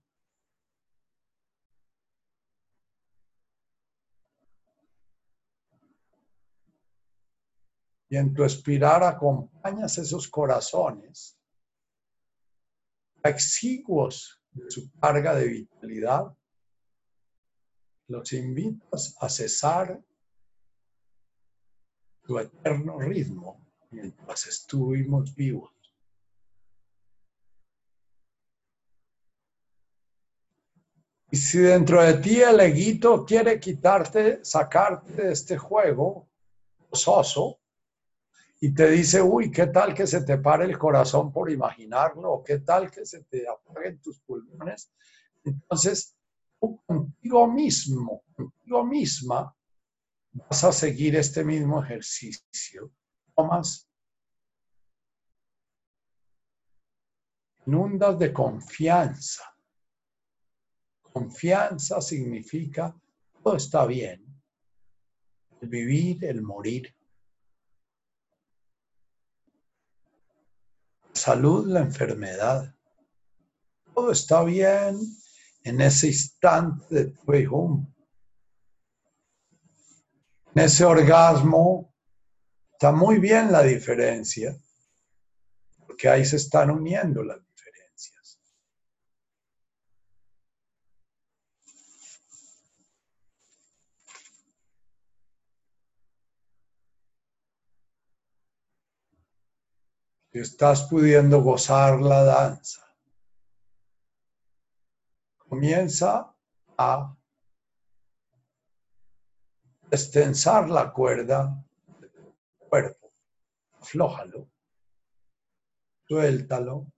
A: Y en tu espirar acompañas esos corazones exiguos de su carga de vitalidad los invitas a cesar tu eterno ritmo mientras estuvimos vivos. Y si dentro de ti el eguito quiere quitarte, sacarte de este juego gozoso, y te dice, uy, ¿qué tal que se te pare el corazón por imaginarlo? ¿O qué tal que se te apaguen tus pulmones? Entonces, contigo mismo, contigo misma, vas a seguir este mismo ejercicio. Tomas inundas de confianza. Confianza significa todo está bien. El vivir, el morir. Salud, la enfermedad. Todo está bien en ese instante tu hijo, en ese orgasmo, está muy bien la diferencia, porque ahí se están uniendo las diferencias. estás pudiendo gozar la danza comienza a extensar la cuerda del cuerpo. Aflójalo, suéltalo,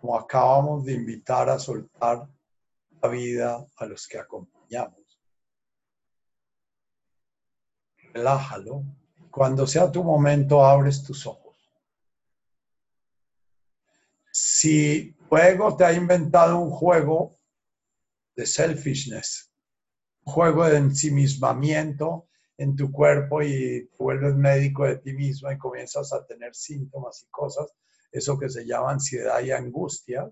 A: como acabamos de invitar a soltar la vida a los que acompañamos. Relájalo. Cuando sea tu momento, abres tus ojos. Si luego te ha inventado un juego de selfishness, juego de ensimismamiento en tu cuerpo y vuelves médico de ti mismo y comienzas a tener síntomas y cosas, eso que se llama ansiedad y angustia.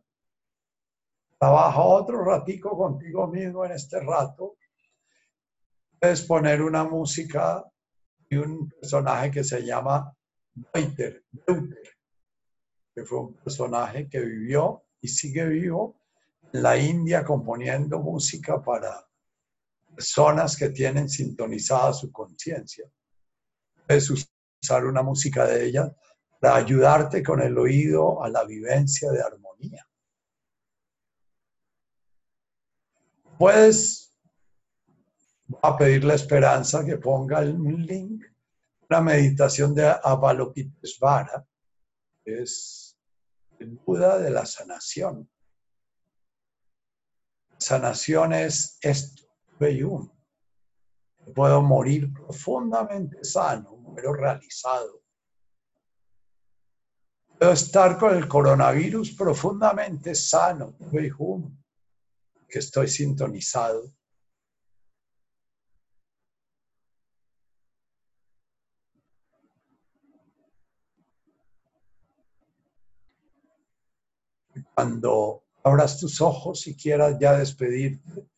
A: Trabaja otro ratico contigo mismo en este rato. Puedes poner una música y un personaje que se llama Deuter, que fue un personaje que vivió y sigue vivo la India componiendo música para personas que tienen sintonizada su conciencia. Puedes usar una música de ella, para ayudarte con el oído a la vivencia de armonía. Puedes a pedirle a Esperanza que ponga un link, una meditación de Avalokitesvara, que es el Buda de la sanación. Sanación es esto, Beyum. Puedo morir profundamente sano, pero realizado. Puedo estar con el coronavirus profundamente sano, Beyum, que estoy sintonizado cuando abras tus ojos y quieras ya despedirte,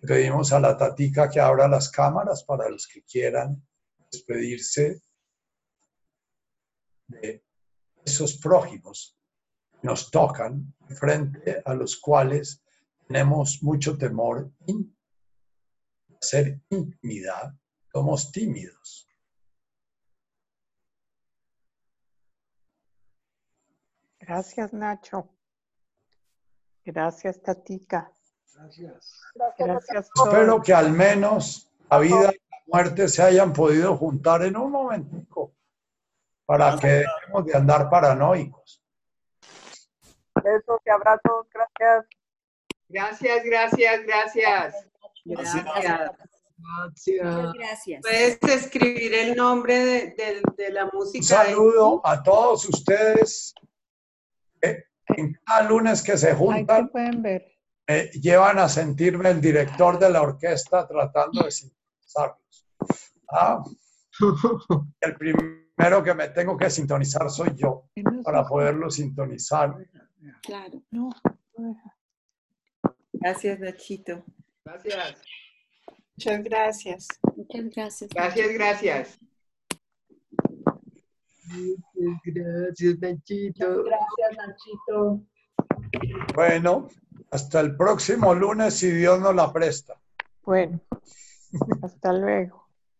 A: pedimos a la tatica que abra las cámaras para los que quieran despedirse de esos prójimos que nos tocan frente a los cuales tenemos mucho temor ser intimidad, somos tímidos.
C: Gracias, Nacho. Gracias, Tatica.
A: Gracias. Gracias. Espero que al menos la vida y la muerte se hayan podido juntar en un momentico para que dejemos de andar paranoicos.
D: Besos y abrazos. Gracias. Gracias, gracias, gracias.
E: Gracias.
D: Muchas gracias. Puedes escribir el nombre de, de la música.
A: Un saludo a todos ustedes en cada lunes que se juntan,
C: pueden ver.
A: llevan a sentirme el director de la orquesta tratando de sintonizarlos. Ah, [LAUGHS] el primero que me tengo que sintonizar soy yo para poderlo sintonizar.
D: Claro. Gracias, Nachito. Gracias.
C: Muchas gracias.
D: Muchas gracias. Gracias, gracias.
E: Gracias, Nachito.
D: Gracias, Nachito.
A: Bueno, hasta el próximo lunes, si Dios nos la presta.
C: Bueno, hasta luego.